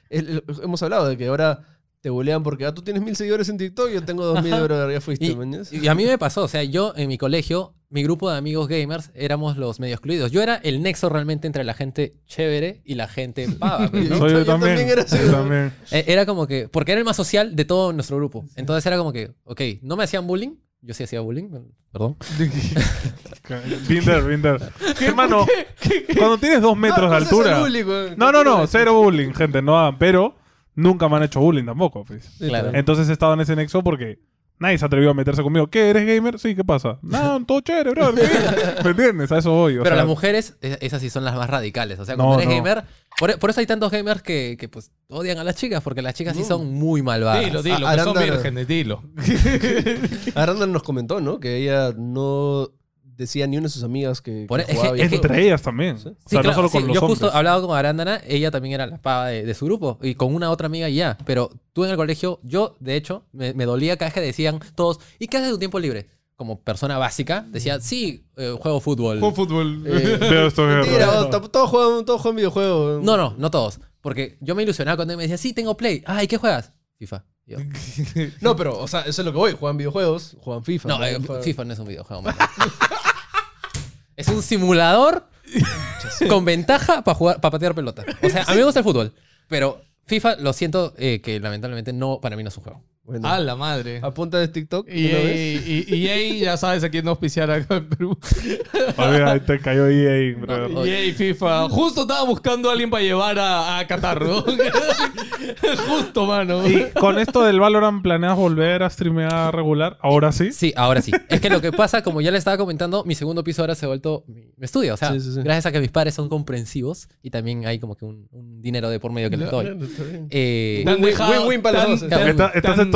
Speaker 5: el- el- hemos hablado de que ahora te bolean porque ah, tú tienes mil seguidores en TikTok, yo tengo dos mil, ya fuiste,
Speaker 3: Y,
Speaker 5: mañas.
Speaker 3: y a mí me pasó, o sea, yo en mi colegio, mi grupo de amigos gamers éramos los medio excluidos. Yo era el nexo realmente entre la gente chévere y la gente pava. pues, ¿no?
Speaker 2: Yo,
Speaker 5: Yo
Speaker 2: también.
Speaker 5: también era así,
Speaker 2: Yo también.
Speaker 3: Eh, Era como que, porque era el más social de todo nuestro grupo. Entonces era como que, ok, no me hacían bullying. Yo sí hacía bullying, perdón.
Speaker 2: Binder, Binder. Hermano, cuando tienes dos metros de
Speaker 5: No, ¿cómo se hace
Speaker 2: altura.
Speaker 5: bullying?
Speaker 2: No, no, no,
Speaker 5: ¿Qué
Speaker 2: cero bullying, gente, no hagan, pero nunca me han hecho bullying tampoco, pues.
Speaker 3: Claro.
Speaker 2: Entonces he estado en ese nexo porque nadie se atrevió a meterse conmigo. ¿Qué, eres gamer? Sí, ¿qué pasa? No, todo chévere, bro. ¿Me entiendes? A eso voy. o
Speaker 3: Pero
Speaker 2: sea,
Speaker 3: las mujeres, es- esas sí son las más radicales. O sea,
Speaker 2: No,
Speaker 3: cuando eres
Speaker 2: no.
Speaker 3: gamer, por, por eso hay tantos gamers que, que, pues odian a las chicas, porque las chicas sí son muy malvadas.
Speaker 1: Dilo, dilo,
Speaker 5: A-
Speaker 1: que son
Speaker 5: Aranda-
Speaker 1: vírgenes, dilo.
Speaker 5: Aranda nos comentó, ¿no? Que ella no decía ni una de sus amigas que, que
Speaker 3: es que-
Speaker 5: jugaba
Speaker 3: es que-
Speaker 2: Entre ellas también.
Speaker 5: Sí.
Speaker 2: O
Speaker 3: Sí,
Speaker 2: sea,
Speaker 3: claro,
Speaker 2: no solo con
Speaker 3: sí,
Speaker 2: los
Speaker 3: yo
Speaker 2: hombres.
Speaker 3: justo hablaba con Arándana, ella también era la pava de, de su grupo, y con una otra amiga y ya. Pero tú en el colegio, yo, de hecho, me, me dolía cada vez que decían todos, ¿y qué haces de tu tiempo libre? Como persona básica, decía, sí, eh, juego fútbol.
Speaker 1: Juego fútbol.
Speaker 5: Eh,
Speaker 2: Veo esto,
Speaker 5: Mentira, todos juegan, todos juegan videojuegos.
Speaker 3: No, no, no todos. Porque yo me ilusionaba cuando él me decía, sí, tengo Play. Ah, ¿y qué juegas? FIFA. Yo,
Speaker 5: No, pero, o sea, eso es lo que voy. Juegan videojuegos, juegan FIFA.
Speaker 3: no, eh,
Speaker 5: Juegan-
Speaker 3: FIFA no es un videojuego. es un simulador con ventaja para jugar, para patear pelota. O sea, a mí me gusta el fútbol, pero FIFA lo siento eh, que lamentablemente no, para mí no es un juego.
Speaker 5: Bueno,
Speaker 1: A la madre.
Speaker 5: apunta de TikTok.
Speaker 1: Y,
Speaker 5: ¿no ves?
Speaker 1: y, y EA ya sabes a quién no auspiciar acá en Perú.
Speaker 2: Ahí te cayó EA, bro.
Speaker 1: EA y FIFA. Justo estaba buscando a alguien para llevar a, a Qatar, ¿no? Justo, mano.
Speaker 2: Y con esto del Valorant, ¿planeas volver a streamear regular? Ahora sí.
Speaker 3: Sí, ahora sí. Es que lo que pasa, como ya le estaba comentando, mi segundo piso ahora se ha vuelto mi, estudio. O sea,
Speaker 5: Sí, sí, sí.
Speaker 3: gracias a que mis padres son comprensivos y también hay como que un, un dinero de por medio que les doy. Eh,
Speaker 5: Win-win- para los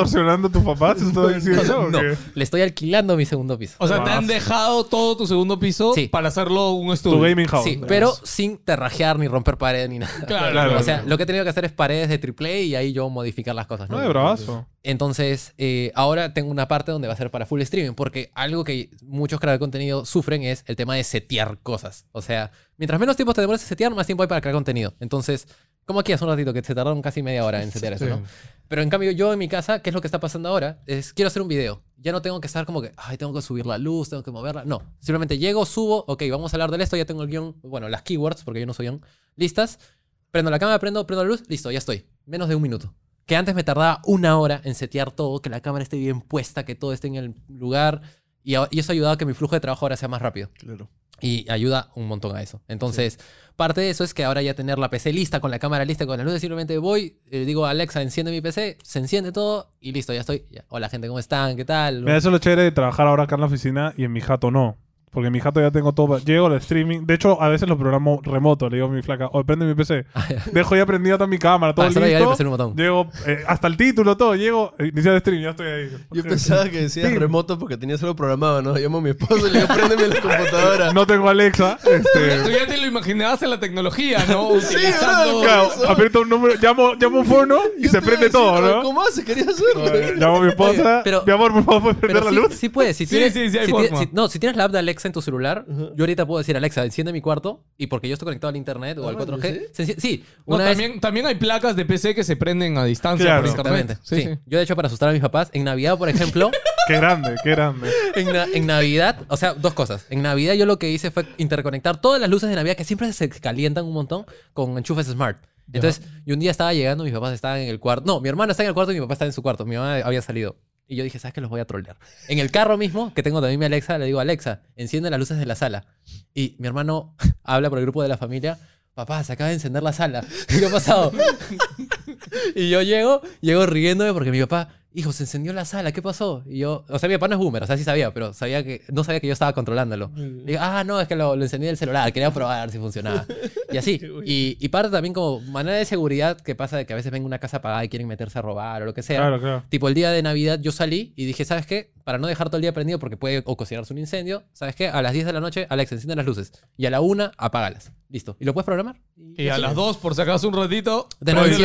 Speaker 1: han-
Speaker 5: dos,
Speaker 1: te han-
Speaker 2: ¿Está- ¿Estás extorsionando a tus papás? ¿Estoy diciendo?
Speaker 3: no,
Speaker 2: o qué?
Speaker 3: le estoy alquilando mi segundo piso.
Speaker 1: O sea, te han dejado todo tu segundo piso
Speaker 3: Sí.
Speaker 1: para hacerlo un
Speaker 2: Tu
Speaker 1: estudio.
Speaker 2: gaming house.
Speaker 3: Sí, pero sin terrajear ni romper pared ni nada.
Speaker 1: Claro,
Speaker 2: Claro.
Speaker 3: O sea, lo que he tenido que hacer es paredes de AAA y ahí yo modificar las cosas. ¿no?
Speaker 2: No, de bravazo.
Speaker 3: Entonces, eh, ahora tengo una parte donde va a ser para full streaming, porque algo que muchos creadores de contenido sufren es el tema de setear cosas. O sea, mientras menos tiempo te demores en setear, más tiempo hay para crear contenido. Entonces, como aquí hace un ratito, que se tardaron casi media hora en setear eso,
Speaker 1: Sí.
Speaker 3: ¿no? Pero en cambio, yo en mi casa, ¿qué es lo que está pasando ahora? Es, quiero hacer un video. Ya no tengo que estar como que, ay, tengo que subir la luz, tengo que moverla. No, simplemente llego, subo, ok, vamos a hablar de esto, ya tengo el guion, bueno, las keywords, porque yo no soy guion, listas. Prendo la cámara, prendo, prendo la luz, listo, ya estoy. Menos de un minuto. Que antes me tardaba una hora en setear todo, que la cámara esté bien puesta, que todo esté en el lugar. Y, y eso ha ayudado a que mi flujo de trabajo ahora sea más rápido.
Speaker 5: Claro.
Speaker 3: Y ayuda un montón a eso. Entonces, parte de eso es que ahora ya tener la PC lista, con la cámara lista, con las luces, simplemente voy, eh, digo Alexa, enciende mi PC, se enciende todo y listo, ya estoy. Ya. Hola gente, ¿cómo están? ¿Qué tal?
Speaker 2: Mira, eso es lo chévere de trabajar ahora acá en la oficina y en mi jato no. Porque mi jato ya tengo todo. Llego al streaming. De hecho, a veces lo programo remoto. Le digo a mi flaca, o prende mi PC. Dejo ya prendida toda mi cámara, todo
Speaker 3: llegar y
Speaker 2: listo.
Speaker 3: presionar un botón.
Speaker 2: Llego eh, hasta el título, todo. Llego, eh, iniciar el stream, ya estoy ahí.
Speaker 5: Yo pensaba que decías remoto porque tenías algo programado, ¿no? Llamo a mi esposo y le digo, préndeme la computadora.
Speaker 2: No tengo Alexa.
Speaker 1: Tú
Speaker 2: Este,
Speaker 1: ya te lo imaginabas en la tecnología, ¿no?
Speaker 5: Sí,
Speaker 1: Utilizando...
Speaker 2: claro, aprieto un número, llamo, llamo un fono y
Speaker 5: Yo
Speaker 2: se prende todo, ¿no?
Speaker 5: ¿Cómo hace? ¿Querías hacerlo?
Speaker 2: Llamo a mi esposa.
Speaker 3: Oye, pero-
Speaker 2: mi amor, por favor, ¿puedes prender la
Speaker 3: sí,
Speaker 2: luz?
Speaker 3: sí puedes. Si
Speaker 1: Sí,
Speaker 3: tienes,
Speaker 1: sí, sí hay
Speaker 3: si
Speaker 1: forma.
Speaker 3: tienes- si- no, si tienes la app de Alexa en tu celular, yo ahorita puedo decir, Alexa, enciende mi cuarto. Y porque yo estoy conectado al internet o al
Speaker 5: Ah,
Speaker 3: 4G.
Speaker 5: ¿sí?
Speaker 3: se enci- sí,
Speaker 1: No,
Speaker 3: vez-
Speaker 1: también, también hay placas de PC que se prenden a distancia
Speaker 2: Claro.
Speaker 1: por internet.
Speaker 3: Exactamente.
Speaker 1: Sí,
Speaker 3: Sí,
Speaker 1: sí.
Speaker 3: Yo, de hecho, para asustar a mis papás, en Navidad, por ejemplo,
Speaker 2: Qué grande, qué grande.
Speaker 3: en, na- en Navidad, o sea, dos cosas. En Navidad, yo lo que hice fue interconectar todas las luces de Navidad que siempre se calientan un montón con enchufes smart. Entonces, y un día estaba llegando, mis papás estaban en el cuarto. No, mi hermana está en el cuarto y mi papá está en su cuarto. Mi mamá había salido. Y yo dije, ¿sabes qué? Los voy a trolear. En el carro mismo, que tengo también mi Alexa, le digo, Alexa, enciende las luces de la sala. Y mi hermano habla por el grupo de la familia. Papá, se acaba de encender la sala. ¿Qué ha pasado? y yo llego, llego riéndome porque mi papá, hijo, se encendió la sala, ¿qué pasó? Y yo, o sea, mi papá no es boomer, o sea, sí sabía, pero sabía que, no sabía que yo estaba controlándolo. Le digo, ah, no, es que lo, lo encendí del celular, quería probar si funcionaba. Y así. Y, y parte también como manera de seguridad que pasa de que a veces ven una casa apagada y quieren meterse a robar o lo que sea.
Speaker 2: Claro, claro.
Speaker 3: Tipo, el día de Navidad yo salí y dije, ¿sabes qué? Para no dejar todo el día prendido porque puede ocasionarse un incendio, ¿sabes qué? A las 10 de la noche, Alex, enciende las luces. Y a la 1, apágalas. Listo. ¿Y lo puedes programar?
Speaker 1: Y a las dos, por si acaso un ratito,
Speaker 3: De nuevo, sí,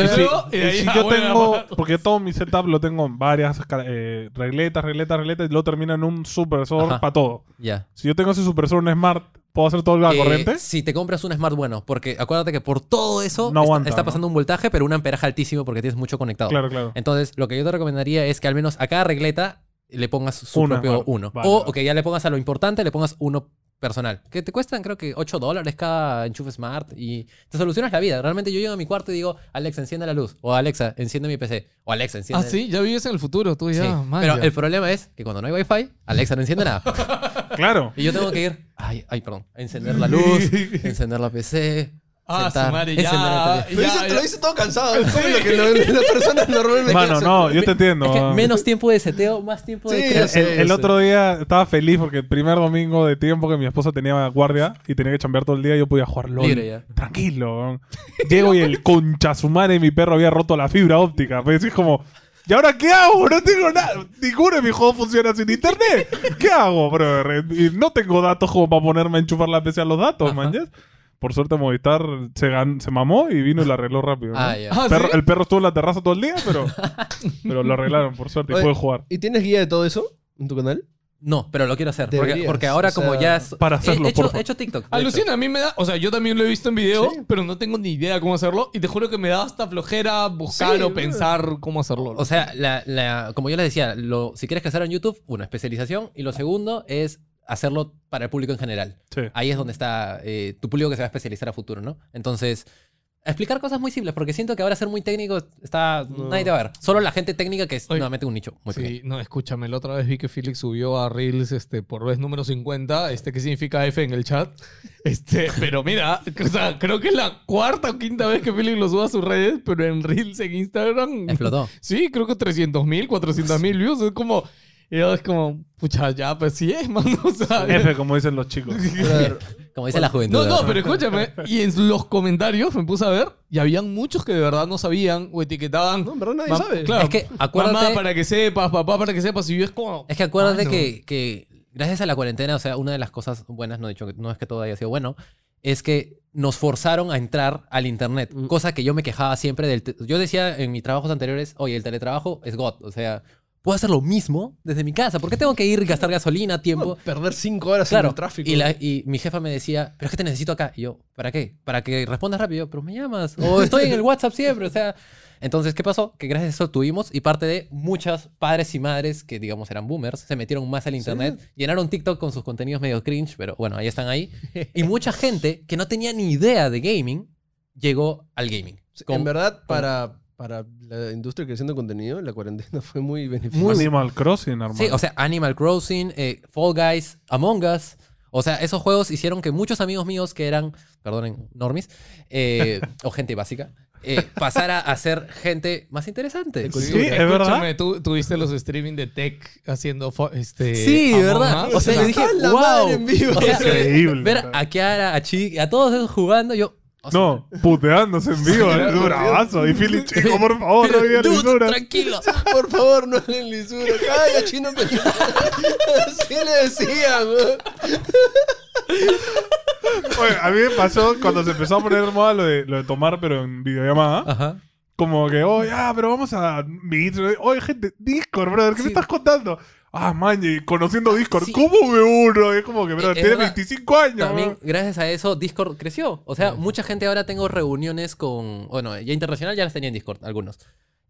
Speaker 1: y ahí
Speaker 2: yo tengo, porque todo mi setup lo tengo en varias eh, regletas, regletas, regletas, y luego termina en un supresor para todo.
Speaker 3: Ya.
Speaker 2: Si yo tengo ese supresor, un smart, ¿puedo hacer todo la
Speaker 3: Eh,
Speaker 2: corriente?
Speaker 3: Si te compras un Smart bueno, porque acuérdate que por todo eso
Speaker 2: No
Speaker 3: está-
Speaker 2: aguanta,
Speaker 3: está,
Speaker 2: ¿no?
Speaker 3: pasando un voltaje, pero un amperaje altísimo porque tienes mucho conectado.
Speaker 2: Claro, claro.
Speaker 3: Entonces, lo que yo te recomendaría es que al menos a cada regleta le pongas su propio uno.
Speaker 2: Vale,
Speaker 3: o
Speaker 2: vale.
Speaker 3: que ya le pongas a lo importante, le pongas uno personal. Que te cuestan creo que 8 dólares cada enchufe smart y te solucionas la vida. Realmente yo llego a mi cuarto y digo, Alexa, enciende la luz. O Alexa, enciende mi PC. O Alexa,
Speaker 1: Ah,
Speaker 3: enciende...
Speaker 1: sí, ya vives en el futuro, tú
Speaker 3: Sí.
Speaker 1: ya. man,
Speaker 3: Pero el problema es que cuando no hay wifi, Alexa no enciende nada.
Speaker 2: Claro.
Speaker 3: Y yo tengo que ir, ay, ay, perdón, a encender la luz, encender la PC,
Speaker 1: Ah,
Speaker 3: sentar,
Speaker 1: su madre, ya.
Speaker 3: tele.
Speaker 5: Lo hizo,
Speaker 1: ya,
Speaker 5: lo hizo todo cansado. Es lo que lo- las personas normalmente
Speaker 2: Mano, no, yo te entiendo.
Speaker 3: Es que
Speaker 2: ah.
Speaker 3: menos tiempo de seteo, más tiempo de
Speaker 5: Sí,
Speaker 2: El,
Speaker 3: creación.
Speaker 5: sí,
Speaker 2: el- el
Speaker 5: sí.
Speaker 2: otro día estaba feliz porque el primer domingo de tiempo que mi esposa tenía guardia y tenía que chambear todo el día, yo podía jugar LOL.
Speaker 3: Libre ya.
Speaker 2: Tranquilo. Llego y el concha su madre mi perro había roto la fibra óptica. Pues es como, ¿y ahora qué hago? No tengo nada. Ninguno de mis juegos funciona sin internet. ¿Qué hago, brother? Y no tengo datos como para ponerme a enchufar la PC a los datos, man. ¿ya? Por suerte Movistar se, gan- se mamó y vino y lo arregló rápido. ¿no?
Speaker 3: Ah, ya.
Speaker 1: Ah,
Speaker 2: El perro,
Speaker 1: ¿sí?
Speaker 2: el perro estuvo en la terraza todo el día, pero, pero lo arreglaron por suerte y puede jugar.
Speaker 5: ¿Y tienes guía de todo eso en tu canal?
Speaker 3: No, pero lo quiero hacer. Porque, ahora
Speaker 5: o sea,
Speaker 3: como ya... es-
Speaker 2: para hacerlo,
Speaker 3: he, hecho, he hecho TikTok.
Speaker 1: Alucina,
Speaker 3: hecho.
Speaker 1: a mí me da, o sea, yo también lo he visto en video,
Speaker 5: Sí.
Speaker 1: pero no tengo ni idea cómo hacerlo y te juro que me da hasta flojera buscar
Speaker 5: Sí,
Speaker 1: o pensar cómo hacerlo.
Speaker 3: O sea, la, la- como yo les decía, lo, si quieres crecer en YouTube, una especialización. Y lo segundo es hacerlo para el público en general.
Speaker 2: Sí.
Speaker 3: Ahí es donde está eh, tu público que se va a especializar a futuro, ¿no? Entonces, explicar cosas muy simples, porque siento que ahora ser muy técnico está... Nadie te va a ver. Solo la gente técnica que es
Speaker 1: Oye,
Speaker 3: nuevamente un nicho muy pequeño.
Speaker 1: Sí, no, escúchame, la otra vez vi que Felix subió a Reels este, por vez número 50, este que significa F en el chat. Este, pero mira, o sea, creo que es la cuarta o quinta vez que Felix lo sube a sus redes, pero en Reels en Instagram.
Speaker 3: Explotó.
Speaker 1: Sí, creo que 300 mil, 400 mil views. Es como, y yo es como, pucha, ya, pues sí es, mano. O sea,
Speaker 2: F, como dicen los chicos.
Speaker 3: Como dice la juventud.
Speaker 1: no, no,
Speaker 3: ¿verdad?
Speaker 1: pero escúchame. Y en los comentarios me puse a ver y habían muchos que de verdad no sabían o etiquetaban.
Speaker 5: No, en verdad nadie
Speaker 1: "Mam-
Speaker 5: sabe".
Speaker 1: Claro,
Speaker 3: Es que acuérdate-
Speaker 1: Mamá para que sepas, papá para que sepas. Y yo es como.
Speaker 3: Es que acuérdate que, que gracias a la cuarentena, o sea, una de las cosas buenas, no he dicho que no es que todo haya sido bueno, es que nos forzaron a entrar al internet,
Speaker 5: Mm.
Speaker 3: cosa que yo me quejaba siempre del... yo decía en mis trabajos anteriores, oye, el teletrabajo es God, o sea, puedo hacer lo mismo desde mi casa, ¿por qué tengo que ir y gastar gasolina, tiempo?
Speaker 5: perder cinco horas
Speaker 3: Claro,
Speaker 5: en el tráfico.
Speaker 3: y, la- y mi jefa me decía, pero es que te necesito acá. Y yo, ¿para qué? Para que respondas rápido. Pero me llamas. O estoy en el WhatsApp siempre. O sea, entonces, ¿qué pasó? Que gracias a eso tuvimos y parte de muchas padres y madres que, digamos, eran boomers, se metieron más al internet, llenaron TikTok con sus contenidos medio cringe, pero bueno, ahí están ahí. Y mucha gente que no tenía ni idea de gaming llegó al gaming. Con-
Speaker 5: en verdad,
Speaker 3: con-
Speaker 5: para, para la industria creación de contenido, la cuarentena fue muy beneficiosa.
Speaker 2: Animal Crossing, hermano.
Speaker 3: Sí, o sea, Animal Crossing, eh, Fall Guys, Among Us. O sea, esos juegos hicieron que muchos amigos míos que eran, perdonen, normis, eh, o gente básica, eh, pasara a ser gente más interesante.
Speaker 5: Sí,
Speaker 2: Sí, es verdad.
Speaker 1: Tú tuviste los streaming de tech haciendo este.
Speaker 3: Sí,
Speaker 1: Among
Speaker 3: ¿verdad?
Speaker 1: Us?
Speaker 3: O sea, yo dije,
Speaker 5: ¡A la
Speaker 3: wow.
Speaker 5: madre en vivo!
Speaker 3: O sea,
Speaker 2: Increíble.
Speaker 3: ver a Kiara, a Chi, a todos esos jugando, yo... o sea,
Speaker 2: No, puteándose en vivo, es un bravazo. Y Philly, chico, por favor, no
Speaker 3: pero,
Speaker 2: digas
Speaker 3: dude,
Speaker 2: lisuras.
Speaker 3: tranquilo.
Speaker 5: Por favor, no hagan lisura. ¡Calla, chino peludo! Así le decían, weón.
Speaker 2: Oye, a mí me pasó cuando se empezó a poner moda lo de, lo de tomar, pero en videollamada.
Speaker 3: Ajá.
Speaker 2: Como que, oye, ah, pero vamos a Meet. Oye, gente, Discord, brother, ¿qué me estás contando? Ah, man, y conociendo Discord,
Speaker 3: Sí.
Speaker 2: ¿cómo me uno? Es como que, brother,
Speaker 3: Es
Speaker 2: tiene
Speaker 3: verdad.
Speaker 2: 25 años.
Speaker 3: También, gracias a eso, Discord creció. O sea, mucha gente ahora tengo reuniones con. Bueno, ya internacional ya las tenía en Discord, algunos.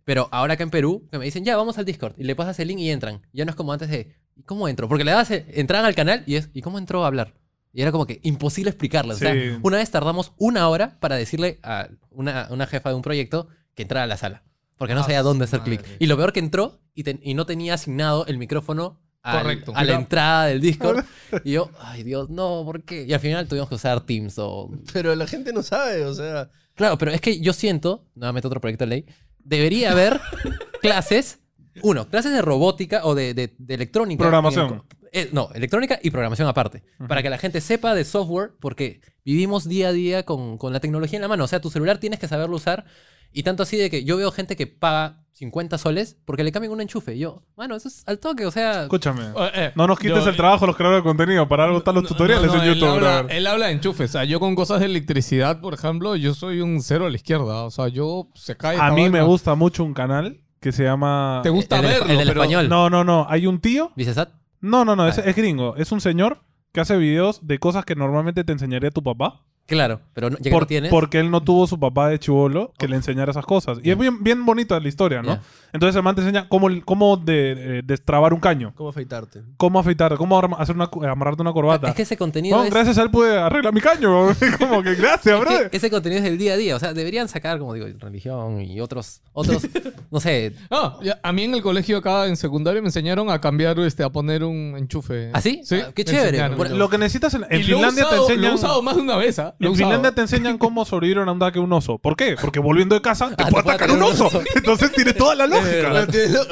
Speaker 3: Pero ahora acá en Perú, que me dicen, ya, vamos al Discord. Y le pasas el link y entran. Ya no es como antes de, ¿y cómo entro? Porque le das, eh, entran al canal y es, ¿y cómo entró a hablar? Y era como que imposible explicarle. O sea,
Speaker 2: Sí.
Speaker 3: una vez tardamos una hora para decirle a una, una jefa de un proyecto que entrara a la sala. Porque no
Speaker 1: Ah,
Speaker 3: sabía dónde
Speaker 1: su
Speaker 3: hacer clic. Y lo peor que entró y, no tenía asignado el micrófono al-
Speaker 1: Correcto.
Speaker 3: a la entrada del Discord. Y yo, ay Dios, no, ¿por qué? Y al final tuvimos que usar Teams o...
Speaker 5: Pero la gente no sabe, o sea.
Speaker 3: Claro, pero es que yo siento, nuevamente otro proyecto de ley, debería haber clases, uno, clases de robótica o de, de- de electrónica.
Speaker 2: Programación.
Speaker 3: el eh, no, electrónica y programación aparte. Para que la gente sepa de software, porque vivimos día a día con, con la tecnología en la mano. O sea, tu celular tienes que saberlo usar. Y tanto así de que yo veo gente que paga 50 soles porque le cambian un enchufe. Y yo, bueno, eso es al toque, o sea...
Speaker 2: Escúchame.
Speaker 1: Eh, eh,
Speaker 2: No nos quites
Speaker 1: yo-
Speaker 2: el trabajo a los creadores de contenido. Para algo están los
Speaker 1: No,
Speaker 2: tutoriales
Speaker 1: no, no,
Speaker 2: en YouTube,
Speaker 1: él habla, él habla de enchufes. O sea, yo con cosas de electricidad, por ejemplo, yo soy un cero a la izquierda. O sea, yo se cae.
Speaker 2: A mí me gusta mucho un canal que se llama...
Speaker 1: Te gusta
Speaker 3: el
Speaker 1: verlo,
Speaker 3: el del
Speaker 1: pero-
Speaker 3: español.
Speaker 2: No, no, no. Hay un tío.
Speaker 3: ¿Vicesat?
Speaker 2: No, no, no. Es, es gringo. Es un señor que hace videos de cosas que normalmente te enseñaría tu papá.
Speaker 3: Claro, pero no, ya que
Speaker 2: Por-
Speaker 3: no tienes...
Speaker 2: Porque él no tuvo su papá de chivolo que le enseñara esas cosas. Y es bien, bien bonita la historia, ¿no?
Speaker 3: Ya.
Speaker 2: Entonces el man te enseña cómo, cómo de- eh, destrabar un caño,
Speaker 5: ¿Cómo afeitarte?
Speaker 2: cómo afeitar, cómo arma- hacer una, amarrarte una corbata.
Speaker 3: Es que ese contenido
Speaker 2: No,
Speaker 3: es...
Speaker 2: gracias a él pude arreglar mi caño. como que gracias,
Speaker 3: Es
Speaker 2: bro.
Speaker 3: que ese contenido es del día a día. O sea, deberían sacar, como digo, religión y otros, otros, no sé.
Speaker 1: Ah, ya, a mí en el colegio acá en secundaria me enseñaron a cambiar, este, a poner un enchufe.
Speaker 3: ¿Ah, sí?
Speaker 1: Sí.
Speaker 3: Ah, qué
Speaker 1: me
Speaker 3: chévere.
Speaker 1: enseñaron.
Speaker 3: Bueno,
Speaker 2: Lo que necesitas en, en
Speaker 1: Y lo he
Speaker 2: Finlandia
Speaker 1: usado-
Speaker 2: te
Speaker 1: Lo he
Speaker 2: enseñan.
Speaker 1: usado más de una vez, ¿ah?
Speaker 2: En. Finlandia te enseñan cómo sobrevivir a un ataque un oso. ¿Por qué? Porque volviendo de casa te
Speaker 3: Ah,
Speaker 2: puede
Speaker 3: te
Speaker 2: atacar un
Speaker 3: atacar un
Speaker 2: oso.
Speaker 3: oso.
Speaker 2: Entonces tiene toda la lógica.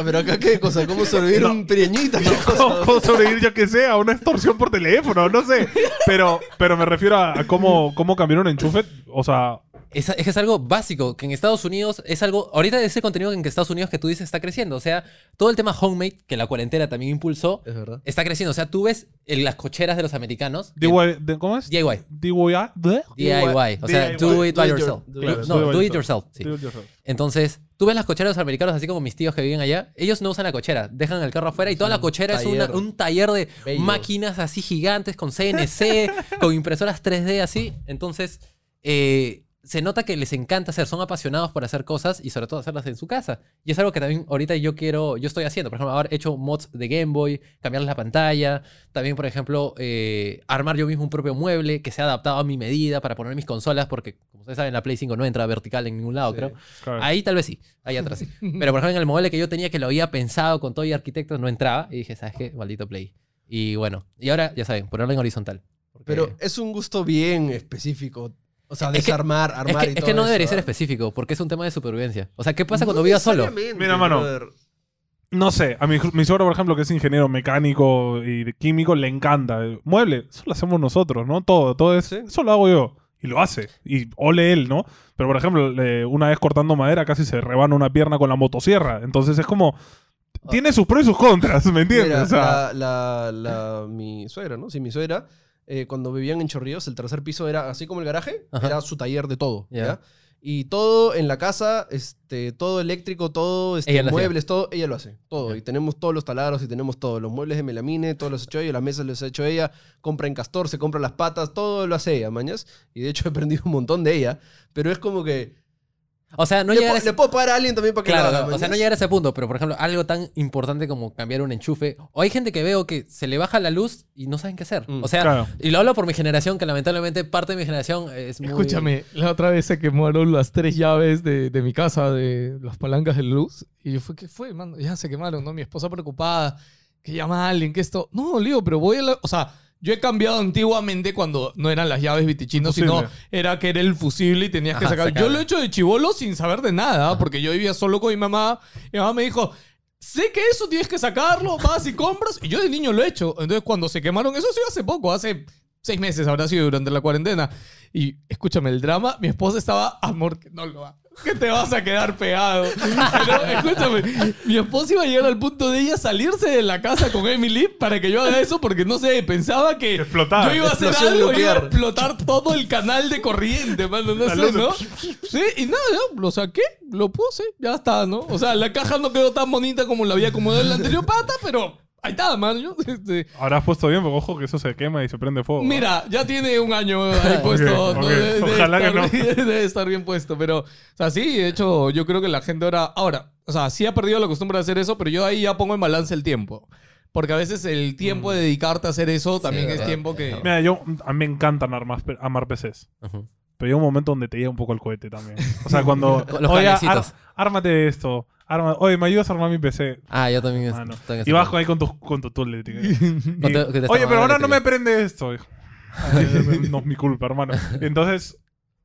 Speaker 5: Pero, acá, ¿qué cosa? ¿Cómo sobrevivir
Speaker 2: No.
Speaker 5: un cosa?
Speaker 2: ¿Cómo, cómo sobrevivir, yo que sé, a una extorsión por teléfono? No sé. Pero, pero me refiero a, a cómo, cómo cambiar un enchufe. O sea,
Speaker 3: es, es que es algo básico, que en Estados Unidos es algo... Ahorita ese contenido en que Estados Unidos que tú dices está creciendo. O sea, todo el tema homemade, que la cuarentena también impulsó,
Speaker 5: Es verdad.
Speaker 3: está creciendo. O sea, tú ves en las cocheras de los americanos...
Speaker 2: DIY, ¿cómo es?
Speaker 3: DIY.
Speaker 2: DIY. ¿de?
Speaker 3: DIY. O sea,
Speaker 2: DIY.
Speaker 3: do it by yourself.
Speaker 5: do it
Speaker 2: yourself.
Speaker 3: No, do it yourself. sí.
Speaker 2: Do it yourself.
Speaker 3: Entonces, tú ves las cocheras de los americanos, así como mis tíos que viven allá, ellos no usan la cochera, dejan el carro afuera y toda la cochera es una- un taller de
Speaker 5: Bello.
Speaker 3: máquinas así gigantes con CNC, con impresoras 3D así. Entonces, eh, se nota que les encanta hacer, son apasionados por hacer cosas y sobre todo hacerlas en su casa. Y es algo que también ahorita yo quiero, yo estoy haciendo. Por ejemplo, ahora he hecho mods de Game Boy, cambiarles la pantalla. También, por ejemplo, eh, armar yo mismo un propio mueble que sea adaptado a mi medida para poner mis consolas, porque como ustedes saben, la Play 5 no entra vertical en ningún lado,
Speaker 5: Sí.
Speaker 3: creo.
Speaker 2: Claro.
Speaker 3: Ahí tal vez sí, ahí atrás sí. Pero por ejemplo, en el mueble que yo tenía que lo había pensado con todo y arquitectos, no entraba. Y dije, ¿sabes qué? Maldito Play. Y bueno, y ahora, ya saben, ponerlo en horizontal. porque-
Speaker 5: Pero es un gusto bien específico. O sea,
Speaker 3: Es que-
Speaker 5: desarmar,
Speaker 3: Es
Speaker 5: armar
Speaker 3: que,
Speaker 5: y
Speaker 3: es
Speaker 5: todo
Speaker 3: que no
Speaker 5: eso,
Speaker 3: debería ser específico, porque es un tema de supervivencia. O sea, ¿qué pasa cuando vivas solo?
Speaker 2: Mira, mano.
Speaker 5: brother.
Speaker 2: No sé, a mi, mi suegro, por ejemplo, que es ingeniero mecánico y químico, le encanta. Mueble, eso lo hacemos nosotros, ¿no? Todo, todo es,
Speaker 5: Sí.
Speaker 2: eso lo hago yo. Y lo hace. Y ole él, ¿no? Pero, por ejemplo, una vez cortando madera casi se rebana una pierna con la motosierra. Entonces es como... Tiene sus pros y sus contras, ¿me entiendes?
Speaker 5: Mira,
Speaker 2: o sea,
Speaker 5: la, la- la- mi suegra, ¿no? Sí, mi suegra, eh, cuando vivían en Chorrillos, el tercer piso era así como el garaje,
Speaker 3: Ajá.
Speaker 5: era su taller de todo. Y todo en la casa, este, todo eléctrico, todo, este, muebles, todo, ella lo hace, todo. Y tenemos todos los taladros y tenemos todo. Los muebles de melamine, todos los hecho ella, las mesas los ha hecho ella, compra en castor, se compra las patas, todo lo hace ella, mañas. Y de hecho he aprendido un montón de ella, pero es como que...
Speaker 3: O sea, no
Speaker 5: le,
Speaker 3: llegar a ese...
Speaker 5: le puedo pagar a alguien también para que
Speaker 3: Claro,
Speaker 5: lo haga,
Speaker 3: claro. o sea, no llegar a ese punto, pero por ejemplo, algo tan importante como cambiar un enchufe. O hay gente que veo que se le baja la luz y no saben qué hacer.
Speaker 5: Mm,
Speaker 3: o sea,
Speaker 2: claro.
Speaker 3: y lo hablo por mi generación, que lamentablemente parte de mi generación es muy...
Speaker 1: Escúchame, la otra vez se quemaron las tres llaves de, de mi casa, de las palancas de luz. Y yo fue, ¿qué fue, mano? Ya se quemaron, ¿no? Mi esposa preocupada, que llama a alguien, que esto... No, Leo, pero voy a la... O sea, yo he cambiado antiguamente cuando no eran las llaves vitichinos, sino era que era el fusible y tenías que
Speaker 3: Ajá,
Speaker 1: sacar. Yo lo he hecho de chivolo sin saber de nada, porque yo vivía solo con mi mamá. Mi mamá me dijo... Sé que eso tienes que sacarlo, vas y compras. Y yo de niño lo he hecho. Entonces, cuando se quemaron, eso sí hace poco, hace seis meses habrá sido durante la cuarentena. Y escúchame, el drama, mi esposa estaba, amor, que no lo va. Que te vas a quedar pegado. Pero escúchame, mi esposa iba a llegar al punto de ella salirse de la casa con Emily para que yo haga eso porque no sé, pensaba que
Speaker 2: Explotaba.
Speaker 1: yo iba a hacer algo, iba a explotar todo el canal de corriente, mano, no sé. ¿no? Sí, y nada, ya, lo saqué, lo puse, ya está, ¿no? O sea, la caja no quedó tan bonita como la había acomodado en la anterior pata, pero ahí está, mano. Yo, este,
Speaker 2: Habrás puesto bien, porque ojo que eso se quema y se prende fuego. ¿no?
Speaker 1: Mira, ya tiene un año ahí puesto.
Speaker 2: ok.
Speaker 1: ¿no? Debe- debe
Speaker 2: Ojalá que
Speaker 1: estar, Debe estar bien puesto. Pero, o sea, sí, de hecho, yo creo que la gente ahora. Ahora, o sea, sí ha perdido la costumbre de hacer eso, pero yo ahí ya pongo en balance el tiempo. Porque a veces el tiempo de dedicarte a hacer eso también es
Speaker 3: verdad.
Speaker 1: tiempo que.
Speaker 2: Mira, yo, a mí me encantan armar, armar PCs.
Speaker 3: Ujú.
Speaker 2: Pero llega un momento donde te llega un poco el cohete también. O sea, cuando.
Speaker 3: Los
Speaker 2: oye,
Speaker 3: cablecitos.
Speaker 2: ármate esto. Arma- oye, ¿me ayudas a armar mi PC?
Speaker 3: Ah, yo también. En ese
Speaker 2: Y vas
Speaker 3: punto.
Speaker 2: ahí con tu, con tu. Y-
Speaker 3: No te
Speaker 2: oye, pero ahora no me prende esto. hijo. no es mi culpa, hermano. Entonces,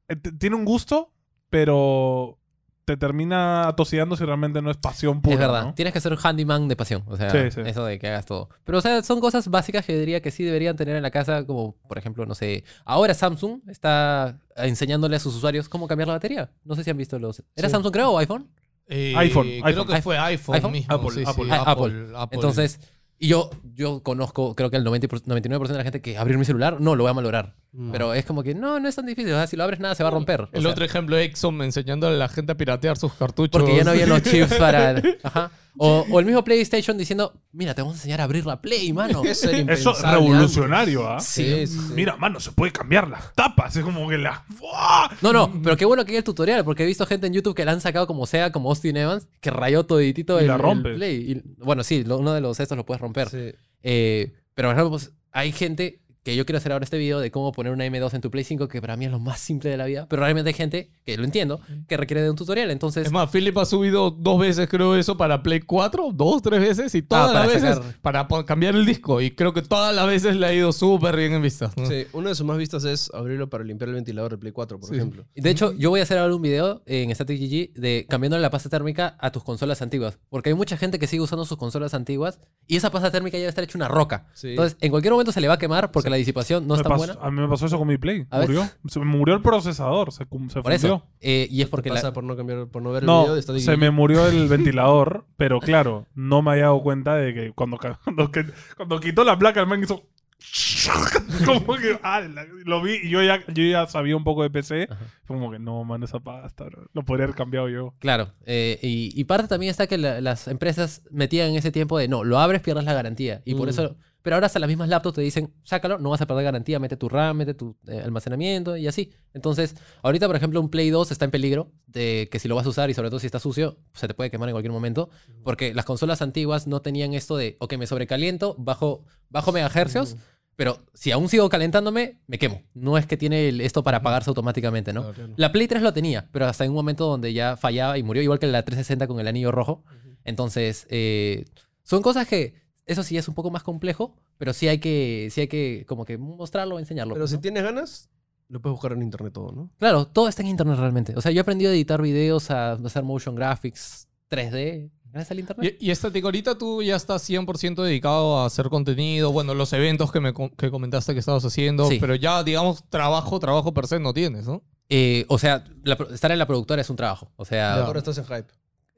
Speaker 2: eh, tiene un gusto, pero te termina atosigando si realmente no es pasión pura.
Speaker 3: es verdad,
Speaker 2: ¿no?
Speaker 3: tienes que ser un handyman de pasión. O sea,
Speaker 2: Sí, sí.
Speaker 3: eso de que hagas todo. Pero, o sea, son cosas básicas que diría que sí deberían tener en la casa, como, por ejemplo, no sé. Ahora Samsung está enseñándole a sus usuarios cómo cambiar la batería. No sé si han visto los. ¿Era
Speaker 5: Sí.
Speaker 3: Samsung, creo, o iPhone?
Speaker 1: Eh,
Speaker 2: iPhone,
Speaker 1: Creo
Speaker 2: iPhone.
Speaker 1: que fue iPhone,
Speaker 3: iPhone.
Speaker 1: mismo.
Speaker 2: Apple,
Speaker 1: sí, sí,
Speaker 2: Apple.
Speaker 3: Ah,
Speaker 1: Apple, Apple.
Speaker 3: Entonces, y yo, yo conozco, creo que el 90 por- 99% de la gente que abrir mi celular no lo voy a malograr.
Speaker 5: Mm.
Speaker 3: Pero es como que no, no es tan difícil. O sea, si lo abres nada se va a romper. O
Speaker 1: El
Speaker 3: sea,
Speaker 1: otro ejemplo, Exxon enseñando a la gente a piratear sus cartuchos.
Speaker 3: Porque ya no había los chips para. Ajá. O, o el mismo PlayStation diciendo, mira, te vamos a enseñar a abrir la Play, mano.
Speaker 5: Eso
Speaker 2: es revolucionario, ¿ah?
Speaker 5: Sí, sí, sí.
Speaker 2: Mira, mano, se puede cambiar las tapas. Es como que la. ¡Fua!
Speaker 3: No, no, pero qué bueno que hay el tutorial, porque he visto gente en YouTube que la han sacado como sea, como Austin Evans, que rayó toditito
Speaker 2: Y
Speaker 3: el,
Speaker 2: la
Speaker 3: el
Speaker 2: rompe.
Speaker 3: Play. Y, bueno, sí, lo- uno de los estos lo puedes romper.
Speaker 5: Sí.
Speaker 3: Eh, pero por ejemplo, pues, hay gente que yo quiero hacer ahora este video de cómo poner una M2 en tu Play 5, que para mí es lo más simple de la vida, pero realmente hay gente, que lo entiendo, que requiere de un tutorial. Entonces,
Speaker 1: Es más, Philip ha subido dos veces, creo, eso para Play 4, dos, tres veces, y todas
Speaker 3: Ah, para
Speaker 1: las veces
Speaker 3: sacar-
Speaker 1: para cambiar el disco. Y creo que todas las veces le ha ido súper bien en vistas. ¿no?
Speaker 5: Sí, uno de sus más vistas es abrirlo para limpiar el ventilador de Play 4, por
Speaker 1: Sí.
Speaker 5: ejemplo.
Speaker 3: De hecho, yo voy a hacer ahora un video en Static GG de cambiando la pasta térmica a tus consolas antiguas. Porque hay mucha gente que sigue usando sus consolas antiguas y esa pasta térmica ya debe estar hecha una roca.
Speaker 5: Sí.
Speaker 3: Entonces, en cualquier momento se le va a quemar porque la disipación no
Speaker 2: Me
Speaker 3: es tan
Speaker 2: pasó-
Speaker 3: buena.
Speaker 2: A mí me pasó eso con mi Play.
Speaker 3: Ver.
Speaker 2: Murió. Se me murió el procesador. Se, se
Speaker 3: Por
Speaker 2: fundió.
Speaker 3: eso. Eh, y es porque
Speaker 5: pasa
Speaker 3: la...
Speaker 5: por no cambiar, por no ver el video
Speaker 2: No,
Speaker 5: de Static
Speaker 2: se me murió el ventilador, pero claro, no me había dado cuenta de que cuando, cuando, que- cuando quitó la placa, el man hizo. como que. ah, lo vi y yo ya, yo ya sabía un poco de PC.
Speaker 3: Ajá.
Speaker 2: Como que no, man, esa pasta, bro, lo podría haber cambiado yo.
Speaker 3: Claro. eh, y, y parte también está que la- las empresas metían en ese tiempo de no, lo abres, pierdes la garantía. Y por
Speaker 5: Mm.
Speaker 3: eso Pero ahora hasta las mismas laptops te dicen, sácalo, no vas a perder garantía, mete tu RAM, mete tu eh, almacenamiento y así. Entonces, ahorita, por ejemplo, un Play 2 está en peligro de que si lo vas a usar y sobre todo si está sucio, se te puede quemar en cualquier momento. Porque las consolas antiguas no tenían esto de, ok, me sobrecaliento, bajo, bajo megahercios, pero si aún sigo calentándome, me quemo. No es que tiene el- esto para apagarse automáticamente, ¿no? La Play 3 lo tenía, pero hasta en un momento donde ya fallaba y murió, igual que la 360 con el anillo rojo. Entonces, eh, son cosas que, eso sí es un poco más complejo, pero sí hay que, sí hay que como que mostrarlo, enseñarlo.
Speaker 5: Pero
Speaker 3: pues,
Speaker 5: si tienes ganas, lo puedes buscar en internet todo, ¿no?
Speaker 3: Claro, todo está en internet realmente. O sea, yo he aprendido a editar videos, a hacer motion graphics 3D, gracias al internet.
Speaker 1: Y, y estático, ahorita tú ya estás 100% dedicado a hacer contenido, bueno, los eventos que me que comentaste que estabas haciendo,
Speaker 3: Sí.
Speaker 1: pero ya, digamos, trabajo, trabajo per se no tienes, ¿no?
Speaker 3: Eh, o sea, la estar en la productora es un trabajo. O sea.
Speaker 5: Ahora estás en hype.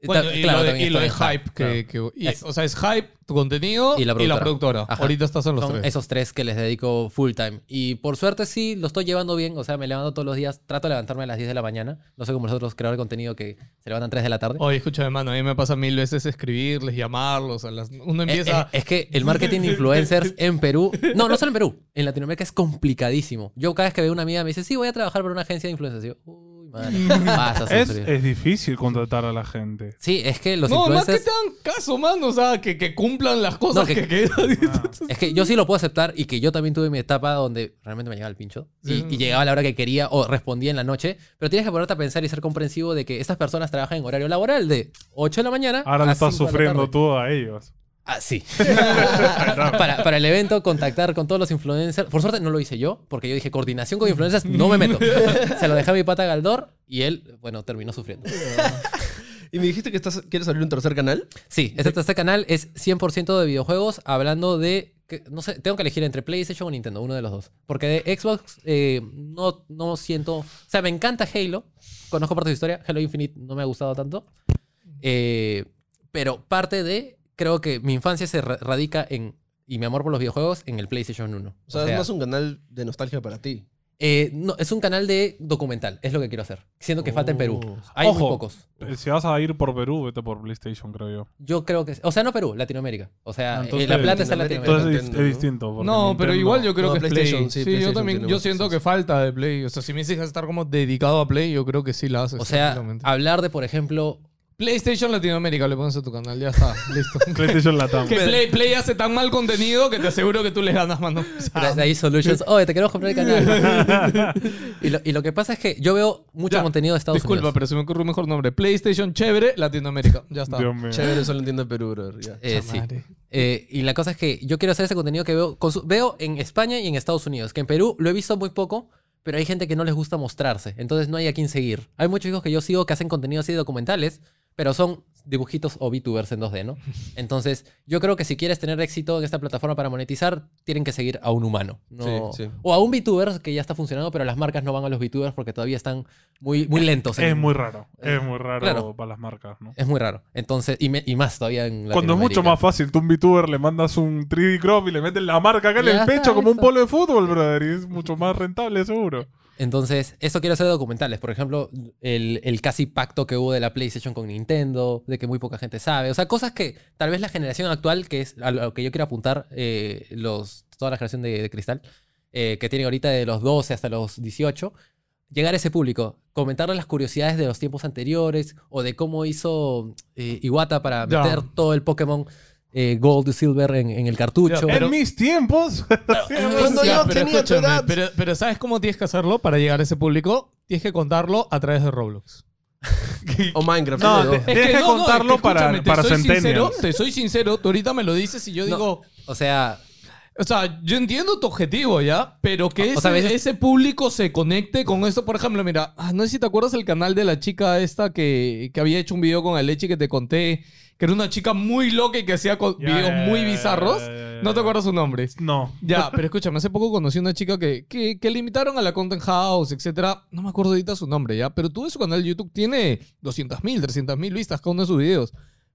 Speaker 1: Bueno, y
Speaker 3: claro,
Speaker 1: lo de, y lo Hype, que, que- y-
Speaker 3: Es-
Speaker 1: o sea, es Hype, tu contenido
Speaker 3: Y la productora.
Speaker 1: Ahorita estás en los
Speaker 3: Son
Speaker 1: tres.
Speaker 3: esos tres que les dedico full time. Y por suerte sí, lo estoy llevando bien. O sea, me levanto todos los días. Trato de levantarme a las 10 de la mañana. No sé como los otros creadores de contenido que se levantan 3 de la tarde.
Speaker 1: Oye, escúchame, mano, a mí me pasa mil veces escribirles, llamarlos. A las... Uno
Speaker 3: Eh,
Speaker 1: empieza...
Speaker 3: eh, es que el marketing de influencers en Perú, no, no solo en Perú, en Latinoamérica es complicadísimo. Yo cada vez que veo una amiga me dice, sí, voy a trabajar para una agencia de influencers. Y yo, vas a
Speaker 2: Es,
Speaker 3: sufrir.
Speaker 2: es difícil contratar a la gente.
Speaker 3: Sí, es que los
Speaker 1: no, más que
Speaker 3: influencers...
Speaker 1: te hagan caso, mano. O sea, que, que cumplan las cosas
Speaker 3: No, que-
Speaker 1: que, quedan.
Speaker 3: Es que yo sí lo puedo aceptar y que yo también tuve mi etapa donde realmente me llegaba el pincho y,
Speaker 1: Sí.
Speaker 3: y llegaba a la hora que quería o respondía en la noche, pero tienes que ponerte a pensar y ser comprensivo de que estas personas trabajan en horario laboral de 8 de la mañana
Speaker 2: Ahora
Speaker 3: a
Speaker 2: lo estás
Speaker 3: 5 de la
Speaker 2: sufriendo
Speaker 3: tarde.
Speaker 2: tú a ellos.
Speaker 3: Ah, sí. para, para el evento, contactar con todos los influencers. Por suerte no lo hice yo, porque yo dije, coordinación con influencers, no me meto. Se lo dejé a mi pata Galdor y él, bueno, terminó sufriendo.
Speaker 5: Y me dijiste que estás, quieres abrir un tercer canal.
Speaker 3: Sí, este tercer canal es 100% de videojuegos, hablando de... que- no sé, tengo que elegir entre PlayStation o Nintendo, uno de los dos. Porque de Xbox eh, no, no siento... O sea, me encanta Halo. Conozco parte de su historia. Halo Infinite no me ha gustado tanto. Eh, pero parte de... Creo que mi infancia se ra- radica en... Y mi amor por los videojuegos en el PlayStation 1.
Speaker 5: O sea, es más un canal de nostalgia para ti.
Speaker 3: eh, no, es un canal de documental. Es lo que quiero hacer. Siento que falta en Perú.
Speaker 5: Oh.
Speaker 3: Hay muy
Speaker 2: Ojo.
Speaker 3: pocos.
Speaker 2: Eh, Si vas a ir por Perú, vete por PlayStation, creo yo.
Speaker 3: Yo creo que... O sea, no Perú, Latinoamérica. O sea,
Speaker 2: Ah,
Speaker 3: eh, La Plata está en
Speaker 5: Latinoamérica.
Speaker 3: Latinoamérica.
Speaker 2: Entonces es,
Speaker 5: Nintendo,
Speaker 2: es
Speaker 5: ¿no?
Speaker 2: distinto. porque
Speaker 1: No, pero
Speaker 2: Nintendo-
Speaker 1: igual yo creo
Speaker 5: No,
Speaker 1: que es Play.
Speaker 5: PlayStation,
Speaker 1: Sí,
Speaker 5: sí,
Speaker 1: yo
Speaker 5: PlayStation
Speaker 1: también,
Speaker 5: tiene
Speaker 1: yo
Speaker 5: más
Speaker 1: siento que falta de Play. O sea, si me dices estar como dedicado a Play, yo creo que sí la haces.
Speaker 3: O sea,
Speaker 1: tranquilamente.
Speaker 3: hablar de, por ejemplo,
Speaker 1: PlayStation Latinoamérica le pones a tu canal, ya está, listo.
Speaker 2: PlayStation Latam.
Speaker 1: que Play, Play hace tan mal contenido que te aseguro que tú le ganas, mano. O sea,
Speaker 3: de ahí Solutions, oye, te queremos comprar el canal. y, lo, y lo que pasa es que yo veo mucho
Speaker 1: Ya,
Speaker 3: contenido de Estados
Speaker 1: Disculpa,
Speaker 3: Unidos.
Speaker 1: pero se me ocurre un mejor nombre. PlayStation chévere, Latinoamérica. Ya está.
Speaker 2: Dios mío.
Speaker 5: Chévere, solo entiendo Perú, brother. Ya.
Speaker 3: Eh, sí. Eh, y la cosa es que yo quiero hacer ese contenido que veo, veo en España y en Estados Unidos, que en Perú lo he visto muy poco, pero hay gente que no les gusta mostrarse, entonces no hay a quién seguir. Hay muchos chicos que yo sigo que hacen contenido así de documentales, pero son dibujitos o VTubers en 2D, ¿no? Entonces, yo creo que si quieres tener éxito en esta plataforma para monetizar, tienen que seguir a un humano. ¿no?
Speaker 5: Sí, sí.
Speaker 3: O a un VTuber que ya está funcionando, pero las marcas no van a los VTubers porque todavía están muy, muy lentos. en-
Speaker 2: Es muy raro. Es muy raro
Speaker 3: Claro.
Speaker 2: para las marcas, ¿no?
Speaker 3: Es muy raro. Entonces, y, me- y más todavía en
Speaker 2: Cuando es mucho más fácil, tú a un VTuber le mandas un 3D crop y le metes la marca acá en
Speaker 3: Ya
Speaker 2: el pecho como un polo de fútbol, brother. Y es mucho más rentable, seguro.
Speaker 3: Entonces, eso quiero hacer documentales. Por ejemplo, el, el casi pacto que hubo de la PlayStation con Nintendo, de que muy poca gente sabe. O sea, cosas que tal vez la generación actual, que es a lo que yo quiero apuntar, eh, los, toda la generación de, de cristal, eh, que tiene ahorita de los 12 hasta los 18, llegar a ese público, comentarle las curiosidades de los tiempos anteriores o de cómo hizo eh, Iwata para meter todo el Pokémon eh, Gold y Silver en, en el cartucho.
Speaker 1: Pero-
Speaker 2: en mis tiempos.
Speaker 5: Cuando yo
Speaker 1: pero
Speaker 5: tenía tu edad.
Speaker 1: Pero, pero ¿sabes cómo tienes que hacerlo para llegar a ese público? Tienes que contarlo a través de Roblox.
Speaker 5: O Minecraft.
Speaker 2: No, Tienes que contarlo para-
Speaker 1: escúchame, te
Speaker 2: para
Speaker 1: soy sincero, Te soy sincero, tú ahorita me lo dices y yo
Speaker 3: No.
Speaker 1: digo...
Speaker 3: O sea,
Speaker 1: O sea, yo entiendo tu objetivo, ¿ya? Pero que
Speaker 3: O
Speaker 1: ese,
Speaker 3: sea, a veces-
Speaker 1: ese público se conecte con esto. Por ejemplo, mira, ah, no sé si te acuerdas el canal de la chica esta que, que había hecho un video con Alechi que te conté, que era una chica muy loca y que hacía co-
Speaker 2: Ya,
Speaker 1: videos
Speaker 2: ya,
Speaker 1: muy
Speaker 2: ya,
Speaker 1: bizarros.
Speaker 2: ya, ya, ya,
Speaker 1: No te
Speaker 2: ya.
Speaker 1: acuerdas su nombre.
Speaker 2: No.
Speaker 1: Ya, pero escúchame, hace poco conocí una chica que, que, que le invitaron a la Content House, etcétera. No me acuerdo ahorita su nombre, ¿ya? Pero tú en su canal de YouTube tiene 200.000, 300.000 vistas cada uno de sus videos.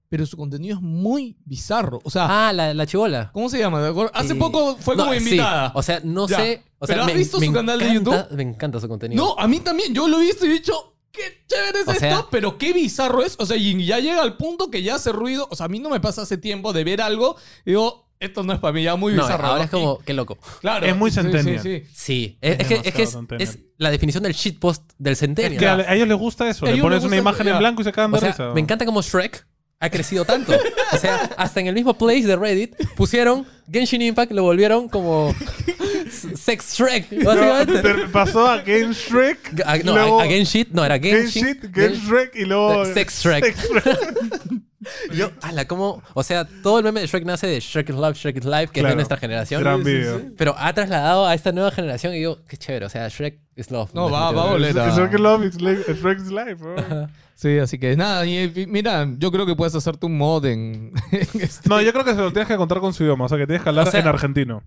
Speaker 1: Pero su contenido es muy bizarro. O sea,
Speaker 3: ah, la, la chivola.
Speaker 1: ¿cómo se llama? Hace poco fue
Speaker 3: no,
Speaker 1: como
Speaker 3: sí,
Speaker 1: invitada.
Speaker 3: O sea, no
Speaker 1: Ya.
Speaker 3: sé. O sea,
Speaker 1: ¿Pero has visto
Speaker 3: me
Speaker 1: su canal de YouTube?
Speaker 3: Me encanta su contenido.
Speaker 1: No, a mí también. Yo lo he visto y he dicho, qué chévere es
Speaker 3: O
Speaker 1: esto,
Speaker 3: sea-
Speaker 1: pero qué bizarro es. O sea, y ya llega al punto que ya hace ruido. O sea, a mí no me pasa hace tiempo de ver algo y digo, esto no es para mí, ya muy
Speaker 3: No,
Speaker 1: bizarro.
Speaker 3: ahora es como, qué loco.
Speaker 1: Claro.
Speaker 2: Es muy
Speaker 1: sí,
Speaker 2: centennial.
Speaker 1: Sí, sí.
Speaker 3: Sí, es, es que, es, que es, la definición del shitpost del centennial.
Speaker 2: Es que a, ellos les gusta eso.
Speaker 1: A
Speaker 2: Le pones una imagen en blanco y se cagan de
Speaker 3: O sea,
Speaker 2: risa.
Speaker 3: me encanta como Shrek ha crecido tanto. O sea, hasta en el mismo place de Reddit pusieron Genshin Impact, lo volvieron como Sex Shrek, básicamente.
Speaker 2: te- pasó a Game Shrek.
Speaker 3: A- no,
Speaker 2: luego
Speaker 3: a, a Genshin, no, era
Speaker 2: Game
Speaker 3: Genshin.
Speaker 2: Shit, Game Shrek y luego.
Speaker 3: Sex Shrek.
Speaker 2: Sex Shrek.
Speaker 3: Yo, ala, como, o sea, todo el meme de Shrek nace de Shrek is Love, Shrek is Life, que es
Speaker 2: Claro.
Speaker 3: de nuestra generación.
Speaker 2: Gran video.
Speaker 3: Pero ha trasladado a esta nueva generación y digo, qué chévere, o sea, Shrek is Love.
Speaker 1: No, va- va a volver
Speaker 2: Shrek Love is li- Shrek's Life, bro.
Speaker 1: Sí, así que nada, y, mira, yo creo que puedes hacerte un mod en, en este-
Speaker 2: No, yo creo que se lo tienes que contar con su idioma. O sea, que tienes que hablar
Speaker 3: O sea-
Speaker 2: en argentino.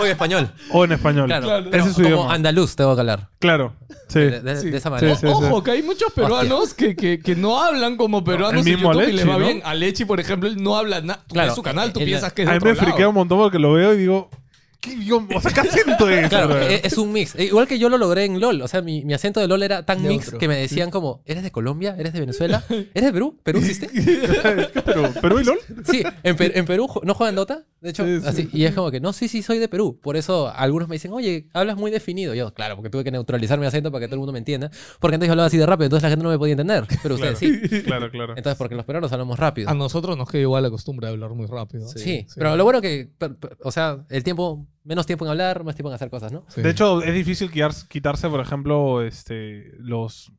Speaker 3: Oye, español.
Speaker 2: O en español.
Speaker 3: Claro,
Speaker 1: Claro.
Speaker 3: pero
Speaker 2: Ese es su
Speaker 3: como
Speaker 2: idioma.
Speaker 3: andaluz tengo que hablar.
Speaker 2: Claro. Sí.
Speaker 3: De, de-
Speaker 1: Sí.
Speaker 3: de esa manera.
Speaker 2: Sí, sí.
Speaker 1: Ojo, que hay muchos peruanos que, que, que no hablan como peruanos
Speaker 2: El
Speaker 1: en
Speaker 2: mismo
Speaker 1: YouTube y les va
Speaker 2: ¿no?
Speaker 1: bien. Alechi, por ejemplo, él no habla nada.
Speaker 3: Claro,
Speaker 1: en su canal tú
Speaker 3: él-
Speaker 1: piensas que es
Speaker 2: A mí me friquea un montón porque lo veo y digo. ¿Qué idioma? O sea, ¿qué acento es?
Speaker 3: Claro, es, es un mix. Eh, Igual que yo lo logré en LOL. O sea, mi, mi acento de LOL era tan mix que me decían como, ¿eres de Colombia? ¿Eres de Venezuela? ¿Eres de Perú? ¿Perú existe?
Speaker 2: ¿Perú y LOL?
Speaker 3: Sí, en, Per- en Perú no juegan Dota. De hecho,
Speaker 1: Sí, sí.
Speaker 3: así. Y es como que, no, sí, sí, soy de Perú. Por eso algunos me dicen, oye, hablas muy definido. Yo, claro, porque tuve que neutralizar mi acento para que todo el mundo me entienda. Porque antes yo hablaba así de rápido, entonces la gente no me podía entender. Pero ustedes sí.
Speaker 2: Claro, claro.
Speaker 3: Entonces, porque los peruanos hablamos rápido.
Speaker 1: A nosotros nos queda igual la costumbre de hablar muy rápido.
Speaker 3: Sí, pero lo bueno que, per- per- o sea, el tiempo, menos tiempo en hablar, más tiempo en hacer cosas, ¿no?
Speaker 1: Sí.
Speaker 2: De hecho, es difícil quitar- quitarse, por ejemplo, este, los,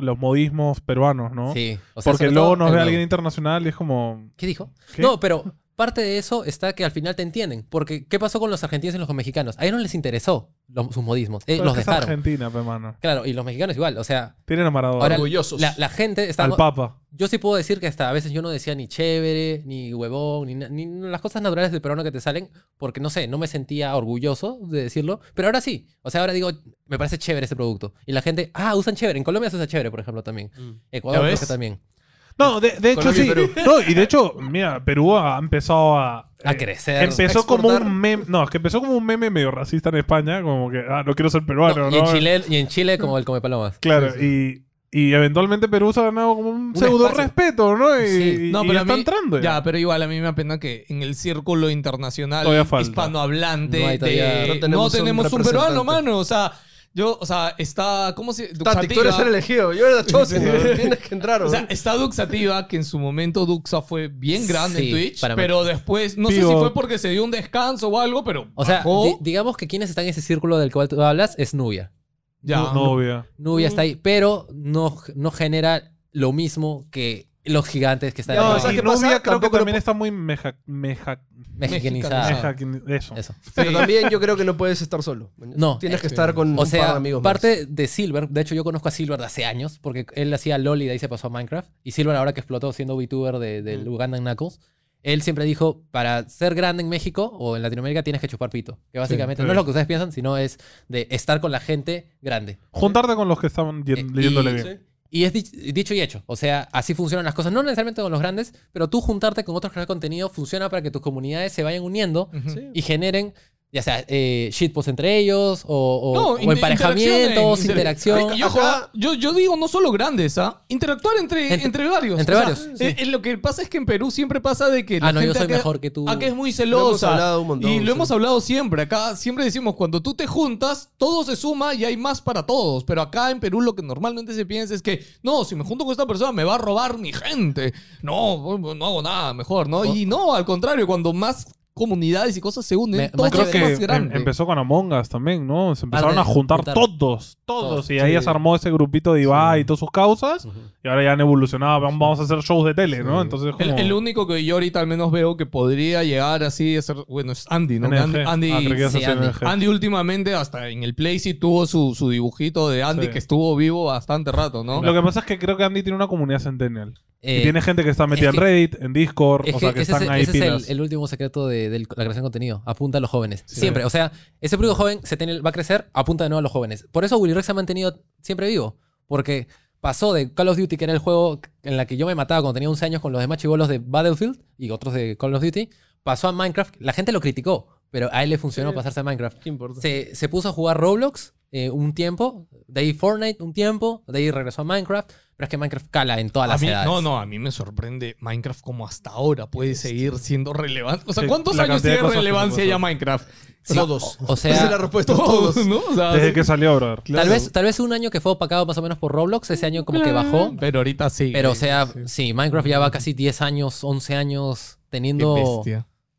Speaker 2: los modismos peruanos, ¿no?
Speaker 3: Sí. O sea,
Speaker 2: Porque luego nos ve alguien internacional y es como.
Speaker 3: ¿Qué dijo?
Speaker 2: ¿Qué?
Speaker 3: No, pero parte de eso está que al final te entienden. Porque, ¿qué pasó con los argentinos y los mexicanos? A ellos no les interesó los- sus modismos. Eh,
Speaker 2: "Pero
Speaker 3: los
Speaker 2: es
Speaker 3: dejaron.
Speaker 2: Argentina, pe, mano.
Speaker 3: Claro, y los mexicanos igual. O sea,
Speaker 2: Tienen a Maradona.
Speaker 3: ahora
Speaker 5: Orgullosos.
Speaker 3: la, la gente está...
Speaker 2: al Papa.
Speaker 3: Yo sí puedo decir que hasta a veces yo no decía ni chévere, ni huevón, ni, las cosas naturales del peruano que te salen, porque no sé, no me sentía orgulloso de decirlo, pero ahora sí. O sea, ahora digo, me parece chévere este producto. Y la gente, ah, usan chévere. En Colombia se usa chévere, por ejemplo, también. Ecuador
Speaker 1: ¿Ya
Speaker 3: creo que también.
Speaker 2: No, de, de hecho sí. No, y de hecho, mira, Perú ha empezado a.
Speaker 3: A
Speaker 2: eh,
Speaker 3: crecer.
Speaker 2: Empezó como un meme. No, es que empezó como un meme medio racista en España. Como que, ah, no quiero ser peruano,
Speaker 3: No,
Speaker 2: ¿no?
Speaker 3: y, en Chile, y en Chile como el come palomas.
Speaker 2: Claro, y. Y eventualmente Perú se ha ganado como un
Speaker 3: Un
Speaker 2: pseudo
Speaker 3: espacio.
Speaker 2: respeto, ¿no? Y,
Speaker 3: Sí.
Speaker 1: No,
Speaker 2: y
Speaker 1: pero
Speaker 2: está
Speaker 1: mí-
Speaker 2: entrando.
Speaker 1: Ya, pero igual a mí me apena que en el círculo internacional
Speaker 2: Todavía falta.
Speaker 1: hispanohablante
Speaker 3: No hay
Speaker 1: de-
Speaker 5: no
Speaker 1: no
Speaker 5: tenemos un
Speaker 1: un, peruano, mano. O sea, yo, o sea, está. ¿Cómo se
Speaker 5: Tati, tú eres
Speaker 1: Duxativa.
Speaker 5: el elegido. Yo era la chosen. ¿no? Tienes que entrar,
Speaker 1: O sea, está Duxativa, que en su momento Duxa fue bien grande
Speaker 3: Sí,
Speaker 1: en Twitch,
Speaker 3: para mí.
Speaker 1: pero después, no sé si fue porque se dio un descanso o algo, pero
Speaker 3: O sea, di- digamos que quienes están en ese círculo del cual tú hablas es Nubia.
Speaker 1: ya.
Speaker 2: No, novia.
Speaker 3: Nubia está ahí, pero no, no genera lo mismo que los gigantes que están
Speaker 5: No,
Speaker 3: ahí.
Speaker 5: ¿sabes
Speaker 2: y
Speaker 5: qué pasa?
Speaker 2: novia creo que también está muy meja, meja,
Speaker 3: Mexicanizada.
Speaker 1: Mexicanizada.
Speaker 2: meja- eso.
Speaker 5: Pero también yo creo que no puedes estar solo.
Speaker 3: No.
Speaker 5: Tienes que estar con
Speaker 3: O
Speaker 5: un par de
Speaker 3: sea,
Speaker 5: amigos más.
Speaker 3: parte de Silver, de hecho yo conozco a Silver de hace años, porque él hacía LOL y de ahí se pasó a Minecraft. Y Silver ahora que explotó siendo VTuber de, del Uganda Knuckles, él siempre dijo, para ser grande en México o en Latinoamérica tienes que chupar pito. Que básicamente
Speaker 2: Sí.
Speaker 3: no es lo que ustedes piensan, sino es de estar con la gente grande.
Speaker 2: Juntarte con los que estaban yen-
Speaker 3: Eh,
Speaker 2: leyéndole bien.
Speaker 3: Y es dich- dicho y hecho. O sea, así funcionan las cosas. No necesariamente con los grandes, pero tú juntarte con otros creadores de contenido funciona para que tus comunidades se vayan uniendo y generen, ya sea, eh, shitposts entre ellos o, o-
Speaker 1: No,
Speaker 3: o emparejamientos,
Speaker 1: interacciones,
Speaker 3: interacción.
Speaker 5: Acá-
Speaker 1: yo, yo digo no solo grandes, ¿ah? Interactuar entre,
Speaker 3: Entre-
Speaker 1: entre varios.
Speaker 3: entre
Speaker 1: O sea,
Speaker 3: varios,
Speaker 1: eh, eh, lo que pasa es que en Perú siempre pasa de que la
Speaker 3: Ah, no, yo soy
Speaker 1: acá-
Speaker 3: mejor que tú.
Speaker 1: Acá es muy
Speaker 5: Lo hemos
Speaker 1: celosa.
Speaker 5: hablado un montón,
Speaker 1: y lo
Speaker 5: sí.
Speaker 1: hemos hablado siempre. Acá siempre decimos, cuando tú te juntas, todo se suma y hay más para todos. Pero acá en Perú lo que normalmente se piensa es que, no, si me junto con esta persona me va a robar mi gente. No, no hago nada mejor, ¿no? Y no, al contrario, cuando más comunidades y cosas se unen,
Speaker 3: Me-
Speaker 1: todo
Speaker 2: Creo
Speaker 1: es
Speaker 2: que
Speaker 1: más
Speaker 2: em-
Speaker 1: grande.
Speaker 2: empezó con Among Us también, ¿no? Se empezaron a juntar,
Speaker 3: juntar.
Speaker 2: todos, todos.
Speaker 3: Todos,
Speaker 2: Y ahí se armó ese grupito de Ibai y todas sus causas. Y ahora ya han evolucionado. Vamos vamos a hacer shows de tele, ¿no? Entonces,
Speaker 1: El,
Speaker 2: como...
Speaker 1: el único que yo ahorita al menos veo que podría llegar así a ser, bueno, es Andy, ¿no? Andy, Andy,
Speaker 2: Ah,
Speaker 3: Andy.
Speaker 1: Últimamente hasta en el Play sí tuvo su, su dibujito de Andy
Speaker 2: Sí.
Speaker 1: que estuvo vivo bastante rato, ¿no?
Speaker 2: Lo que pasa es que creo que Andy tiene una comunidad centennial.
Speaker 3: Eh,
Speaker 2: y tiene gente que está metida
Speaker 3: es
Speaker 2: en
Speaker 3: que-
Speaker 2: Reddit, en Discord,
Speaker 3: Es
Speaker 2: o
Speaker 3: que
Speaker 2: sea, que
Speaker 3: ese
Speaker 2: están
Speaker 3: es,
Speaker 2: ahí
Speaker 3: ese es
Speaker 2: pilas.
Speaker 3: el, el último secreto de, de la creación de contenido. Apunta a los jóvenes. Siempre. O sea, ese público joven se tiene- va a crecer, apunta de nuevo a los jóvenes. Por eso Willy Rex se ha mantenido siempre vivo. Porque pasó de Call of Duty, que era el juego en la que yo me mataba cuando tenía 11 años con los demás chivolos de Battlefield y otros de Call of Duty. Pasó a Minecraft. La gente lo criticó, pero a él le funcionó
Speaker 5: Sí.
Speaker 3: pasarse a Minecraft. Se, se puso a jugar Roblox eh, un tiempo, de ahí Fortnite un tiempo, de ahí regresó a Minecraft, pero es que Minecraft cala en todas
Speaker 1: A
Speaker 3: las
Speaker 1: mí-
Speaker 3: edades.
Speaker 1: no, no, a mí me sorprende Minecraft como hasta ahora puede seguir siendo relevante. O sea,
Speaker 2: Sí,
Speaker 1: ¿cuántos
Speaker 2: la
Speaker 1: años tiene relevancia ya. Minecraft?
Speaker 3: Sí,
Speaker 5: Todos.
Speaker 3: o- o sea-
Speaker 5: Esa es la respuesta. Todos.
Speaker 1: ¿no? O sea,
Speaker 2: Desde que salió, brother.
Speaker 3: Tal vez, tal vez un año que fue opacado más o menos por Roblox, ese año como que bajó.
Speaker 1: Pero ahorita sí.
Speaker 3: Pero o sea, sí, Minecraft ya va casi 10 años, 11 años
Speaker 1: Qué
Speaker 3: teniendo...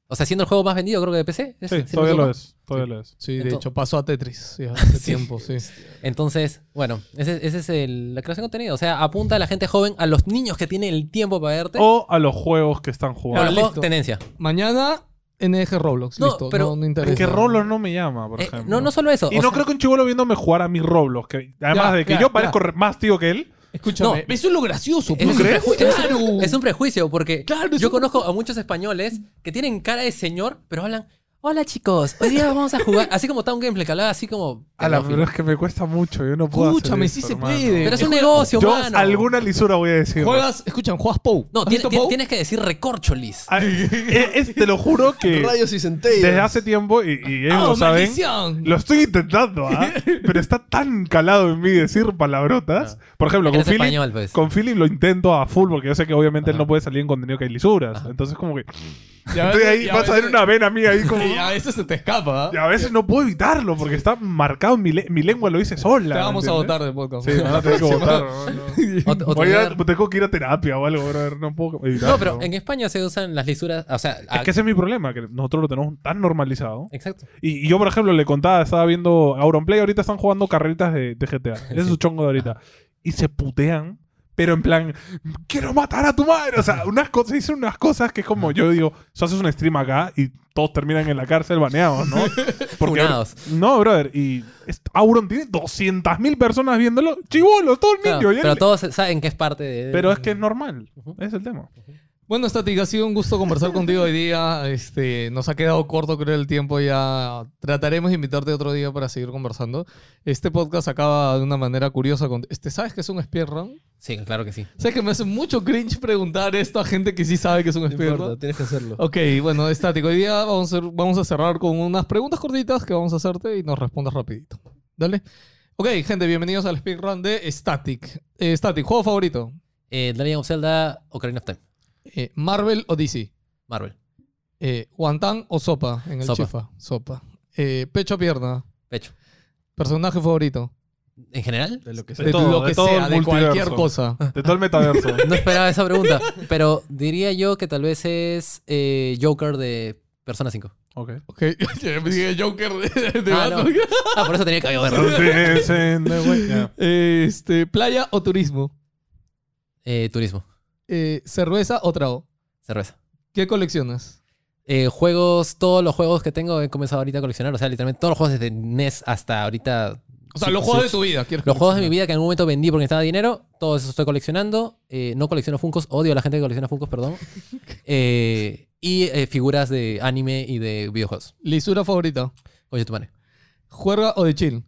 Speaker 3: O sea, siendo el juego más vendido creo que de PC. ¿es?
Speaker 2: Sí,
Speaker 3: si
Speaker 2: todavía lo es. Todavía lo es.
Speaker 1: Sí, de hecho pasó a Tetris ya hace tiempo, sí.
Speaker 3: Entonces, bueno, ese, ese es el- la creación de contenido. O sea, apunta a la gente joven, a los niños que tienen el tiempo para verte.
Speaker 2: O a los juegos que están
Speaker 3: o
Speaker 2: jugando.
Speaker 3: los juegos
Speaker 1: listo.
Speaker 3: tendencia.
Speaker 1: Mañana NG Roblox,
Speaker 3: No,
Speaker 1: listo.
Speaker 3: pero-
Speaker 1: no, no interesa.
Speaker 2: Es que Roblox no me llama, por
Speaker 3: Eh,
Speaker 2: ejemplo.
Speaker 3: no, no solo eso.
Speaker 2: Y
Speaker 3: o
Speaker 2: no
Speaker 3: sea,
Speaker 2: creo que un chivolo viéndome jugar a mi Roblox. Que, además
Speaker 1: Ya,
Speaker 2: de que
Speaker 1: ya,
Speaker 2: yo parezco re- más tío que él.
Speaker 1: Escúchame,
Speaker 3: No.
Speaker 1: eso es lo gracioso.
Speaker 3: es, un
Speaker 1: pues.
Speaker 3: preju- es-
Speaker 1: Claro.
Speaker 3: es un prejuicio porque
Speaker 1: Claro,
Speaker 3: yo
Speaker 1: un-
Speaker 3: conozco a muchos españoles que tienen cara de señor, pero hablan, hola chicos, hoy día vamos a jugar. Así como Town Gameplay, que hablaba así como...
Speaker 2: A la pero es que me cuesta mucho. Yo no puedo hacer
Speaker 1: Escúchame, sí se
Speaker 2: hermano.
Speaker 1: puede.
Speaker 3: Pero es un negocio,
Speaker 2: Yo
Speaker 3: mano.
Speaker 2: alguna lisura voy a decir.
Speaker 1: Juegas, escuchan, juegas POU.
Speaker 3: No,
Speaker 1: ¿Has
Speaker 3: tienes,
Speaker 1: visto POU?
Speaker 3: tienes que decir recorcholis.
Speaker 2: Ah, eh, es- te lo juro que
Speaker 5: Rayos y centellas.
Speaker 2: desde hace tiempo, y, y ellos
Speaker 1: ¡Ah,
Speaker 2: lo saben,
Speaker 1: maldición!
Speaker 2: lo estoy intentando, ¿ah? pero está tan calado en mí decir palabrotas. Por ejemplo, con
Speaker 3: Eres
Speaker 2: Philip,
Speaker 3: español, pues.
Speaker 2: con Philip lo intento a full porque yo sé que obviamente él no puede salir en contenido que hay lisuras. Entonces como que
Speaker 1: Ya
Speaker 2: estoy
Speaker 1: ves-
Speaker 2: ahí, vas a ver una vena mía ahí como...
Speaker 1: Y a veces se te escapa. ¿ah?
Speaker 2: Y a veces no puedo evitarlo porque está marcado en mi, le- mi lengua, lo dice sola.
Speaker 1: Te vamos
Speaker 2: ¿me
Speaker 1: a votar de podcast.
Speaker 2: Sí, a tener que votar. no, Voy a- tengo que ir a terapia o algo, brother. No puedo evitarlo.
Speaker 3: No, pero en España se usan las lisuras, o sea...
Speaker 2: Es que ese es mi problema, que nosotros lo tenemos tan normalizado.
Speaker 3: Exacto.
Speaker 2: Y, y yo, por ejemplo, le contaba, estaba viendo Auronplay, ahorita están jugando carreritas de, de GTA. Ese es su chongo de ahorita. Y se putean, pero en plan, quiero matar a tu madre. O sea, unas cosas, dicen unas cosas que es como, yo digo, tú haces un stream acá y todos terminan en la cárcel baneados, ¿no?
Speaker 3: Funados.
Speaker 2: No, brother. Y Auron tiene 200.000 personas viéndolo. Chibolos, todo el
Speaker 3: Claro,
Speaker 2: niño. él-
Speaker 3: pero todos saben que es parte de...
Speaker 2: pero es que es normal. Es el tema.
Speaker 1: Bueno, Static, ha sido un gusto conversar contigo hoy día. Este, nos ha quedado corto, creo, el tiempo ya. Trataremos de invitarte otro día para seguir conversando. Este podcast acaba de una manera curiosa. Con... Este, ¿Sabes que es un speedrun?
Speaker 3: Sí, claro que sí.
Speaker 1: ¿Sabes que me hace mucho cringe preguntar esto a gente que sí sabe que es un
Speaker 5: No importa,
Speaker 1: speedrun?
Speaker 5: tienes que hacerlo.
Speaker 1: Ok, bueno, estático. Hoy día vamos a, vamos a cerrar con unas preguntas cortitas que vamos a hacerte y nos respondas rapidito. Dale. Ok, gente, bienvenidos al speedrun de Static. Eh, Static, ¿juego favorito?
Speaker 3: Eh, Legend of Zelda, Ocarina of Time,
Speaker 1: Eh, ¿Marvel o DC?
Speaker 3: Marvel,
Speaker 1: Eh, ¿Guantán o sopa en el
Speaker 3: Sopa.
Speaker 1: chifa? Sopa. Eh, ¿Pecho o pierna?
Speaker 3: pecho.
Speaker 1: ¿Personaje favorito?
Speaker 3: ¿En general?
Speaker 5: De lo que
Speaker 2: De
Speaker 1: De,
Speaker 2: todo,
Speaker 1: lo
Speaker 2: de
Speaker 1: que
Speaker 2: todo
Speaker 1: sea,
Speaker 2: el
Speaker 1: de cualquier
Speaker 2: multiverso.
Speaker 1: cosa.
Speaker 2: De todo el metaverso.
Speaker 3: No esperaba esa pregunta, pero diría yo que tal vez es eh, Joker de Persona 5.
Speaker 2: ok.
Speaker 1: Ok, me dije Joker de, de
Speaker 3: Ah, no.
Speaker 1: Batman.
Speaker 3: Ah, por eso tenía que verlo.
Speaker 2: Something's in the way. Ya.
Speaker 1: Este, ¿Playa o turismo?
Speaker 3: Eh, turismo,
Speaker 1: Eh, ¿Cerveza o trago?
Speaker 3: cerveza.
Speaker 1: ¿Qué coleccionas?
Speaker 3: Eh, juegos, todos los juegos que tengo he comenzado ahorita a coleccionar. O sea, literalmente todos los juegos desde NES hasta ahorita.
Speaker 1: O sea, los juegos de tu vida. ¿quieres
Speaker 3: Los juegos de mi vida que en algún momento vendí porque necesitaba dinero, todos esos estoy coleccionando. Eh, no colecciono Funkos, odio a la gente que colecciona Funkos, perdón. Eh, y figuras de anime y de videojuegos.
Speaker 1: ¿Lisura favorita?
Speaker 3: Oye, tu madre.
Speaker 1: ¿Juerga o de chill?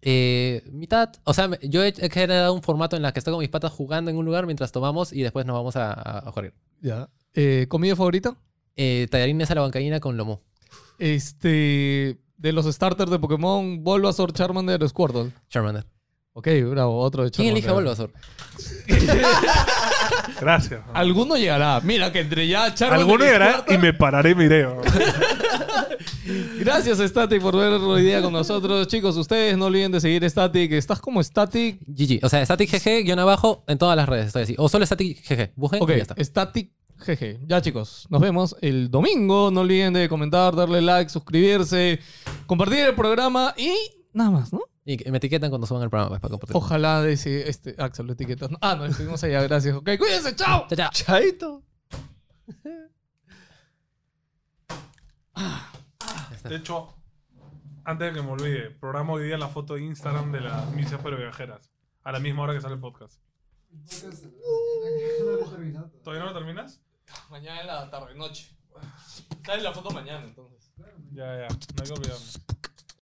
Speaker 3: Eh, mitad, o sea, yo he, generado un formato en la que estoy con mis patas jugando en un lugar mientras tomamos y después nos vamos a, a.
Speaker 1: Ya. Eh, ¿Comida favorita?
Speaker 3: Eh, tallarines a la bancaína con lomo.
Speaker 1: Este. De los starters de Pokémon, Bulbasaur, Charmander o Squirtle.
Speaker 3: Charmander.
Speaker 1: Ok, bravo, otro de
Speaker 3: ¿Quién
Speaker 1: Charmander.
Speaker 3: elige a Bulbasaur?
Speaker 2: Gracias.
Speaker 1: Alguno llegará. Mira, que entre ya Charmander
Speaker 2: Alguno
Speaker 1: y
Speaker 2: llegará y me pararé y me iré.
Speaker 1: Gracias, Static, por ver hoy día con nosotros. Chicos, ustedes no olviden de seguir Static. Estás como Static.
Speaker 3: GG. O sea, Static GG, guion abajo, en todas las redes estoy así. O solo Static GG. Busquen
Speaker 1: Ok,
Speaker 3: y ya está.
Speaker 1: Static GG. Ya, chicos, nos vemos el domingo. No olviden de comentar, darle like, suscribirse, compartir el programa y nada más, ¿no?
Speaker 3: Y me etiquetan cuando suban el programa pues, para compartir.
Speaker 1: Ojalá de ese, este Axel lo etiquetas. Ah, no, estuvimos allá, gracias. Ok, cuídense, chao.
Speaker 3: Chao, chao.
Speaker 5: Chaito.
Speaker 2: De hecho, antes de que me olvide, programa hoy día la foto de Instagram de las misas pero viajeras. A la misma hora que sale el podcast. ¿Todavía no lo terminas?
Speaker 1: Mañana en la tarde, noche. Sale la foto mañana, entonces.
Speaker 2: Ya, ya. No hay que olvidarme.